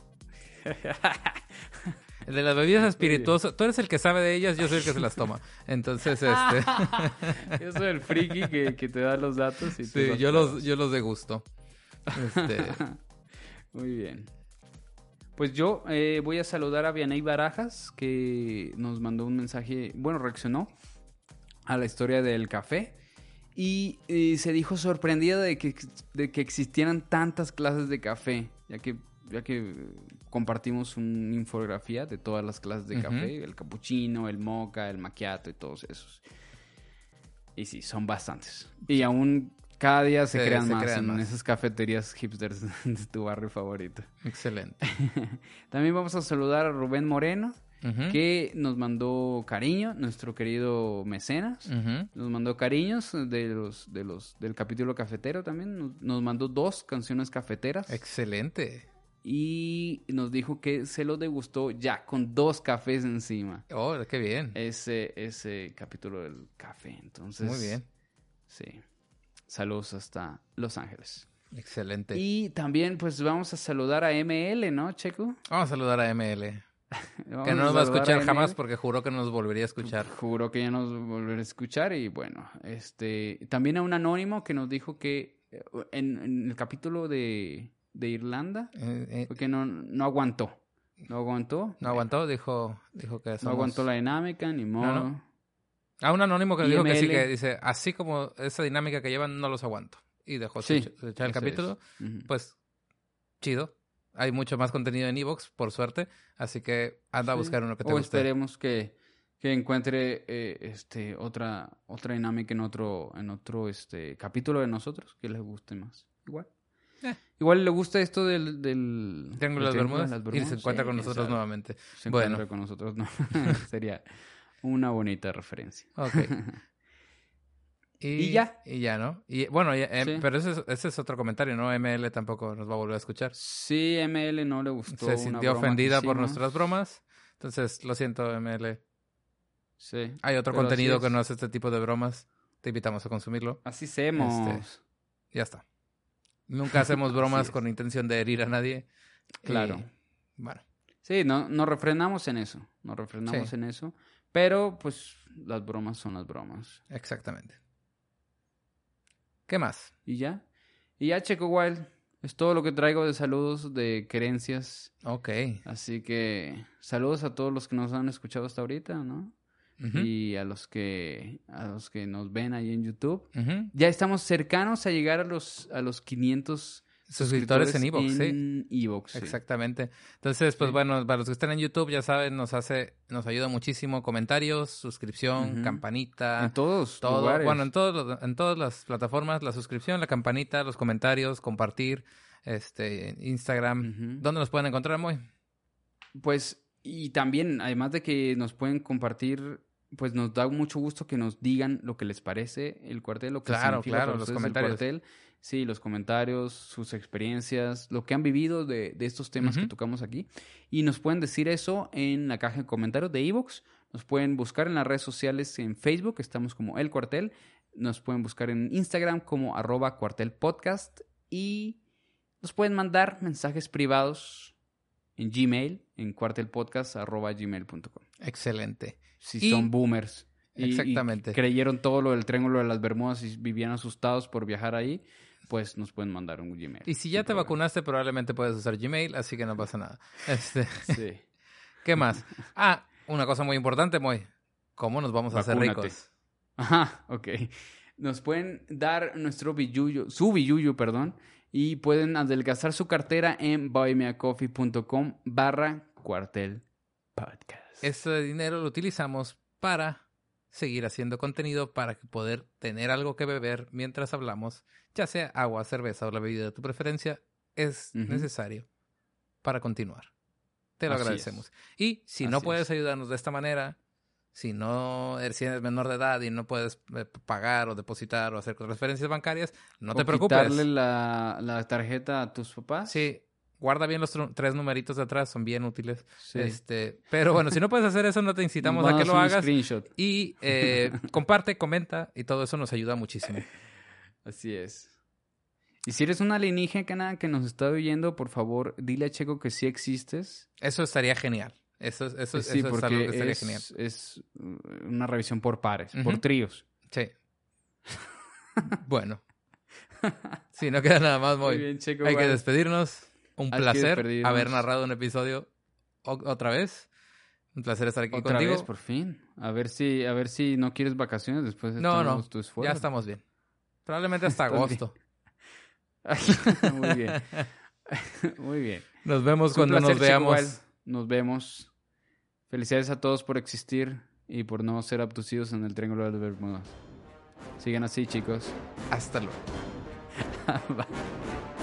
[laughs] De las bebidas espirituosas, tú eres el que sabe de ellas, yo soy el que se las toma. Entonces, este, [laughs] Yo soy el friki que, que te da los datos y sí, yo los, yo los degusto. Este, [laughs] Muy bien. Pues yo eh, voy a saludar a Vianey Barajas, que nos mandó un mensaje, bueno, reaccionó a la historia del café y se dijo sorprendida de que, de que existieran tantas clases de café, ya que, ya que compartimos una infografía de todas las clases de café, el cappuccino, el mocha, el macchiato y todos esos. Y sí, son bastantes. Y aún cada día se Se- crean se más crean en más. esas cafeterías hipsters [laughs] de tu barrio favorito. excelente. [laughs] También vamos a saludar a Rubén Moreno, Ujú, que nos mandó cariño, nuestro querido mecenas. Nos mandó cariños de los, de los, del capítulo cafetero también. Nos, nos mandó dos canciones cafeteras. Excelente. Y nos dijo que se lo degustó ya con dos cafés encima. Oh, qué bien. Ese, ese capítulo del café. Entonces. Muy bien. Sí. Saludos hasta Los Ángeles. Excelente. Y también, pues vamos a saludar a ML, ¿no, Checo? Vamos a saludar a ML. [laughs] Que no nos va a escuchar jamás porque juró que nos volvería a escuchar. Juro que ya nos volverá a escuchar y bueno, este también a un anónimo que nos dijo que eh, en, en el capítulo de, de Irlanda Eh, eh, fue que no, no aguantó, no aguantó, no aguantó, dijo, dijo que no aguantó la dinámica ni modo. no. A un anónimo que Y dijo que sí, que dice, así como esa dinámica que llevan, no los aguanto. Y dejó Sí, su- echar el capítulo. Pues, chido. Hay mucho más contenido en Evox, por suerte. Así que anda a buscar uno que te o guste. esperemos que, que encuentre eh, este otra otra dinámica en otro en otro este capítulo de nosotros que les guste más. Igual. Eh. Igual le gusta esto del del Triángulo de las Bermudas. Y se encuentra Sí, con nosotros sabe. nuevamente. Se Bueno. encuentra con nosotros, no. [laughs] Sería una bonita referencia. Ok. [laughs] Y, Y ya. Y ya, ¿no? Y bueno, ya, Sí. pero ese es, ese es otro comentario, ¿no? ML tampoco nos va a volver a escuchar. Sí, ML no le gustó. Se sintió que ofendida por nuestras bromas. Entonces, lo siento, ML. Sí. Hay otro contenido que es. no hace este tipo de bromas. Te invitamos a consumirlo. Así hacemos. Este, Ya está. Nunca hacemos bromas con intención de herir a nadie. Claro. Y, bueno, Sí, no, nos refrenamos en eso. Nos refrenamos Sí. en eso. Pero, pues, las bromas son las bromas. exactamente. ¿Qué más? Y ya. Y ya, Checo Wild. Es todo lo que traigo de saludos, de creencias. Ok. Así que saludos a todos los que nos han escuchado hasta ahorita, ¿no? Y a los que a los que nos ven ahí en YouTube. Ya estamos cercanos a llegar a los a los 500 Suscriptores en Evox, sí. en Evox, sí. Exactamente. Entonces, pues Sí. bueno, para los que estén en YouTube, ya saben, nos hace, nos ayuda muchísimo comentarios, suscripción, campanita, En todos todo. lugares. Bueno, en todos en todas las plataformas, la suscripción, la campanita, los comentarios, compartir, este, Instagram. ¿Dónde nos pueden encontrar, muy? Pues, y también, además de que nos pueden compartir, pues nos da mucho gusto que nos digan lo que les parece el cuartel, lo que Claro, significa claro, para los ustedes el comentarios. cuartel. Sí, los comentarios, sus experiencias, lo que han vivido de, de estos temas que tocamos aquí. Y nos pueden decir eso en la caja de comentarios de Evox. Nos pueden buscar en las redes sociales en Facebook, estamos como El Cuartel. Nos pueden buscar en Instagram como arroba cuartel podcast. Y nos pueden mandar mensajes privados en Gmail, en cuartelpodcast arroba gmail.com. Excelente. Si Y- son boomers. y- y Exactamente. creyeron todo lo del Triángulo de las Bermudas y vivían asustados por viajar ahí, pues nos pueden mandar un Gmail. Y si ya te problema. vacunaste, probablemente puedes usar Gmail, así que no pasa nada. [laughs] Este, Sí. [laughs] ¿Qué más? Ah, una cosa muy importante, Moy. ¿Cómo nos vamos a hacer ricos? [laughs] Ajá, ok. Nos pueden dar nuestro billuyo, su billuyo, perdón, y pueden adelgazar su cartera en buymeacoffee.com barra cuartel podcast. Este dinero lo utilizamos para seguir haciendo contenido para poder tener algo que beber mientras hablamos, ya sea agua, cerveza o la bebida de tu preferencia, es necesario para continuar. Te lo Así agradecemos. Y si no puedes es. ayudarnos de esta manera, si no eres, si eres menor de edad y no puedes eh, pagar o depositar o hacer transferencias bancarias, no te preocupes. quitarle la, la tarjeta a tus papás. Sí, guarda bien los tres numeritos de atrás, son bien útiles. Sí. Este, pero bueno, si no puedes hacer eso, no te incitamos a que lo hagas. screenshot. Y eh, comparte, comenta y todo eso nos ayuda muchísimo. Así es. Y si eres un alienígena que nos está oyendo, por favor, dile a Checo que sí existes. Eso estaría genial. Eso, es- eso, es- sí, eso es porque algo que estaría es, genial. es una revisión por pares, por tríos. Sí. [laughs] bueno. Sí, no queda nada más, Muy bien, Checo. Hay que despedirnos. Un placer haber narrado un episodio otra vez. Un placer estar aquí Otra contigo. vez, por fin. A ver si, a ver si no quieres vacaciones después de No, no. tu esfuerzo. Ya estamos bien. Probablemente [laughs] hasta agosto. [laughs] Muy bien. [laughs] Muy bien. Nos vemos cuando nos veamos. Nos vemos. Felicidades a todos por existir y por no ser abducidos en el Triángulo de las Bermudas. Sigan así, chicos. Hasta luego. Bye.